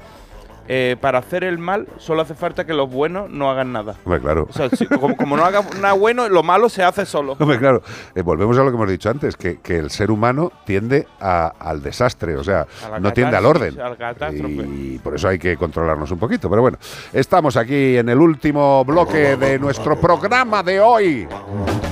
eh, para hacer el mal solo hace falta que los buenos no hagan nada. Hombre, claro. O sea, si- como, como no haga nada bueno, lo malo se hace solo. Hombre, claro, eh, volvemos a lo que hemos dicho antes, que, que el ser humano tiende a- al desastre, o sea, no tiende al orden. al. Y por eso hay que controlarnos un poquito. Pero bueno, estamos aquí en el último bloque de nuestro programa de hoy.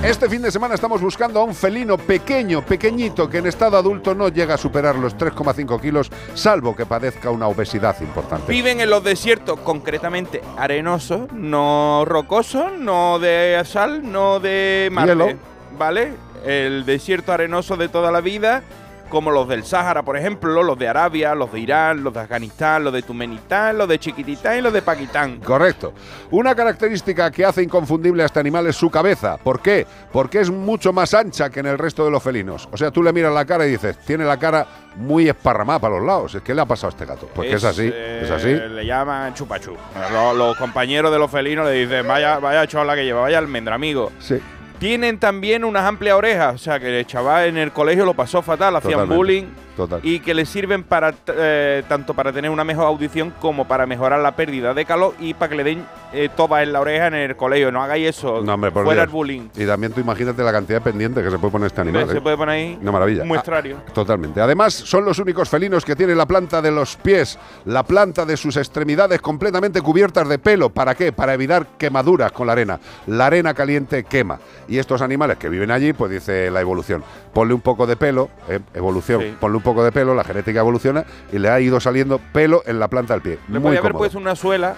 Este fin de semana estamos buscando a un felino pequeño, pequeñito, que en estado adulto no llega a superar los 3,5 kilos, salvo que padezca una obesidad importante. Viven en los desiertos concretamente arenosos, no rocosos, no de sal, no de. Hielo. ¿Vale? El desierto arenoso de toda la vida, como los del Sáhara, por ejemplo, los de Arabia, los de Irán, los de Afganistán, los de Turkmenistán, los de Chiquitistán y los de Pakistán. Correcto. Una característica que hace inconfundible a este animal es su cabeza. ¿Por qué? Porque es mucho más ancha que en el resto de los felinos. O sea, tú le miras la cara y dices, tiene la cara muy esparramada para los lados. Es que le ha pasado a este gato. Porque es, así, eh, es así. Le llaman chupachú. Los, los compañeros de los felinos le dicen, vaya, vaya chola que lleva, vaya almendra, amigo. Sí. Tienen también unas amplias orejas, o sea que el chaval en el colegio lo pasó fatal, hacían Totalmente. bullying Total. y que le sirven para eh, tanto para tener una mejor audición como para mejorar la pérdida de calor y para que le den eh, toba en la oreja en el colegio. No hagáis eso, No, hombre, por fuera Dios. el bullying. Y también tú imagínate la cantidad de pendiente que se puede poner este animal. Se ¿eh? puede poner ahí Una maravilla. un muestrario. Ah, totalmente. Además, son los únicos felinos que tienen la planta de los pies, la planta de sus extremidades completamente cubiertas de pelo. ¿Para qué? Para evitar quemaduras con la arena. La arena caliente quema. Y estos animales que viven allí, pues dice la evolución, ponle un poco de pelo, eh, evolución, Sí. ponle un poco de pelo, la genética evoluciona y le ha ido saliendo pelo en la planta del pie. Le Muy podía haber puesto una suela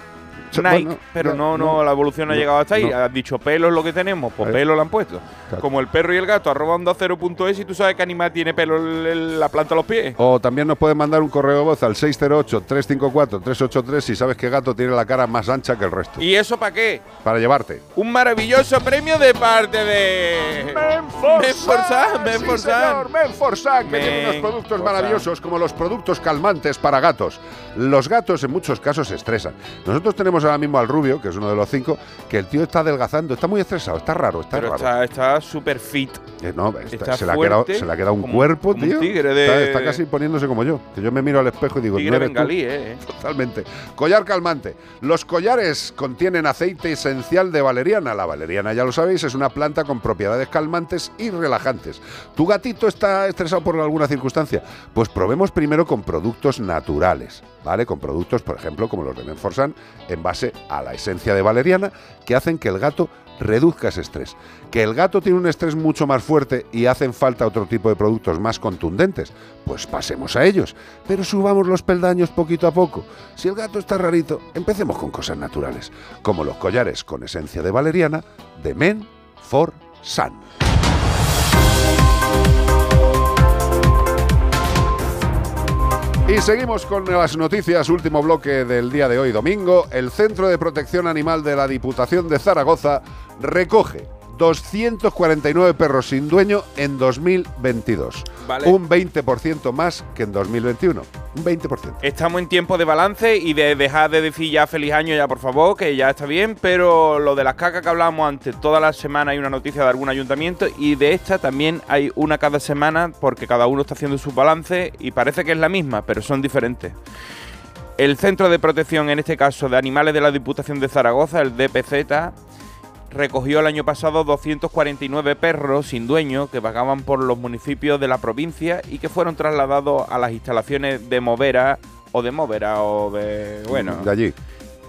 Nike, bueno, pero ya, no, no, no, la evolución no ha llegado hasta ahí. no. Has dicho pelo es lo que tenemos, pues pelo lo han puesto. Claro. Como el perro y el gato, arroba onda 0.es y tú sabes qué animal tiene pelo en en la planta de los pies. O también nos pueden mandar un correo de voz al 608-354-383 si sabes que gato tiene la cara más ancha que el resto. ¿Y eso para qué? Para llevarte. Un maravilloso premio de parte de. Menforsan, Menforsan. Menforsan, que tiene unos productos maravillosos como los productos calmantes para gatos. Los gatos en muchos casos se estresan. Nosotros tenemos ahora mismo al rubio, que es uno de los cinco, que el tío está adelgazando, está muy estresado, está raro, está Pero raro. está está súper fit. Eh, no, está- está se, le ha quedado, se le ha quedado un como- cuerpo, como un tío. tigre de- está, está casi poniéndose como yo. Que yo me miro al espejo y digo, Tigre eres tú. bengalí, eh. Totalmente. Collar calmante. Los collares contienen aceite esencial de valeriana. La valeriana, ya lo sabéis, es una planta con propiedades calmantes y relajantes. ¿Tu gatito está estresado por alguna circunstancia? Pues probemos primero con productos naturales, ¿vale? Con productos, por ejemplo, como los de Menforsan, en base a la esencia de valeriana, que hacen que el gato reduzca ese estrés. Que el gato tiene un estrés mucho más fuerte y hacen falta otro tipo de productos más contundentes, pues pasemos a ellos. Pero subamos los peldaños poquito a poco. Si el gato está rarito, empecemos con cosas naturales, como los collares con esencia de valeriana de Men for Sun. Y seguimos con las noticias, último bloque del día de hoy, domingo. El Centro de Protección Animal de la Diputación de Zaragoza recoge 249 perros sin dueño en 2022. Vale. Un 20% más que en 2021. Un 20%. Estamos en tiempo de balance y de dejar de decir ya feliz año ya, por favor, que ya está bien, pero lo de las cacas que hablábamos antes, toda la semana hay una noticia de algún ayuntamiento y de esta también hay una cada semana porque cada uno está haciendo su balance y parece que es la misma, pero son diferentes. El Centro de Protección, en este caso de Animales de la Diputación de Zaragoza, el DPZ, recogió el año pasado 249 perros sin dueño que vagaban por los municipios de la provincia y que fueron trasladados a las instalaciones de Movera o de Movera o de... bueno... De allí.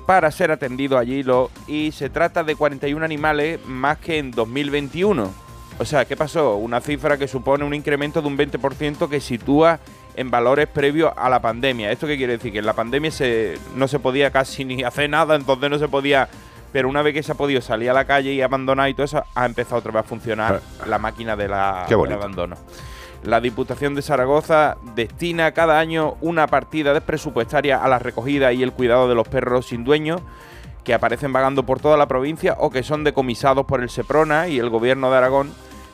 Para ser atendidos allí lo, y se trata de 41 animales más que en 2021. O sea, ¿qué pasó? Una cifra que supone un incremento de un 20% que sitúa en valores previos a la pandemia. ¿Esto qué quiere decir? Que en la pandemia se, no se podía casi ni hacer nada, entonces no se podía... Pero una vez que se ha podido salir a la calle y abandonar y todo eso, ha empezado otra vez a funcionar la máquina de la, del abandono. La Diputación de Zaragoza destina cada año una partida presupuestaria a la recogida y el cuidado de los perros sin dueño que aparecen vagando por toda la provincia o que son decomisados por el Seprona y el Gobierno de Aragón.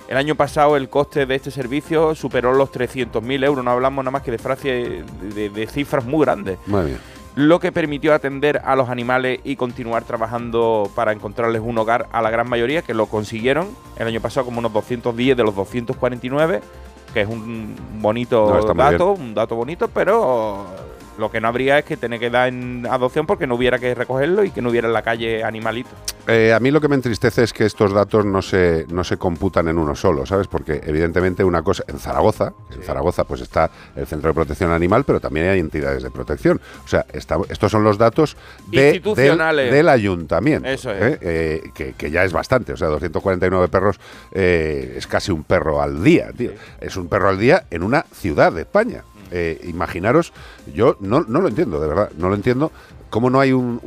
El año pasado el coste de este servicio superó los 300.000 euros, no hablamos nada más que de, frases- de, de cifras muy grandes, Madre mía. Lo que permitió atender a los animales y continuar trabajando para encontrarles un hogar a la gran mayoría, que lo consiguieron el año pasado como unos 210 de los 249, que es un bonito No, dato, un dato bonito, pero lo que no habría es que tener que dar en adopción porque no hubiera que recogerlo y que no hubiera en la calle animalitos. Eh, a mí lo que me entristece es que estos datos no se, no se computan en uno solo, ¿sabes? Porque evidentemente una cosa, en Zaragoza, en Zaragoza pues está el Centro de Protección Animal, pero también hay entidades de protección. O sea, está- estos son los datos de- del, ayuntamiento, Eso es. ¿eh? Eh, que, que ya es bastante. O sea, 249 perros eh, es casi un perro al día, tío. Es un perro al día en una ciudad de España. Eh, imaginaros, yo no, no lo entiendo, de verdad, no lo entiendo. ¿Cómo no hay un,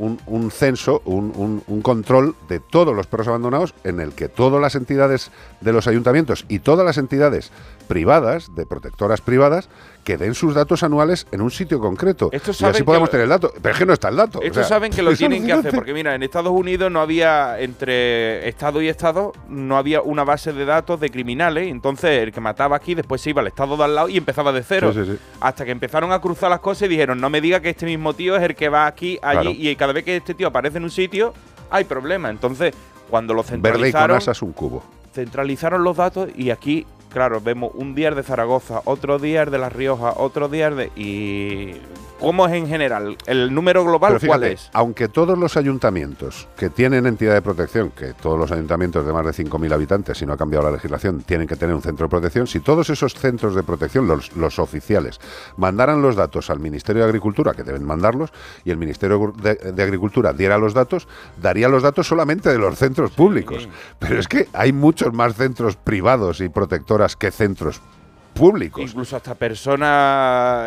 censo, un- un control de todos los perros abandonados en el que todas las entidades de los ayuntamientos y todas las entidades privadas, de protectoras privadas, que den sus datos anuales en un sitio concreto? Estos y así podemos tener el dato. Pero es que no está el dato. o Estos sea, saben que lo tienen que hacer, porque mira, en Estados Unidos no había, entre Estado y Estado, no había una base de datos de criminales, entonces el que mataba aquí después se iba al Estado de al lado y empezaba de cero. Sí, sí, sí. Hasta que empezaron a cruzar las cosas y dijeron, no me diga que este mismo tío es el que va aquí, allí, Claro. y cada vez que este tío aparece en un sitio, hay problema. Entonces, cuando lo Verde y con centralizaron, asas un cubo. centralizaron los datos y aquí, claro, vemos un día de Zaragoza, otro día de La Rioja, otro día de... y... ¿Cómo es en general? ¿El número global Pero cuál es? aunque todos los ayuntamientos que tienen entidad de protección, que todos los ayuntamientos de más de 5.000 habitantes, si no ha cambiado la legislación, tienen que tener un centro de protección, si todos esos centros de protección, los, los oficiales, mandaran los datos al Ministerio de Agricultura, que deben mandarlos, y el Ministerio de, de Agricultura diera los datos, daría los datos solamente de los centros públicos. Pero es que hay muchos más centros privados y protectoras que centros públicos. Incluso hasta personas.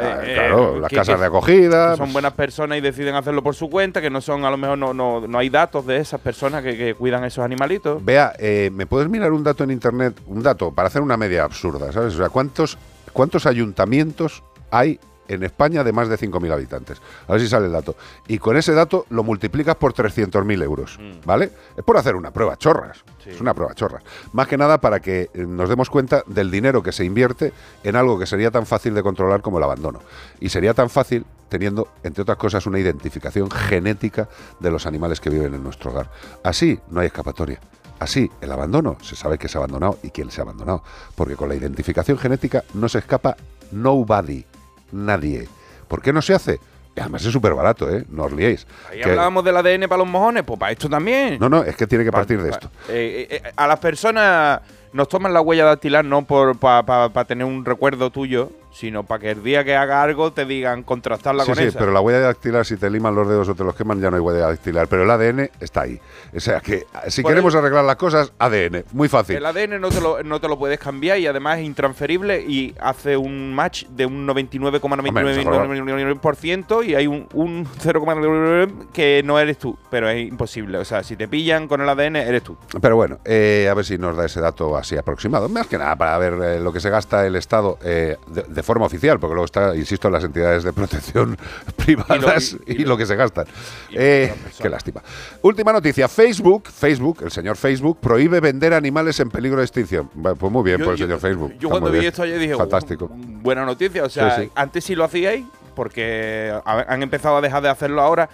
eh, Ah, claro, eh, las que- casas que- de acogida, son pues- buenas personas y deciden hacerlo por su cuenta, que no son, a lo mejor no, no, no hay datos de esas personas que, que cuidan esos animalitos. Vea, eh, ¿me puedes mirar un dato en internet? Un dato para hacer una media absurda, ¿sabes? O sea, ¿cuántos, cuántos ayuntamientos hay en España de más de 5.000 habitantes? A ver si sale el dato. Y con ese dato lo multiplicas por 300.000 euros, ¿vale? Es por hacer una prueba chorras. Es una prueba chorras. Más que nada para que eh, nos demos cuenta del dinero que se invierte en algo que sería tan fácil de controlar como el abandono. Y sería tan fácil teniendo, entre otras cosas, una identificación genética de los animales que viven en nuestro hogar. Así no hay escapatoria. Así, el abandono se sabe que se ha abandonado y quién se ha abandonado. Porque con la identificación genética no se escapa nobody, nadie. ¿Por qué no se hace? Y Además es súper barato, ¿eh? No os liéis. Ahí Que- hablábamos del ADN para los mojones, pues para esto también. No, no, es que tiene que partir de Pa- esto. eh, eh, a las personas nos toman la huella dactilar no por para tener un recuerdo tuyo, sino para que el día que haga algo te digan contrastarla Sí, con sí, esa. pero la huella dactilar, si te liman los dedos o te los queman, ya no hay huella dactilar. Pero el ADN está ahí. O sea que si Por queremos el- arreglar las cosas, ADN. Muy fácil. El ADN no te, lo, no te lo puedes cambiar y además es intransferible y hace un match de un 99,99% y hay un, un 0,99 que no eres tú, pero es imposible. O sea, si te pillan con el ADN, eres tú. Pero bueno, eh, a ver si nos da ese dato así aproximado. Más que nada para ver eh, lo que se gasta el Estado eh, de, de forma oficial, porque luego está, insisto, en las entidades de protección privadas y lo, que se gastan. Eh, qué lástima. Última noticia. Facebook, Facebook, el señor Facebook, prohíbe vender animales en peligro de extinción. Bueno, Pues muy bien Yo- por el yo- señor Facebook. Yo cuando vi bien. esto ayer dije, Fantástico. "Uh, buena noticia. O sea, Sí, sí. antes sí lo hacíais, porque ha- han empezado a dejar de hacerlo ahora.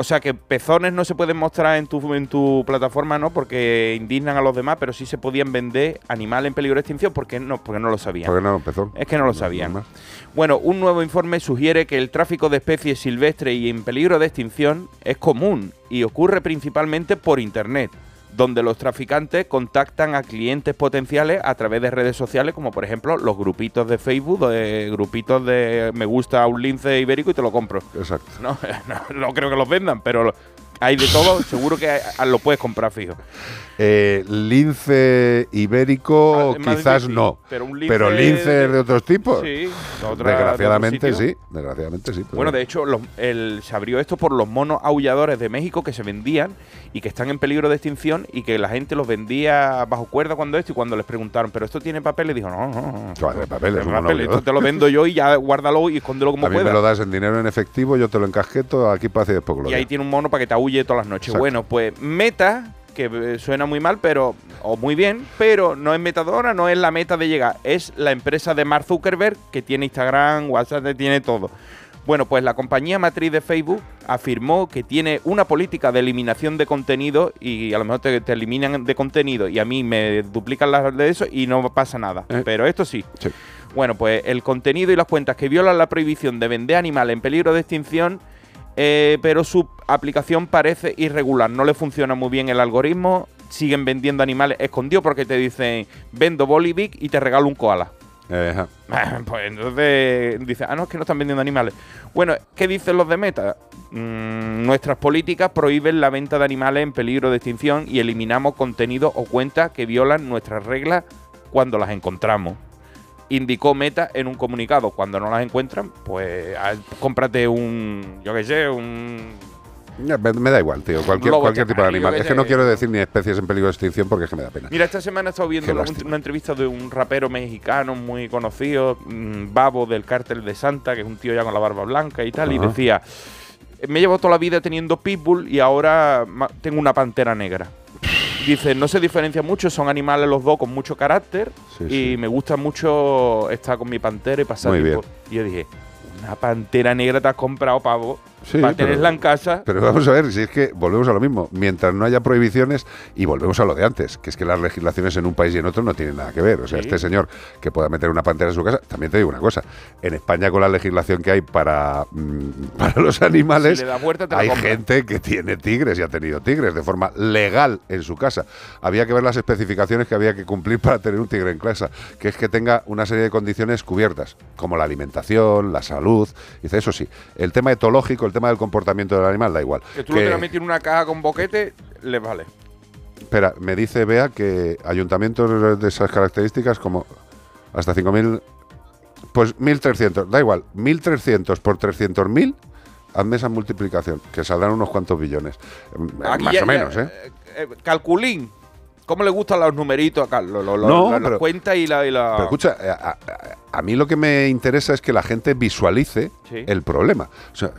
O sea, que pezones no se pueden mostrar en tu, en tu plataforma, ¿no? Porque indignan a los demás, pero sí se podían vender animales en peligro de extinción porque no, porque no lo sabían. Porque no empezó. Es que no lo sabían. Bueno, un nuevo informe sugiere que el tráfico de especies silvestres y en peligro de extinción es común y ocurre principalmente por Internet. Donde los traficantes contactan a clientes potenciales a través de redes sociales, como por ejemplo los grupitos de Facebook, de grupitos de me gusta un lince ibérico y te lo compro. Exacto. No, no, no creo que los vendan, pero hay de todo, seguro que lo puedes comprar fijo. Eh, lince ibérico, Ah, más quizás difícil, no. pero un lince Pero lince de- otros tipos. Sí, otra- Desgraciadamente de sí. Desgraciadamente sí. Bueno, de hecho, los- el- se abrió esto por los monos aulladores de México que se vendían y que están en peligro de extinción y que la gente los vendía bajo cuerda cuando esto y cuando les preguntaron, ¿pero esto tiene papel? Y dijo, no, no, no. Claro, papel, es esto te lo vendo yo y ya guárdalo y escóndelo como a mí me lo das en dinero en efectivo, yo te lo encasqueto aquí para hacer después Y ahí tiene un mono para que te aúlle todas las noches. Exacto. Bueno, pues Meta, que eh, suena muy mal, pero o muy bien, pero no es metadona, no es la meta de llegar, es la empresa de Mark Zuckerberg que tiene Instagram, WhatsApp, tiene todo. Bueno, pues la compañía matriz de Facebook afirmó que tiene una política de eliminación de contenido y a lo mejor te, te eliminan de contenido y a mí me duplican las de eso y no pasa nada. Eh. Pero esto sí. Bueno, pues el contenido y las cuentas que violan la prohibición de vender animales en peligro de extinción, eh, pero su aplicación parece irregular, no le funciona muy bien el algoritmo, siguen vendiendo animales escondidos porque te dicen vendo Bolivic y te regalo un koala. Ajá. Pues entonces dice, ah, no, es que no están vendiendo animales. Bueno, ¿qué dicen los de Meta? Mm, nuestras políticas prohíben la venta de animales en peligro de extinción y eliminamos contenido o cuentas que violan nuestras reglas cuando las encontramos. Indicó Meta en un comunicado. Cuando no las encuentran, pues ah, cómprate un, yo qué sé, un... Me, me da igual, tío. Cualquier, tipo de animal. Es que no quiero decir ni especies en peligro de extinción porque es que me da pena. Mira, esta semana he estado viendo una, entrevista de un rapero mexicano muy conocido, mm, Babo del Cártel de Santa, que es un tío ya con la barba blanca y tal, y decía, me llevo toda la vida teniendo pitbull y ahora tengo una pantera negra. Dice, no se diferencia mucho, son animales los dos con mucho carácter Sí, y me gusta mucho estar con mi pantera y pasar Muy tiempo". bien. Y yo dije, una pantera negra te has comprado, pavo, Sí, para pero- tenerla en casa. Pero vamos a ver, si es que volvemos a lo mismo. Mientras no haya prohibiciones, y volvemos a lo de antes, que es que las legislaciones en un país y en otro no tienen nada que ver. O sea, Sí. este señor que pueda meter una pantera en su casa, también te digo una cosa. En España, con la legislación que hay para, mm, para los animales, Si le da vuelta, te la hay compra. gente que tiene tigres y ha tenido tigres de forma legal en su casa. Había que ver las especificaciones que había que cumplir para tener un tigre en casa, que es que tenga una serie de condiciones cubiertas, como la alimentación, la salud. Dice, eso sí, el tema etológico, el tema del comportamiento del animal, da igual. Que tú Que- lo metido en una caja con boquete, le vale. Espera, me dice Bea que ayuntamientos de esas características como hasta 5.000, pues 1.300, da igual, 1.300 por 300.000, hazme esa multiplicación, que saldrán unos cuantos billones. Mm, Aquí Más ya- o menos, ya, ¿eh? eh, calculín. ¿Cómo le gustan los numeritos acá? Lo, lo, lo- No, la- la pero- cuenta y la... y la- Pero escucha, eh, a, a- a mí lo que me interesa es que la gente visualice Sí. el problema. O sea,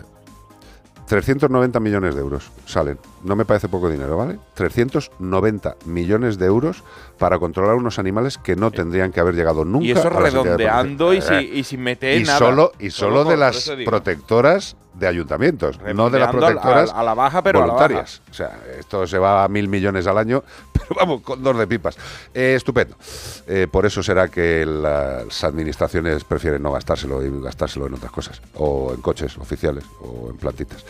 390 millones de euros salen. No me parece poco dinero, ¿vale? 390 millones de euros para controlar unos animales que no tendrían que haber llegado nunca y eso a redondeando y, si- y sin meter y nada. solo y solo, de las protectoras de ayuntamientos, no de las Redondeando a protectoras a la baja, pero a la voluntarias. O sea, esto se va a mil millones al año, pero vamos, con dos de pipas. Eh, estupendo. Eh, por eso será que las administraciones prefieren no gastárselo y gastárselo en otras cosas, o en coches oficiales, o en plantitas.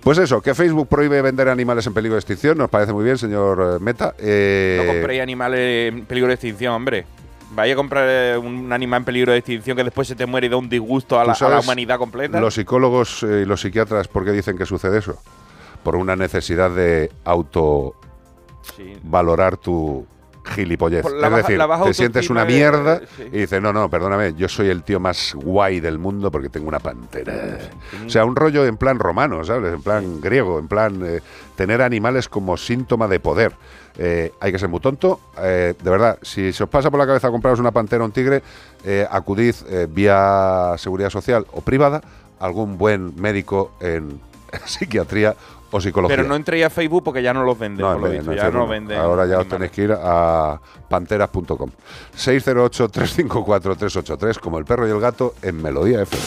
Pues eso, que Facebook prohíbe vender animales en peligro de extinción, nos parece muy bien, señor eh, Meta. Eh, No compréis animales en peligro de extinción, hombre. Vaya a comprar eh, un animal en peligro de extinción que después se te muere y da un disgusto a ¿tú la, a la sabes humanidad completa. Los psicólogos eh, y los psiquiatras, ¿por qué dicen que sucede eso? Por una necesidad de auto Sí. valorar tu gilipollez. La es baja- decir, la te sientes una mierda sí. y dices, no, no, perdóname, yo soy el tío más guay del mundo porque tengo una pantera. O sea, un rollo en plan romano, ¿sabes? En plan griego, en plan eh, tener animales como síntoma de poder. Eh, hay que ser muy tonto. Eh, de verdad, si se os pasa por la cabeza compraros una pantera o un tigre, acudid vía seguridad social o privada a algún buen médico en psiquiatría o psicología. Pero no entréis a Facebook porque ya no los venden. No, por lo ya no venden. Ahora ya os tenéis que ir a panteras.com. 608-354-383, como el perro y el gato, en Melodía FM.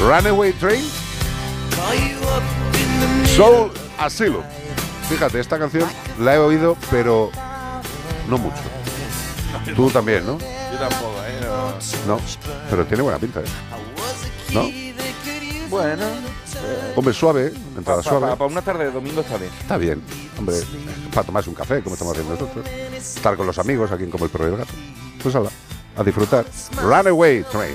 Runaway Train, Soul Asylum. Fíjate, esta canción la he oído, pero no mucho. Tú también, ¿no? Yo tampoco, ¿eh? No. Pero tiene buena pinta, ¿eh? ¿No? Bueno, Hombre, suave, entrada para suave. una tarde de domingo está bien. Está bien, hombre, para tomarse un café, como estamos haciendo nosotros. Estar con los amigos aquí en Como el Perro y el Gato. Pues ala, a disfrutar. Runaway Train.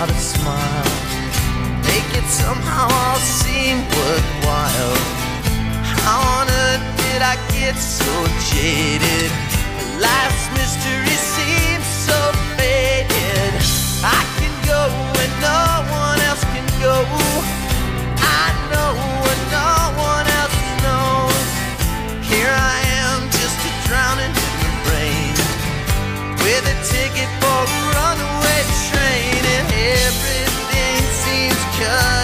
How to smile? Make it somehow all seem worthwhile. Did I get so jaded? Life's mystery seems so faded. I can go when no one else can go. I know what no one else knows. Here I am, just a drowning in the rain, with a ticket for a runaway train, and everything seems cut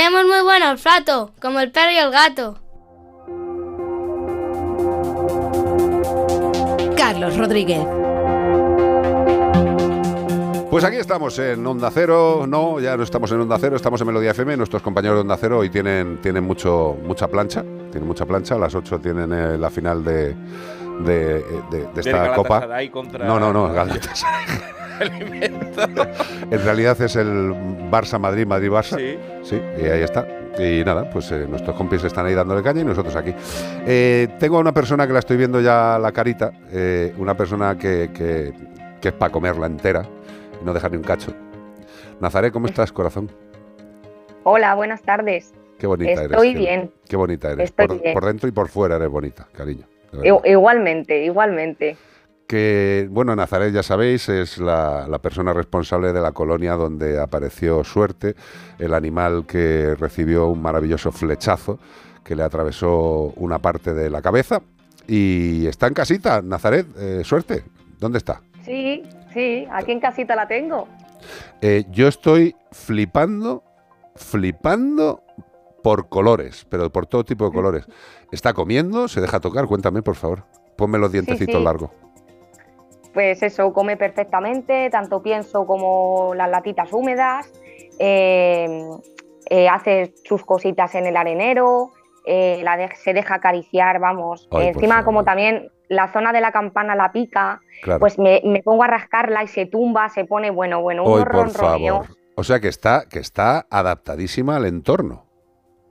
Tenemos muy buen olfato, como el perro y el gato. Carlos Rodríguez. Pues aquí estamos en Onda Cero, no, ya no estamos en Onda Cero, estamos en Melodía FM, nuestros compañeros de Onda Cero hoy tienen, tienen mucho, mucha plancha, tienen mucha plancha, a las 8 tienen eh, la final de, de, de- de esta copa. No, no, no, Galatasaray. En realidad es el Barça Madrid, Madrid Barça. Sí. Sí, y ahí está. Y nada, pues eh, nuestros compis están ahí dándole caña y nosotros aquí. Eh, tengo a una persona que la estoy viendo ya la carita, eh, una persona que, que- que es para comerla entera y no dejar ni un cacho. Nazaré, ¿cómo estás, corazón? Hola, buenas tardes. Qué bonita eres. Estoy bien. Qué bonita eres. Estoy por, bien. por dentro y por fuera eres bonita, cariño. Igualmente, igualmente. Que, bueno, Nazaret, ya sabéis, es la, la persona responsable de la colonia donde apareció Suerte, el animal que recibió un maravilloso flechazo, que que le atravesó una parte de la cabeza. Y está en casita, Nazaret, eh, suerte. ¿Dónde está? Sí, sí, aquí en casita la tengo. Eh, yo estoy flipando, flipando por colores, pero por todo tipo de colores. Está comiendo, se deja tocar, cuéntame por favor. Ponme los dientecitos sí. largos. Pues eso, come perfectamente, tanto pienso como las latitas húmedas, eh, eh, hace sus cositas en el arenero, eh, la de- se deja acariciar, vamos. Ay, por Encima, como también la zona de la campana la pica, Claro. pues me, me pongo a rascarla y se tumba, se pone, bueno, bueno, un Hoy, por favor. O sea que está, que está adaptadísima al entorno.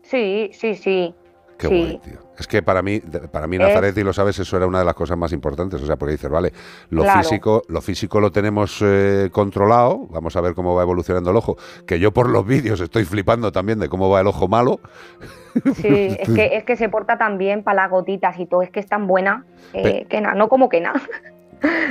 Sí, sí, sí. Qué sí. guay, tío. Es que para mí, para mí Nazaret, y lo sabes, eso era una de las cosas más importantes. O sea, porque dices, vale, lo Claro. físico, lo físico lo tenemos eh, controlado. Vamos a ver cómo va evolucionando el ojo. Que yo por los vídeos estoy flipando también de cómo va el ojo malo. Sí, es que, es que se porta tan bien para las gotitas y todo, es que es tan buena, eh, que nada, no como que nada.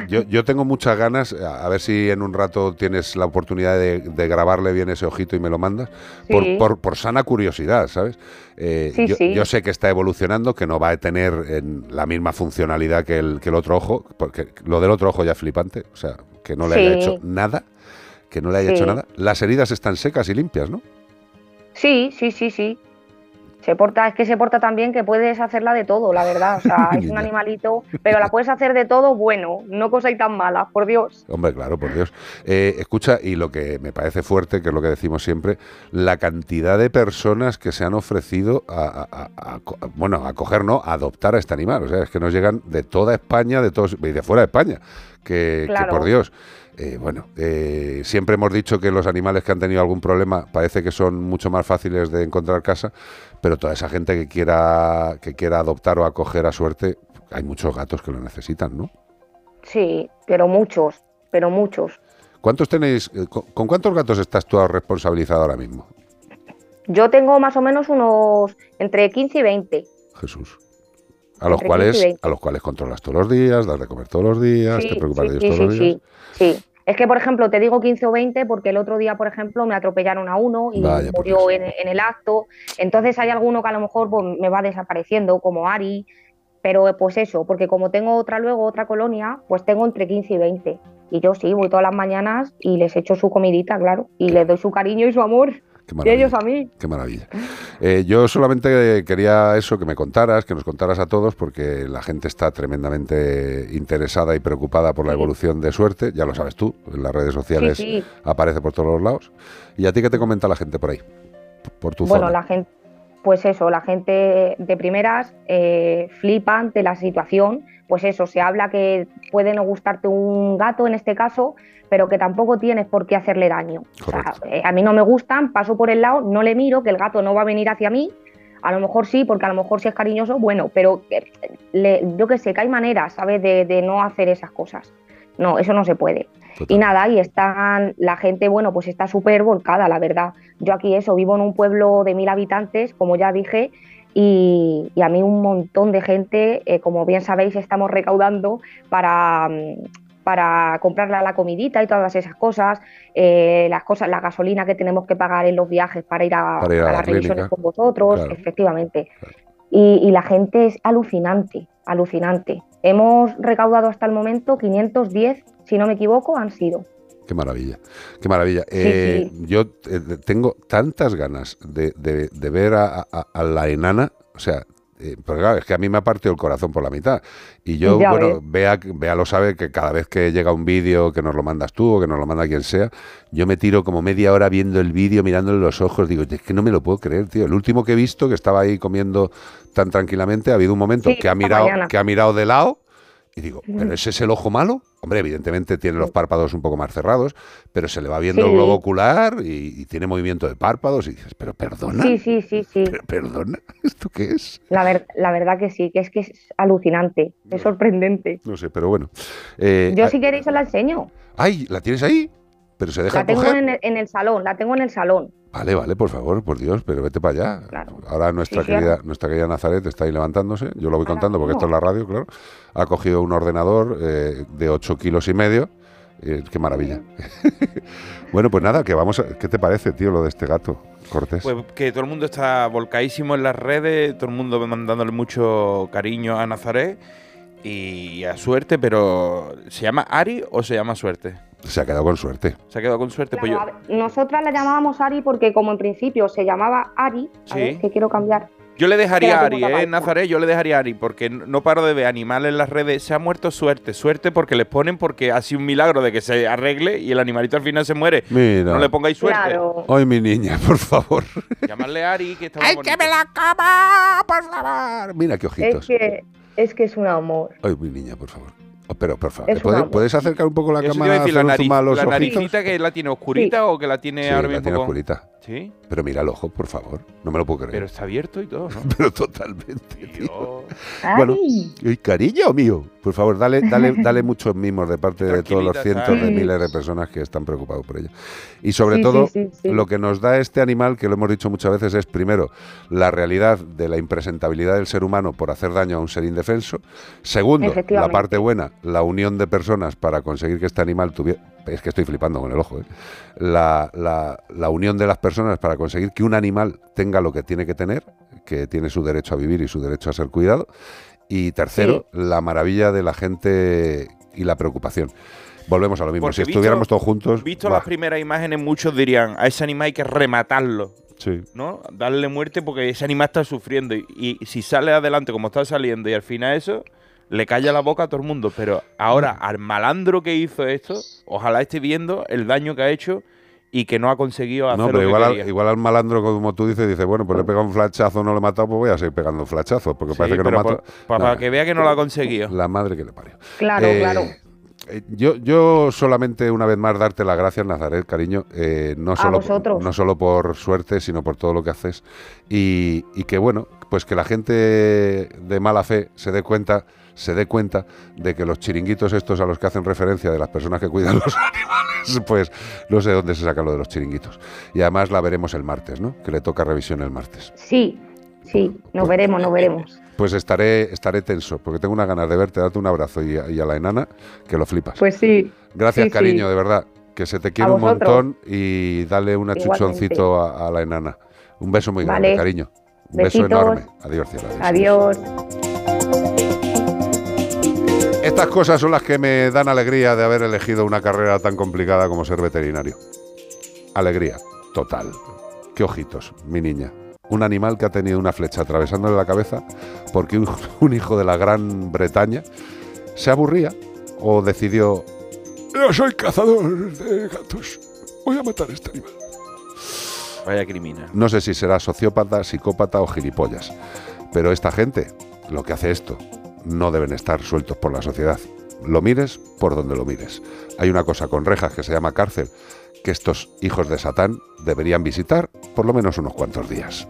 Yo, yo tengo muchas ganas, a ver si en un rato tienes la oportunidad de, de grabarle bien ese ojito y me lo mandas, por, por- por sana curiosidad, ¿sabes? Eh, Sí, yo, sí. yo sé que está evolucionando, que no va a tener en la misma funcionalidad que el, que el otro ojo, porque lo del otro ojo ya es flipante, o sea, que no le haya hecho nada, que no le haya hecho nada. Las heridas están secas y limpias, ¿no? Sí, sí, sí, sí. Se porta, es que se porta tan bien que puedes hacerla de todo, la verdad. O sea, es un animalito, pero la puedes hacer de todo bueno, no cosas tan malas, por Dios. Hombre, claro, por Dios. Eh, escucha, y lo que me parece fuerte, que es lo que decimos siempre, la cantidad de personas que se han ofrecido a, a- a- a bueno, a coger, no, a adoptar a este animal. O sea, es que nos llegan de toda España, de todos, y de fuera de España. Que, por Dios. Eh, bueno, eh, siempre hemos dicho que los animales que han tenido algún problema parece que son mucho más fáciles de encontrar casa, pero toda esa gente que quiera, que quiera adoptar o acoger a suerte, hay muchos gatos que lo necesitan, ¿no? Sí, pero muchos, pero muchos. ¿Cuántos tenéis? eh, ¿Con, con cuántos gatos estás tú responsabilizado ahora mismo? Yo tengo más o menos unos entre 15 y 20. Jesús. A los Entre 15 y cuales, 20. a los cuales controlas todos los días, das de comer todos los días, te preocupas de ellos sí, todos sí, los días. sí, sí. Es que, por ejemplo, te digo 15 o 20 porque el otro día, por ejemplo, me atropellaron a uno y Vaya, murió en, en el acto. Entonces hay alguno que a lo mejor pues, me va desapareciendo, como Ari. Pero pues eso, porque como tengo otra luego, otra colonia, pues tengo entre 15 y 20. Y yo sí, voy todas las mañanas y les echo su comidita, claro. Y les doy su cariño y su amor. Y ellos a mí. Qué maravilla. Eh, yo solamente quería eso, que me contaras, que nos contaras a todos, porque la gente está tremendamente interesada y preocupada por la evolución de suerte. Ya lo sabes tú, en las redes sociales Sí, sí. aparece por todos los lados. ¿Y a ti qué te comenta la gente por ahí? Por tu Bueno, zona. la gente, pues eso, la gente de primeras eh, flipa ante la situación. Pues eso, se habla que puede no gustarte un gato en este caso, pero que tampoco tienes por qué hacerle daño. O sea, eh, a mí no me gustan, paso por el lado, no le miro, que el gato no va a venir hacia mí. A lo mejor sí, porque a lo mejor si es cariñoso, bueno, pero eh, le- yo que sé, que hay maneras, ¿sabes?, de, de no hacer esas cosas. No, eso no se puede. Y nada, y están, la gente, bueno, pues está súper volcada, la verdad. Yo aquí eso, vivo en un pueblo de mil habitantes, como ya dije, y, y a mí un montón de gente, eh, como bien sabéis, estamos recaudando para, mm, para comprarle la comidita y todas esas cosas, eh, las cosas, la gasolina que tenemos que pagar en los viajes para ir a, Para ir a a la las revisiones con vosotros, Claro. efectivamente. Y, y la gente es alucinante, alucinante. Hemos recaudado hasta el momento 510, si no me equivoco, han sido. Qué maravilla, qué maravilla. Eh, Yo eh, tengo tantas ganas de, de- de ver a, a- a la enana, o sea, eh, claro, es que a mí me ha partido el corazón por la mitad. Y yo, Ya bueno, vea, vea lo sabe que cada vez que llega un vídeo que nos lo mandas tú o que nos lo manda quien sea, yo me tiro como media hora viendo el vídeo, mirándole los ojos, digo, es que no me lo puedo creer, tío. El último que he visto, que estaba ahí comiendo tan tranquilamente, ha habido un momento Sí, que ha mirado, mañana. que ha mirado de lado y digo, ¿pero ese es el ojo malo? Hombre, evidentemente tiene los párpados un poco más cerrados, pero se le va viendo el globo ocular y, y tiene movimiento de párpados y dices, ¿pero perdona? Sí, sí, sí, sí. ¿Pero perdona? ¿Esto qué es? La, ver- la verdad que sí, que es que es alucinante, es sorprendente. No sé, pero bueno. Eh, Yo ah, si queréis os la enseño. ¡Ay! ¿La tienes ahí? ¿Pero se deja La tengo en el, en el salón, la tengo en el salón. Vale, vale, por favor, por Dios, pero vete para allá. Ahora nuestra Sí, querida, nuestra querida Nazaret está ahí levantándose, yo lo voy contando porque esto es la radio, claro. Ha cogido un ordenador eh, de 8 kilos y medio Eh, qué maravilla. bueno, pues nada, que vamos a, ¿qué te parece, tío, lo de este gato, Cortés? Pues que todo el mundo está volcadísimo en las redes, todo el mundo mandándole mucho cariño a Nazaret y a suerte, pero ¿se llama Ari o se llama suerte? Se ha quedado con suerte. Se ha quedado con suerte. pues yo, a ver, nosotras la llamábamos Ari porque como en principio se llamaba Ari, a Sí. ver, que quiero cambiar. yo le dejaría a Ari, ¿eh? Nazaret, yo le dejaría a Ari, porque no paro de ver animales en las redes. Se ha muerto suerte, suerte porque les ponen porque ha sido un milagro de que se arregle y el animalito al final se muere. Mira. No le pongáis suerte. Claro. Ay, mi niña, por favor. Llamarle a Ari, que está muy ¡Ay, que me la cama, por favor! Mira qué Es ojitos. que, es que es un amor. Ay, mi niña, por favor. Oh, pero, por favor, Es ¿te puede- un amor. ¿puedes acercar un poco la Eso cámara, decir, la, nariz, la que la tiene oscurita o que la tiene Sí, ahora la tiene con- oscurita. Sí, Pero mira el ojo, por favor. No me lo puedo creer. pero está abierto y todo, ¿no? Pero totalmente, tío. Ay. Bueno, y cariño mío, por favor, dale, dale, dale muchos mimos de parte de todos los cientos de miles de personas que están preocupados por ello. Y sobre Sí, todo, sí, sí, sí. lo que nos da este animal, que lo hemos dicho muchas veces, es primero la realidad de la impresentabilidad del ser humano por hacer daño a un ser indefenso. Segundo, la parte buena, la unión de personas para conseguir que este animal tuviera... Es que estoy flipando con el ojo. ¿eh? La, la- la unión de las personas para conseguir que un animal tenga lo que tiene que tener, que tiene su derecho a vivir y su derecho a ser cuidado. Y tercero, la maravilla de la gente y la preocupación. Volvemos a lo mismo. Porque si visto- estuviéramos todos juntos... Visto las primeras imágenes, muchos dirían, a ese animal hay que rematarlo, sí. ¿no? Darle muerte porque ese animal está sufriendo. Y, y si sale adelante como está saliendo y al final eso, le calla la boca a todo el mundo. Pero ahora, al malandro que hizo esto, ojalá esté viendo el daño que ha hecho y que no ha conseguido hacer No, lo pero que igual al, igual al malandro, como tú dices, dice, bueno, pues le he pegado un flachazo, no lo he matado, pues voy a seguir pegando flachazos, porque Sí, parece que no mato. pa- pa- para que vea que no lo ha conseguido. La madre que le parió. Claro, Eh, claro. eh, Yo, yo solamente una vez más darte las gracias, Nazaret, cariño, eh, no, A solo, vosotros. no solo por suerte, sino por todo lo que haces. Y, y que bueno, pues que la gente de mala fe se dé cuenta, se dé cuenta de que los chiringuitos estos a los que hacen referencia de las personas que cuidan los animales, pues no sé dónde se saca lo de los chiringuitos. Y además la veremos el martes, ¿no? Que le toca revisión el martes. Sí, sí, nos veremos, nos veremos. Pues estaré, estaré tenso, porque tengo unas ganas de verte, darte un abrazo y a, y a la enana, que lo flipas. Pues sí. Gracias, sí, sí. cariño, de verdad. Que se te quiere un montón y dale un achuchoncito a, a la enana. Un beso muy grande, Vale. cariño. Un beso enorme. Adiós, cielo. adiós. Adiós. Estas cosas son las que me dan alegría de haber elegido una carrera tan complicada como ser veterinario. Alegría, total. Qué ojitos, mi niña. Un animal que ha tenido una flecha atravesándole la cabeza porque un, un hijo de la Gran Bretaña se aburría o decidió, yo soy cazador de gatos, voy a matar a este animal. Vaya criminal. No sé si será sociópata, psicópata o gilipollas, pero esta gente, lo que hace esto, no deben estar sueltos por la sociedad. Lo mires por donde lo mires. Hay una cosa con rejas que se llama cárcel que estos hijos de Satán deberían visitar por lo menos unos cuantos días.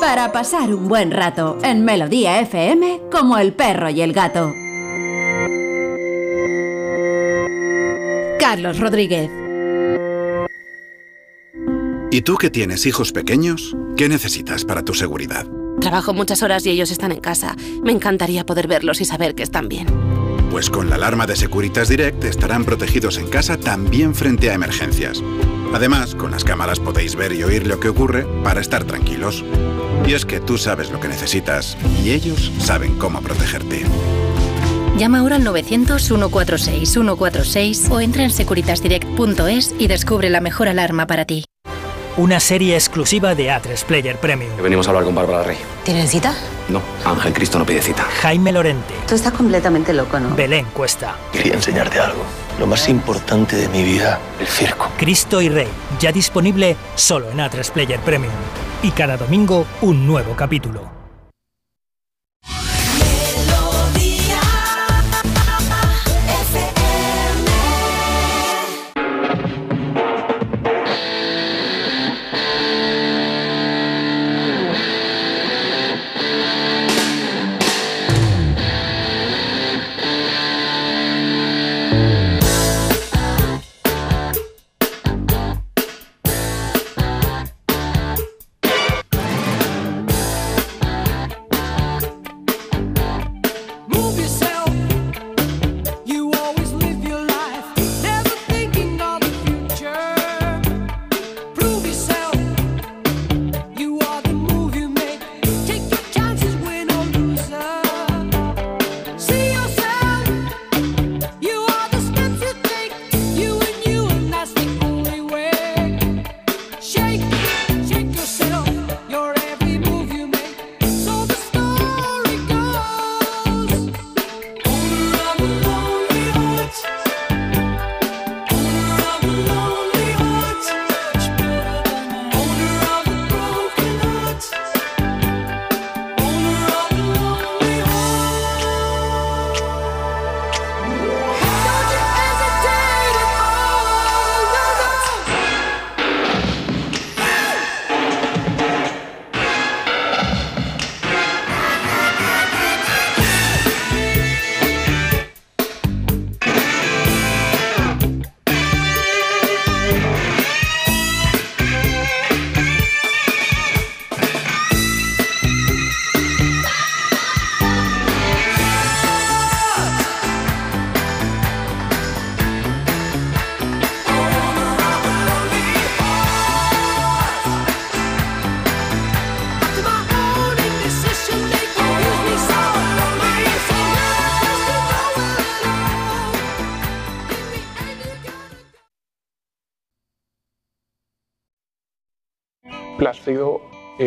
Para pasar un buen rato en Melodía FM como el perro y el gato. Carlos Rodríguez. ¿Y tú que tienes hijos pequeños? ¿Qué necesitas para tu seguridad? Trabajo muchas horas y ellos están en casa. Me encantaría poder verlos y saber que están bien. Pues con la alarma de Securitas Direct estarán protegidos en casa también frente a emergencias. Además, con las cámaras podéis ver y oír lo que ocurre para estar tranquilos. Y es que tú sabes lo que necesitas y ellos saben cómo protegerte. Llama ahora al 900-146-146 o entra en securitasdirect.es y descubre la mejor alarma para ti. Una serie exclusiva de A3 Player Premium. Venimos a hablar con Bárbara Rey. ¿Tienen cita? No, Ángel Cristo no pide cita. Jaime Lorente. Tú estás completamente loco, ¿no? Belén Cuesta. Quería enseñarte algo. Lo más importante de mi vida, el circo. Cristo y Rey. Ya disponible solo en A3 Player Premium. Y cada domingo un nuevo capítulo.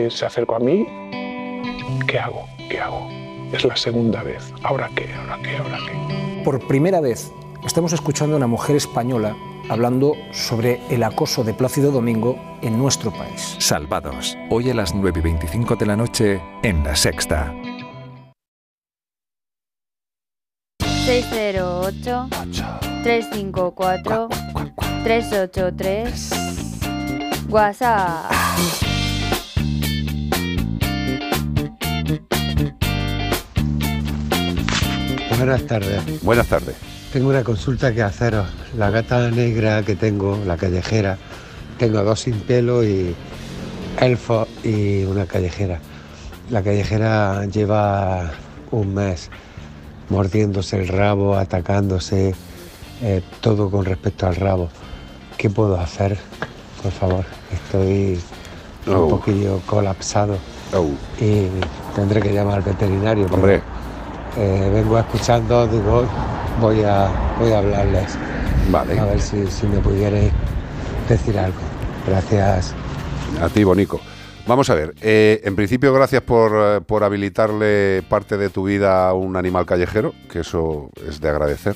Se acercó a mí. ¿Qué hago? ¿Qué hago? Es la segunda vez. ¿Ahora qué? ¿Ahora qué? ¿Ahora qué? Por primera vez estamos escuchando a una mujer española hablando sobre el acoso de Plácido Domingo en nuestro país. Salvados. Hoy a las 9 y 25 de la noche en La Sexta. 608 354 383 WhatsApp. Buenas tardes. Buenas tardes. Tengo una consulta que haceros. La gata negra que tengo, la callejera, tengo dos sin pelo y elfo y una callejera. La callejera lleva un mes mordiéndose el rabo, atacándose, eh, todo con respecto al rabo. ¿Qué puedo hacer? Por favor, estoy Oh. un poquillo colapsado Oh. y tendré que llamar al veterinario. pero, Hombre. Eh, vengo escuchando, digo, voy a, voy a hablarles. Vale. A ver si, si me pudierais decir algo. Gracias. A ti, Bonico. Vamos a ver, eh, en principio gracias por, eh, por habilitarle parte de tu vida a un animal callejero, que eso es de agradecer.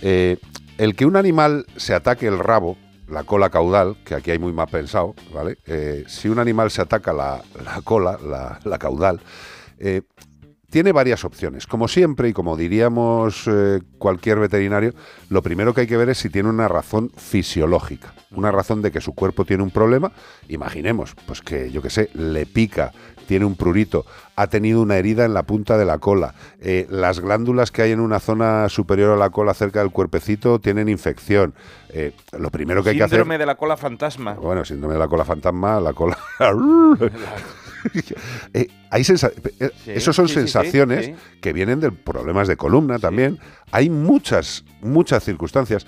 Eh, el que un animal se ataque el rabo, la cola caudal, que aquí hay muy mal pensado, ¿vale? Eh, si un animal se ataca la, la cola, la, la caudal, tiene varias opciones. Como siempre, y como diríamos eh, cualquier veterinario, lo primero que hay que ver es si tiene una razón fisiológica, una razón de que su cuerpo tiene un problema. Imaginemos, pues que yo qué sé, le pica, tiene un prurito, ha tenido una herida en la punta de la cola, eh, las glándulas que hay en una zona superior a la cola cerca del cuerpecito tienen infección. Eh, lo primero que hay que hacer Síndrome de la cola fantasma. bueno, síndrome de la cola fantasma, la cola. Eh, hay sensa- eh, Sí, Esos son sí, sensaciones sí. que vienen de problemas de columna también. Hay muchas, muchas circunstancias.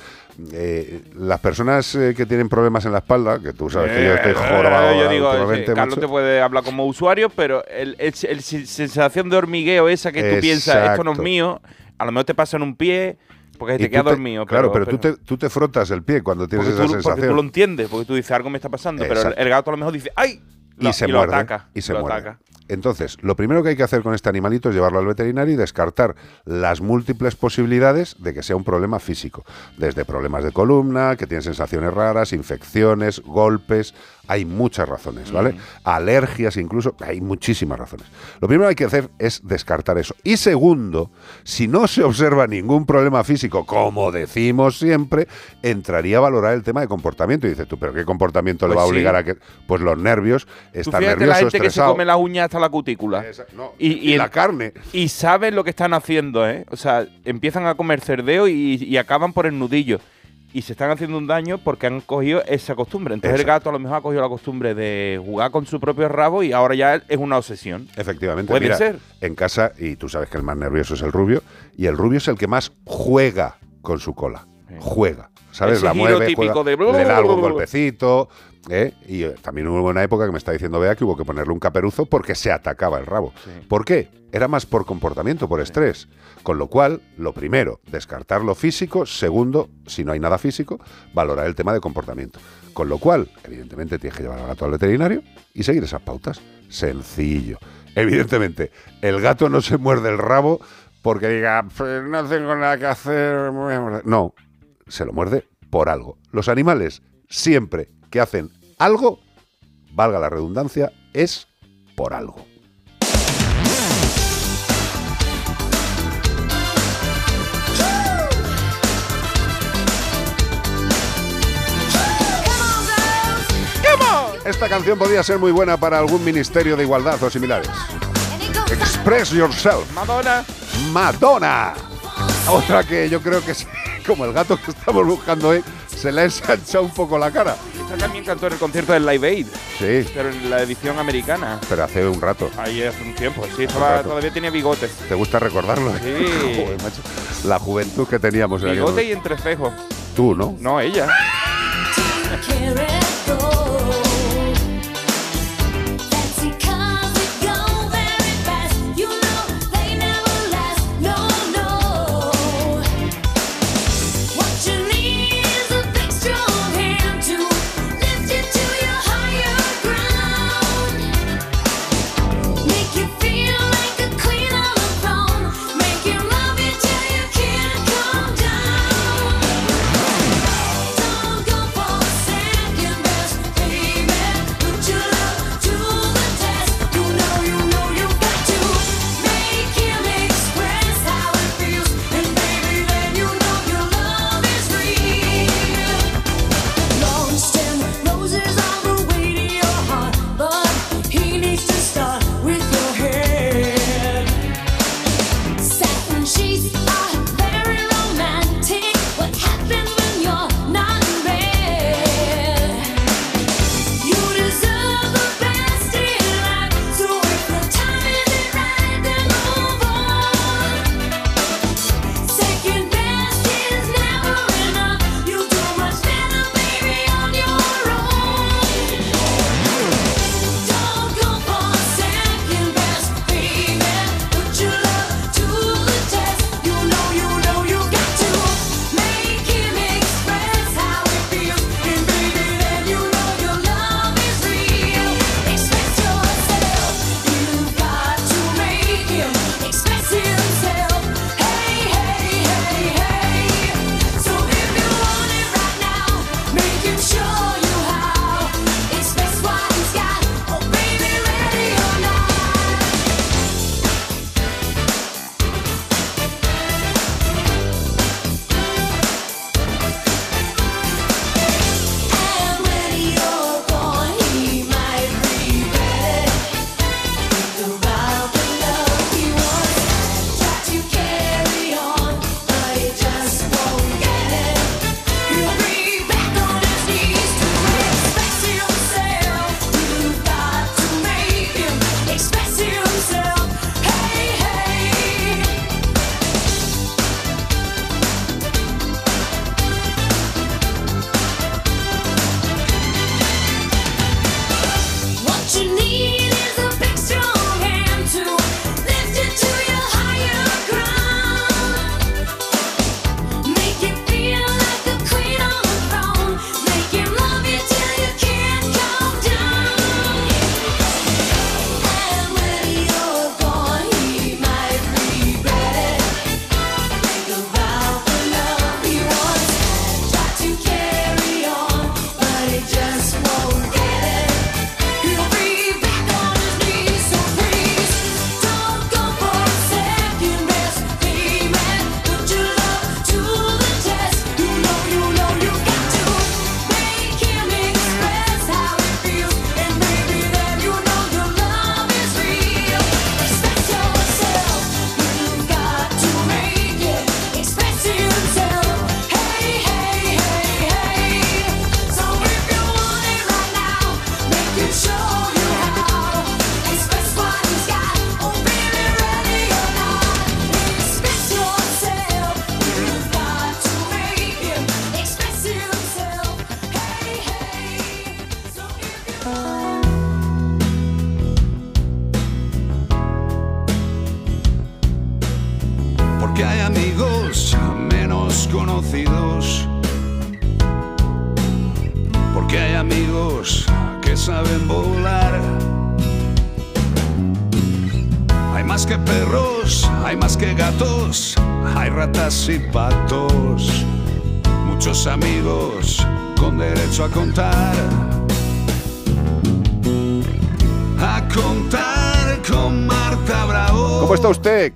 Eh, las personas eh, que tienen problemas en la espalda, que tú sabes que yo estoy Eh, jorobado yo digo, últimamente, Carlos macho. te puede hablar como usuario, pero el, el- el- sensación de hormigueo esa que tú piensas, esto no es Exacto. mío, a lo mejor te pasa en un pie porque te queda dormido. Claro, pero, tú, te, tú te frotas el pie cuando tienes porque esa tú, porque sensación. tú lo entiendes, porque tú dices algo me está pasando, pero el, Exacto. el gato a lo mejor dice ¡ay! Lo- y se lo muerde ataca. y se lo muerde. ataca. Entonces, lo primero que hay que hacer con este animalito es llevarlo al veterinario y descartar las múltiples posibilidades de que sea un problema físico, desde problemas de columna, que tiene sensaciones raras, infecciones, golpes, hay muchas razones, ¿vale? Alergias incluso, hay muchísimas razones. Lo primero que hay que hacer es descartar eso. Y segundo, si no se observa ningún problema físico, como decimos siempre, entraría a valorar el tema de comportamiento. Y dices tú, ¿pero qué comportamiento le Pues va a sí. obligar a que...? Pues los nervios, estar nervioso, la gente que se estresado. come las uñas hasta la cutícula. no, y, y la carne. Y saben lo que están haciendo, ¿eh? O sea, empiezan a comer cerdeo y, y acaban por el nudillo. Y se están haciendo un daño porque han cogido esa costumbre. Entonces el gato a lo mejor ha cogido la costumbre de jugar con su propio rabo y ahora ya es una obsesión. Efectivamente. Puede Mira, ser. En casa, y tú sabes que el más nervioso es el rubio, y el rubio es el que más juega con su cola. Juega. ¿Sabes? Ese la mueve, típico juega, de le da algún golpecito. ¿Eh? Y eh, también hubo una época que me está diciendo Bea que hubo que ponerle un caperuzo porque se atacaba el rabo. ¿Por qué? Era más por comportamiento, por estrés. Con lo cual, lo primero, descartar lo físico. Segundo, si no hay nada físico, valorar el tema de comportamiento. Con lo cual, evidentemente, tienes que llevar al gato al veterinario y seguir esas pautas. Sencillo. Evidentemente, el gato no se muerde el rabo porque diga, "Pues no tengo nada que hacer. me voy a morder". No, se lo muerde por algo. Los animales, siempre que hacen algo, valga la redundancia, es por algo. Esta canción podría ser muy buena para algún ministerio de igualdad o similares. Express yourself. Madonna. Madonna. Otra que yo creo que es como el gato que estamos buscando hoy, se le ha ensanchado un poco la cara. Esta también cantó en el concierto del Live Aid, Sí, pero en la edición americana. pero hace un rato. Ahí hace un tiempo, sí, estaba- todavía tenía bigote. ¿Te gusta recordarlo? Sí. Joder, macho. La juventud que teníamos en Bigote y entrecejo. Tú, ¿no? No, ella.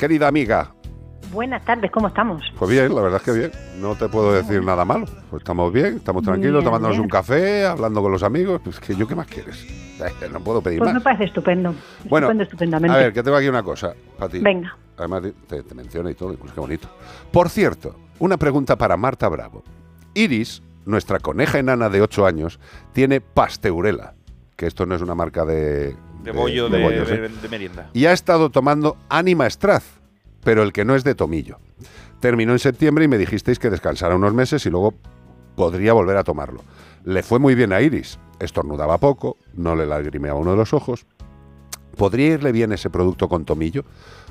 Querida amiga? Buenas tardes, ¿cómo estamos? Pues bien, la verdad es que bien. No te puedo decir nada malo. Pues estamos bien, estamos tranquilos, Bien, tomándonos bien. un café, hablando con los amigos. Pues que yo, ¿qué más quieres? No puedo pedir Pues me más. parece estupendo. Bueno, estupendo, estupendamente. a ver, que tengo aquí una cosa para ti. Venga. Además, te, te menciona y todo, incluso qué bonito. Por cierto, una pregunta para Marta Bravo. Iris, nuestra coneja enana de 8 años, tiene pasteurela, que esto no es una marca de... De bollo de, bollos, de- de merienda. y ha estado tomando Anima Straz, pero el que no es de tomillo. Terminó en septiembre y me dijisteis que descansara unos meses y luego podría volver a tomarlo. Le fue muy bien a Iris, estornudaba poco, no le lagrimeaba uno de los ojos. ¿Podría irle bien ese producto con tomillo?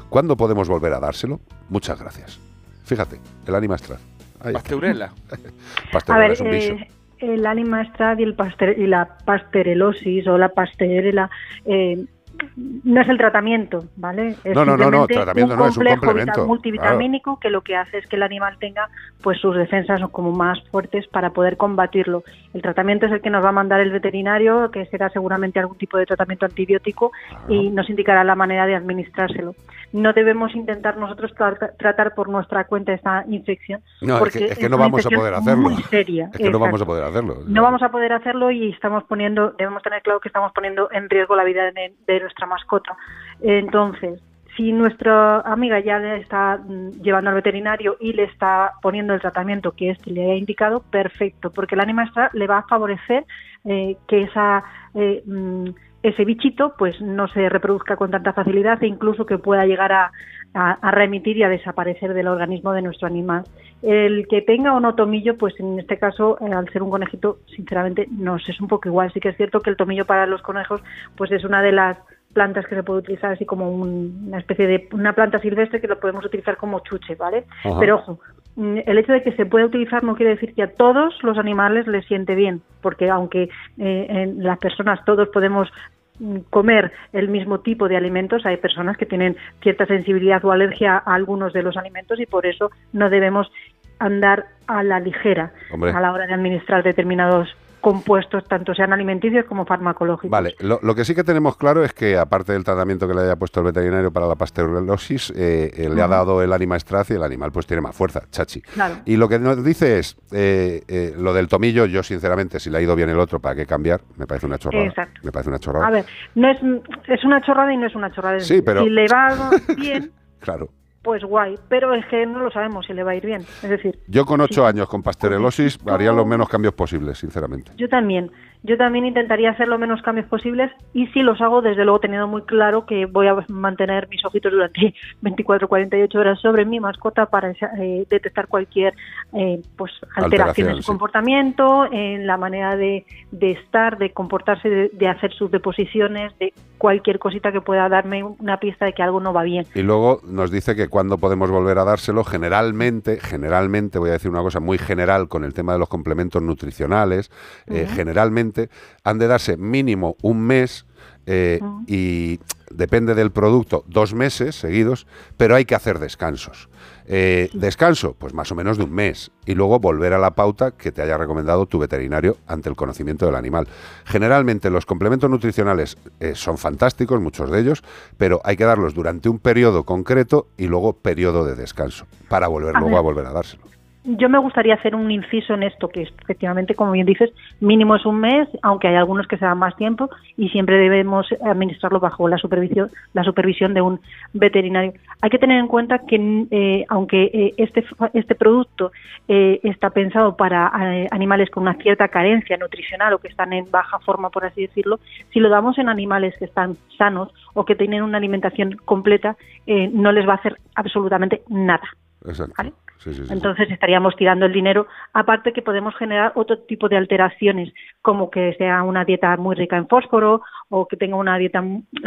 ¿Cuándo podemos volver a dárselo? Muchas gracias. Fíjate, el Anima Straz. Ahí está. Pasteurela. A Pasteurela ver, es un bicho. eh, el anima Strad y, el paster- y la pasterelosis o la pasterela eh, no es el tratamiento, ¿vale? Es No, no, no, no, tratamiento un no, es un complejo complemento, vita- multivitamínico que lo que hace es que el animal tenga pues sus defensas como más fuertes para poder combatirlo. El tratamiento es el que nos va a mandar el veterinario, que será seguramente algún tipo de tratamiento antibiótico y nos indicará la manera de administrárselo. No debemos intentar nosotros tra- tratar por nuestra cuenta esta infección. No, es porque que, es que no una vamos a poder hacerlo. Muy seria. Es que no vamos a poder hacerlo. No vamos a poder hacerlo y estamos poniendo, debemos tener claro que estamos poniendo en riesgo la vida de, de nuestra mascota. Entonces, si nuestra amiga ya le está mm, llevando al veterinario y le está poniendo el tratamiento que este le ha indicado, perfecto, porque el ánima extra le va a favorecer eh, que esa eh, mm, ese bichito pues no se reproduzca con tanta facilidad e incluso que pueda llegar a, a- remitir y a desaparecer del organismo de nuestro animal. El que tenga o no tomillo, pues en este caso, eh, al ser un conejito, sinceramente nos es un poco igual. Sí que es cierto que el tomillo para los conejos, pues es una de las plantas que se puede utilizar así como un- una especie de una planta silvestre que lo podemos utilizar como chuche, ¿vale? Ajá. Pero ojo, mm, el hecho de que se pueda utilizar no quiere decir que a todos los animales les siente bien, porque aunque eh, en las personas todos podemos mm, comer el mismo tipo de alimentos, hay personas que tienen cierta sensibilidad o alergia a algunos de los alimentos y por eso no debemos andar a la ligera Hombre. a la hora de administrar determinados compuestos, tanto sean alimenticios como farmacológicos. Vale, lo, lo que sí que tenemos claro es que aparte del tratamiento que le haya puesto el veterinario para la pasteurosis, eh, eh, le ha dado el Anima Straz y el animal pues tiene más fuerza, chachi. Claro. Y lo que nos dice es, eh, eh, lo del tomillo, yo sinceramente, si le ha ido bien el otro, ¿para qué cambiar? Me parece una chorrada. Exacto. Me parece una chorrada. A ver, no es, es una chorrada y no es una chorrada. Sí, pero- Si le va bien, Claro. Pues guay, pero es que no lo sabemos si le va a ir bien. Es decir, Yo con ocho años con pasterelosis haría los menos cambios posibles, sinceramente. yo también. Yo también intentaría hacer lo menos cambios posibles y si los hago, desde luego teniendo muy claro que voy a mantener mis ojitos durante 24 48 horas sobre mi mascota para eh, detectar cualquier eh, pues alteración, Alteración, en su sí. comportamiento, en la manera de, de estar, de comportarse, de, de hacer sus deposiciones, de cualquier cosita que pueda darme una pista de que algo no va bien. Y luego nos dice que cuando podemos volver a dárselo, generalmente, generalmente, voy a decir una cosa muy general con el tema de los complementos nutricionales, eh, Ujú. Han de darse mínimo un mes eh, y depende del producto, dos meses seguidos, pero hay que hacer descansos. Eh, descanso, pues más o menos de un mes, y luego volver a la pauta que te haya recomendado tu veterinario ante el conocimiento del animal. Generalmente los complementos nutricionales eh, son fantásticos, muchos de ellos, pero hay que darlos durante un periodo concreto y luego periodo de descanso, para volver A luego ver. a volver a dárselo. Yo me gustaría hacer un inciso en esto, que es, efectivamente, como bien dices, mínimo es un mes, aunque hay algunos que se dan más tiempo y siempre debemos administrarlo bajo la supervisión, la supervisión de un veterinario. Hay que tener en cuenta que, eh, aunque eh, este, este producto eh, está pensado para eh, animales con una cierta carencia nutricional o que están en baja forma, por así decirlo, si lo damos en animales que están sanos o que tienen una alimentación completa, eh, no les va a hacer absolutamente nada. Exacto. ¿vale? Sí, sí, sí. Entonces estaríamos tirando el dinero, aparte que podemos generar otro tipo de alteraciones, como que sea una dieta muy rica en fósforo o que tenga una dieta,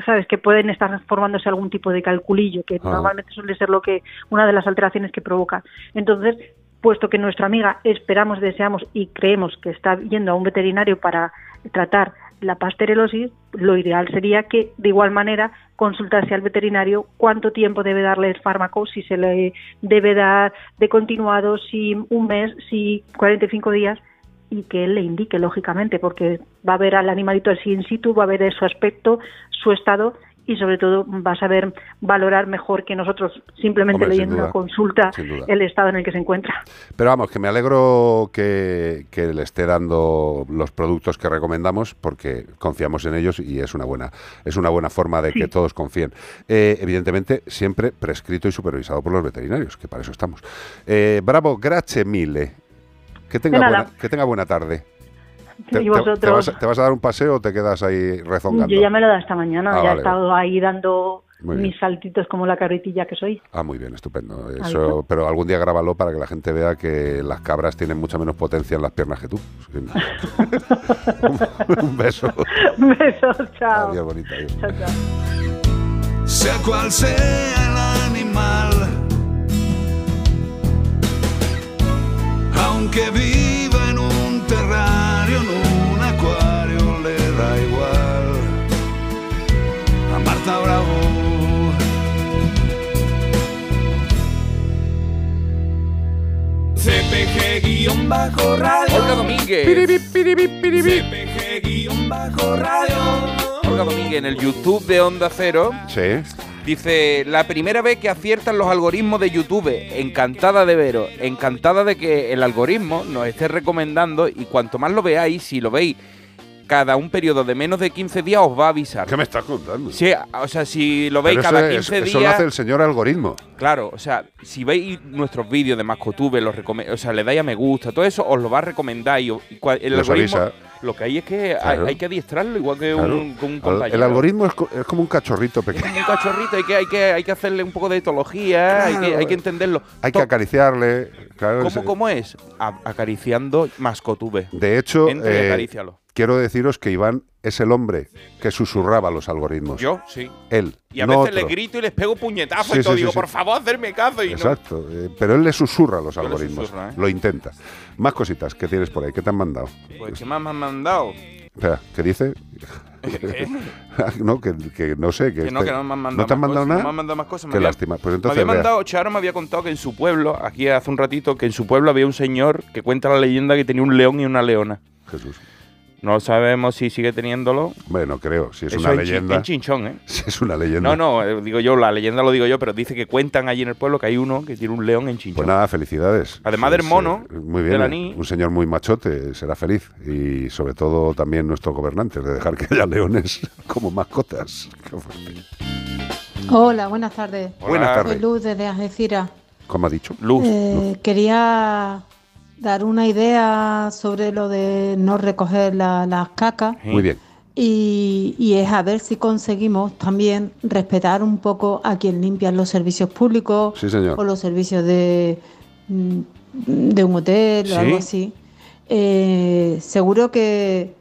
sabes, que pueden estar formándose algún tipo de calculillo, que Ah. normalmente suele ser lo que una de las alteraciones que provoca. Entonces, puesto que nuestra amiga esperamos, deseamos y creemos que está yendo a un veterinario para tratar la pasterelosis, lo ideal sería que de igual manera consultase al veterinario cuánto tiempo debe darle el fármaco, si se le debe dar de continuado, si un mes, si 45 días y que él le indique lógicamente porque va a ver al animalito así in situ, va a ver su aspecto, su estado y sobre todo va a saber valorar mejor que nosotros simplemente Hombre, leyendo duda, una consulta el estado en el que se encuentra. Pero vamos, que me alegro que, que le esté dando los productos que recomendamos porque confiamos en ellos y es una buena, es una buena forma de que todos confíen. Eh, evidentemente, siempre prescrito y supervisado por los veterinarios, que para eso estamos. Eh, bravo, grazie mille. Que tenga, buena, que tenga buena tarde. ¿Te, Y te- vosotros. te vas, a- te vas a dar un paseo o te quedas ahí rezongando? Yo ya me lo he dado esta mañana, Ah, ya vale, he estado ahí dando Muy mis saltitos como la carretilla que soy. Ah, muy bien, estupendo. Eso, pero algún día grábalo para que la gente vea que las cabras tienen mucha menos potencia en las piernas que tú. un beso. Besos, chao. Adiós, bonita. adiós. Chao, chao. sea cual sea el animal. Aunque viva en un terrario, en un acuario, le da igual. A Marta Bravo. CPG-radio. Olga Domínguez. CPG-radio. Olga Domínguez en el YouTube de Onda Cero. Sí. Dice, la primera vez que aciertan los algoritmos de YouTube, encantada de veros, encantada de que el algoritmo nos esté recomendando y cuanto más lo veáis, si lo veis cada un periodo de menos de 15 días os va a avisar. ¿Qué me estás contando? Sí, o sea, si lo veis Pero cada eso, es- 15 eso lo días... hace el señor algoritmo. Claro, o sea, si veis nuestros vídeos de Mascotube, los o sea, le dais a me gusta, todo eso os lo va a recomendar y, el Nos algoritmo avisa. lo que hay es que hay, Claro. hay que adiestrarlo igual que Claro. un, un compañero. el algoritmo es, co- es como un cachorrito pequeño. un cachorrito, hay que, hay que, hay que hacerle un poco de etología, hay, que, hay que entenderlo. Hay que acariciarle. ¿Cómo, cómo es? A- acariciando Mascotube. De hecho, Entre y eh, acarícialo. Quiero deciros que Iván es el hombre que susurraba los algoritmos. Yo, sí. Él. Y a no veces otro. les grito y les pego puñetazos Sí, y todo. sí, digo, sí. por favor, hacerme caso. Y no. Exacto. eh, pero él le susurra los Yo le algoritmos. ¿eh? Lo intenta. Más cositas que tienes por ahí. ¿Qué te han mandado? Pues, ¿qué más me han mandado? Espera, ¿qué dice? no, que, que no sé. Que, Que no, este- que no me han mandado ¿No te han mandado cosas, nada? No me han mandado más cosas. me Qué había- lástima. Pues me entonces. había vea. mandado, Charo me había contado que en su pueblo, aquí hace un ratito, que en su pueblo había un señor que cuenta la leyenda que tenía un león y una leona. Jesús. No sabemos si sigue teniéndolo. Bueno, creo. Si es Eso una en leyenda. en Chinchón, ¿eh? Si es una leyenda. No, no, eh, digo yo, la leyenda lo digo yo, pero dice que cuentan allí en el pueblo que hay uno que tiene un león en Chinchón. Pues nada, felicidades. Además del Sí, mono, sí, Muy de bien. la eh, ni- Un señor muy machote, será feliz. Y sobre todo también nuestros gobernantes, de dejar que haya leones como mascotas. Qué fuerte. Hola, buenas tardes. Buenas tardes. Soy Luz desde Algeciras. ¿Cómo ha dicho? Eh, quería dar una idea sobre lo de no recoger la- las cacas Muy bien. y, y es a ver si conseguimos también respetar un poco a quien limpian los servicios públicos Sí, señor. o los servicios de, mm, de un hotel o Sí. algo así. Eh, seguro que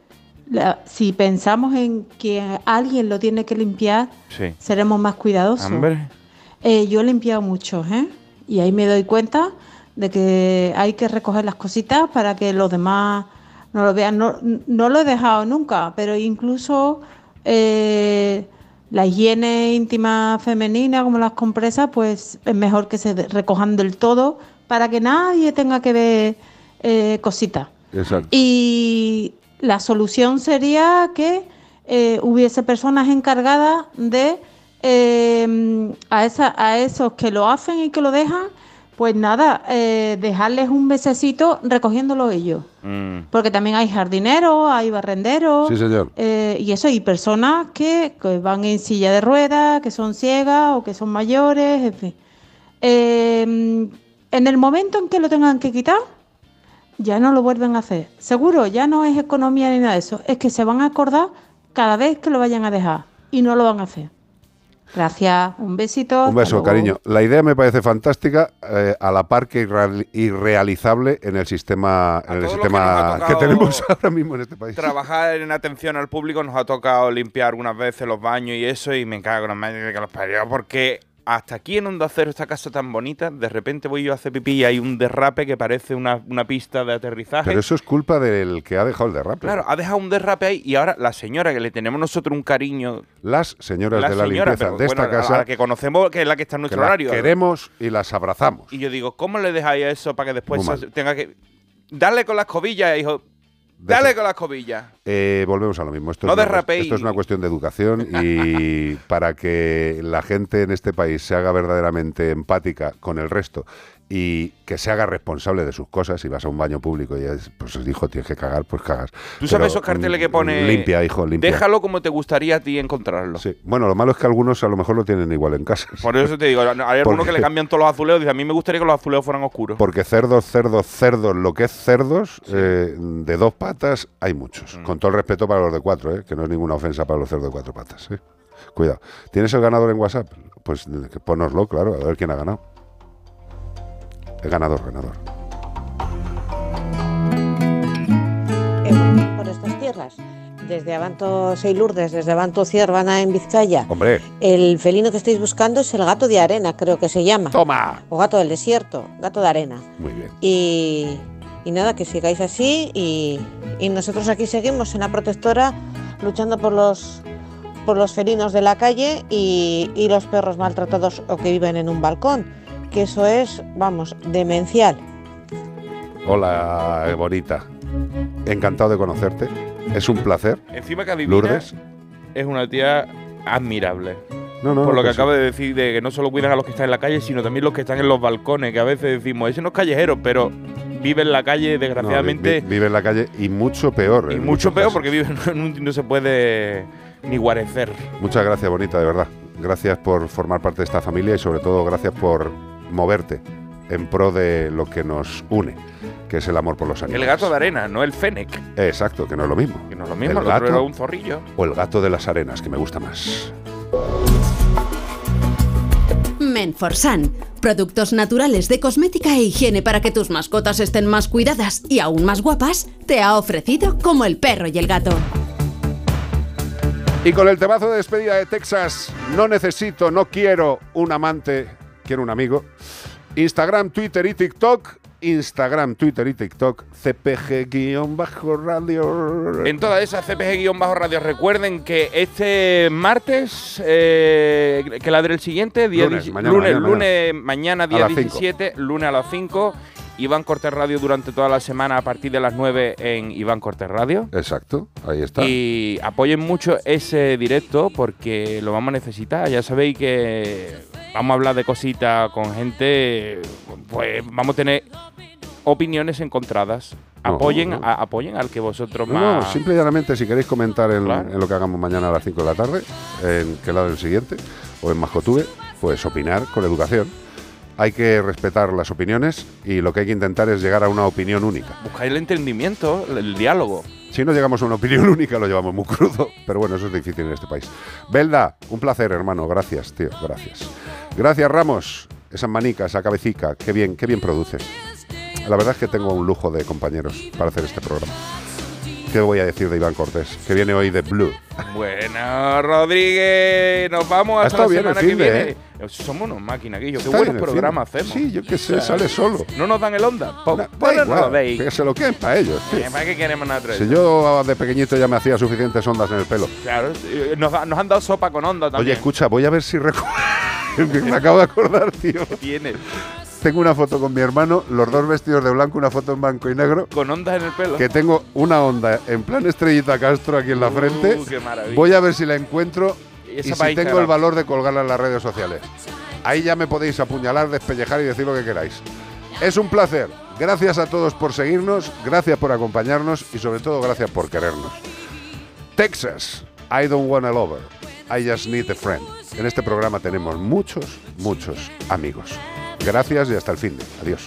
la- si pensamos en que alguien lo tiene que limpiar, Sí. seremos más cuidadosos. Eh, yo he limpiado mucho, ¿eh? Y ahí me doy cuenta de que hay que recoger las cositas para que los demás no lo vean. No, no lo he dejado nunca, pero incluso eh, la higiene íntima femenina, como las compresas, pues es mejor que se recojan del todo para que nadie tenga que ver eh, cositas. Exacto. Y la solución sería que eh, hubiese personas encargadas de eh, a, esa, a esos que lo hacen y que lo dejan, pues nada, eh, dejarles un mesecito recogiéndolo ellos. Mm. Porque también hay jardineros, hay barrenderos. Sí, señor. eh, y eso, y personas que, que van en silla de ruedas, que son ciegas o que son mayores, en fin. Eh, en el momento en que lo tengan que quitar, ya no lo vuelven a hacer. Seguro, ya no es economía ni nada de eso. Es que se van a acordar cada vez que lo vayan a dejar y no lo van a hacer. Gracias, un besito. Un beso, cariño. La idea me parece fantástica, eh, a la par que irreal- irrealizable en el sistema, en el sistema que tenemos ahora mismo en este país. Trabajar en atención al público nos ha tocado limpiar algunas veces los baños y eso, y me cago en la madre que los parió, porque hasta aquí en Onda Cero, esta casa tan bonita, de repente voy yo a hacer pipí y hay un derrape que parece una, una pista de aterrizaje. Pero eso es culpa del que ha dejado el derrape. Claro, ha dejado un derrape ahí y ahora la señora que le tenemos nosotros un cariño. Las señoras la de la señora, limpieza pero de esta bueno, a casa la que conocemos, que es la que está en que nuestro las horario. queremos y las abrazamos. Y yo digo, ¿cómo le dejáis eso para que después tenga que. Darle con las cobillas, hijo. Dale con las cobillas. Eh, volvemos a lo mismo. Esto, No es una, esto es una cuestión de educación y para que la gente en este país se haga verdaderamente empática con el resto y que se haga responsable de sus cosas. Si vas a un baño público y es, pues hijo, tienes que cagar, pues cagas. ¿Tú sabes Pero, esos carteles que mm, pone. Limpia, hijo, limpia. Déjalo como te gustaría a ti encontrarlo. Sí. Bueno, lo malo es que algunos a lo mejor lo tienen igual en casa. Por eso te digo, hay algunos Porque- que le cambian todos los azulejos. Dice, a mí me gustaría que los azulejos fueran oscuros. Porque cerdos, cerdos, cerdos, lo que es cerdos, eh, de dos patas, hay muchos. Mm. Con todo el respeto para los de cuatro, eh, que no es ninguna ofensa para los cerdos de cuatro patas. eh. Cuidado. ¿Tienes el ganador en WhatsApp? Pues eh, que ponoslo, claro, a ver quién ha ganado. Ganador, ganador. por estas tierras. Desde Abanto Sei Lourdes, desde Abanto Ciervana en Vizcaya. Hombre, El felino que estáis buscando es el gato de arena, creo que se llama. Toma. O gato del desierto, gato de arena. muy bien. Y, y nada, que sigáis así y, y nosotros aquí seguimos en la protectora luchando por los por los felinos de la calle y, y los perros maltratados o que viven en un balcón, que eso es, vamos, demencial. Hola, bonita. Encantado de conocerte. Es un placer. Encima que adivina, Lourdes. es una tía admirable. No, no, Por lo que pues sí. acaba de decir, de que no solo cuidan a los que están en la calle, sino también los que están en los balcones, que a veces decimos, ese no es callejero, pero vive en la calle, No, vi- desgraciadamente, vi- vive en la calle y mucho peor. y mucho peor casos. porque vive en un no se puede ni guarecer. Muchas gracias, bonita, de verdad. Gracias por formar parte de esta familia y sobre todo gracias por moverte en pro de lo que nos une, que es el amor por los animales. El gato de arena, no el fennec, Exacto, que no es lo mismo. que no es lo mismo, El el otro gato era un zorrillo. o el gato de las arenas, que me gusta más. Menforsan. Productos naturales de cosmética e higiene para que tus mascotas estén más cuidadas y aún más guapas, te ha ofrecido como el perro y el gato. Y con el temazo de despedida de Texas, no necesito, no quiero un amante, quiero un amigo. Instagram, Twitter y TikTok. Instagram, Twitter y TikTok, CPG-radio. En todas esas CPG-radio recuerden que este martes, eh, que ladre el siguiente, día Lunes, 10 mañana, lunes, mañana, lunes, mañana, día las cinco. 17, lunes a las 5. Iván Cortés Radio durante toda la semana a partir de las 9 en Iván Cortés Radio. Exacto, ahí está. Y apoyen mucho ese directo porque lo vamos a necesitar. Ya sabéis que vamos a hablar de cositas con gente, pues vamos a tener opiniones encontradas. No, Apoyen, no. a- apoyen al que vosotros No, más... no, simple y llanamente, si queréis comentar en, Claro. en lo que hagamos mañana a las 5 de la tarde, en qué lado el siguiente, o en Mascotube, pues opinar con educación. Hay que respetar las opiniones y lo que hay que intentar es llegar a una opinión única. Buscáis el entendimiento, el diálogo. Si no llegamos a una opinión única, lo llevamos muy crudo. Pero bueno, eso es difícil en este país. Belda, un placer, hermano. Gracias, tío. Gracias. Gracias, Ramos. Esa manica, esa cabecica. Qué bien, qué bien produces. La verdad es que tengo un lujo de compañeros para hacer este programa. ¿Qué voy a decir de Iván Cortés? Que viene hoy de Blue. Bueno, Rodríguez, nos vamos estado la bien el semana que fin de, viene. ¿eh? Somos unos máquinas, Guillo. Qué buenos programas hacemos. Sí, yo qué sé, sale solo. ¿No nos dan el onda? Po- Da bueno, no lo deis. Que se lo queden para ellos. tío. Eh, ¿Para qué queremos nada Si yo de pequeñito ya me hacía suficientes ondas en el pelo. Claro, nos, han dado sopa con onda también. Oye, escucha, voy a ver si recuerdo. me acabo de acordar, tío. Tienes. Tengo una foto con mi hermano, los dos vestidos de blanco, una foto en blanco y negro. Con ondas en el pelo. Que tengo una onda en plan estrellita Castro aquí en la Uh, frente. qué maravilla. Voy a ver si la encuentro Y si tengo el valor de colgarla en las redes sociales. Ahí ya me podéis apuñalar, despellejar y decir lo que queráis. Es un placer. Gracias a todos por seguirnos, gracias por acompañarnos y sobre todo gracias por querernos. Texas, I don't want a lover, I just need a friend. En este programa tenemos muchos, muchos amigos. Gracias y hasta el fin de. Adiós.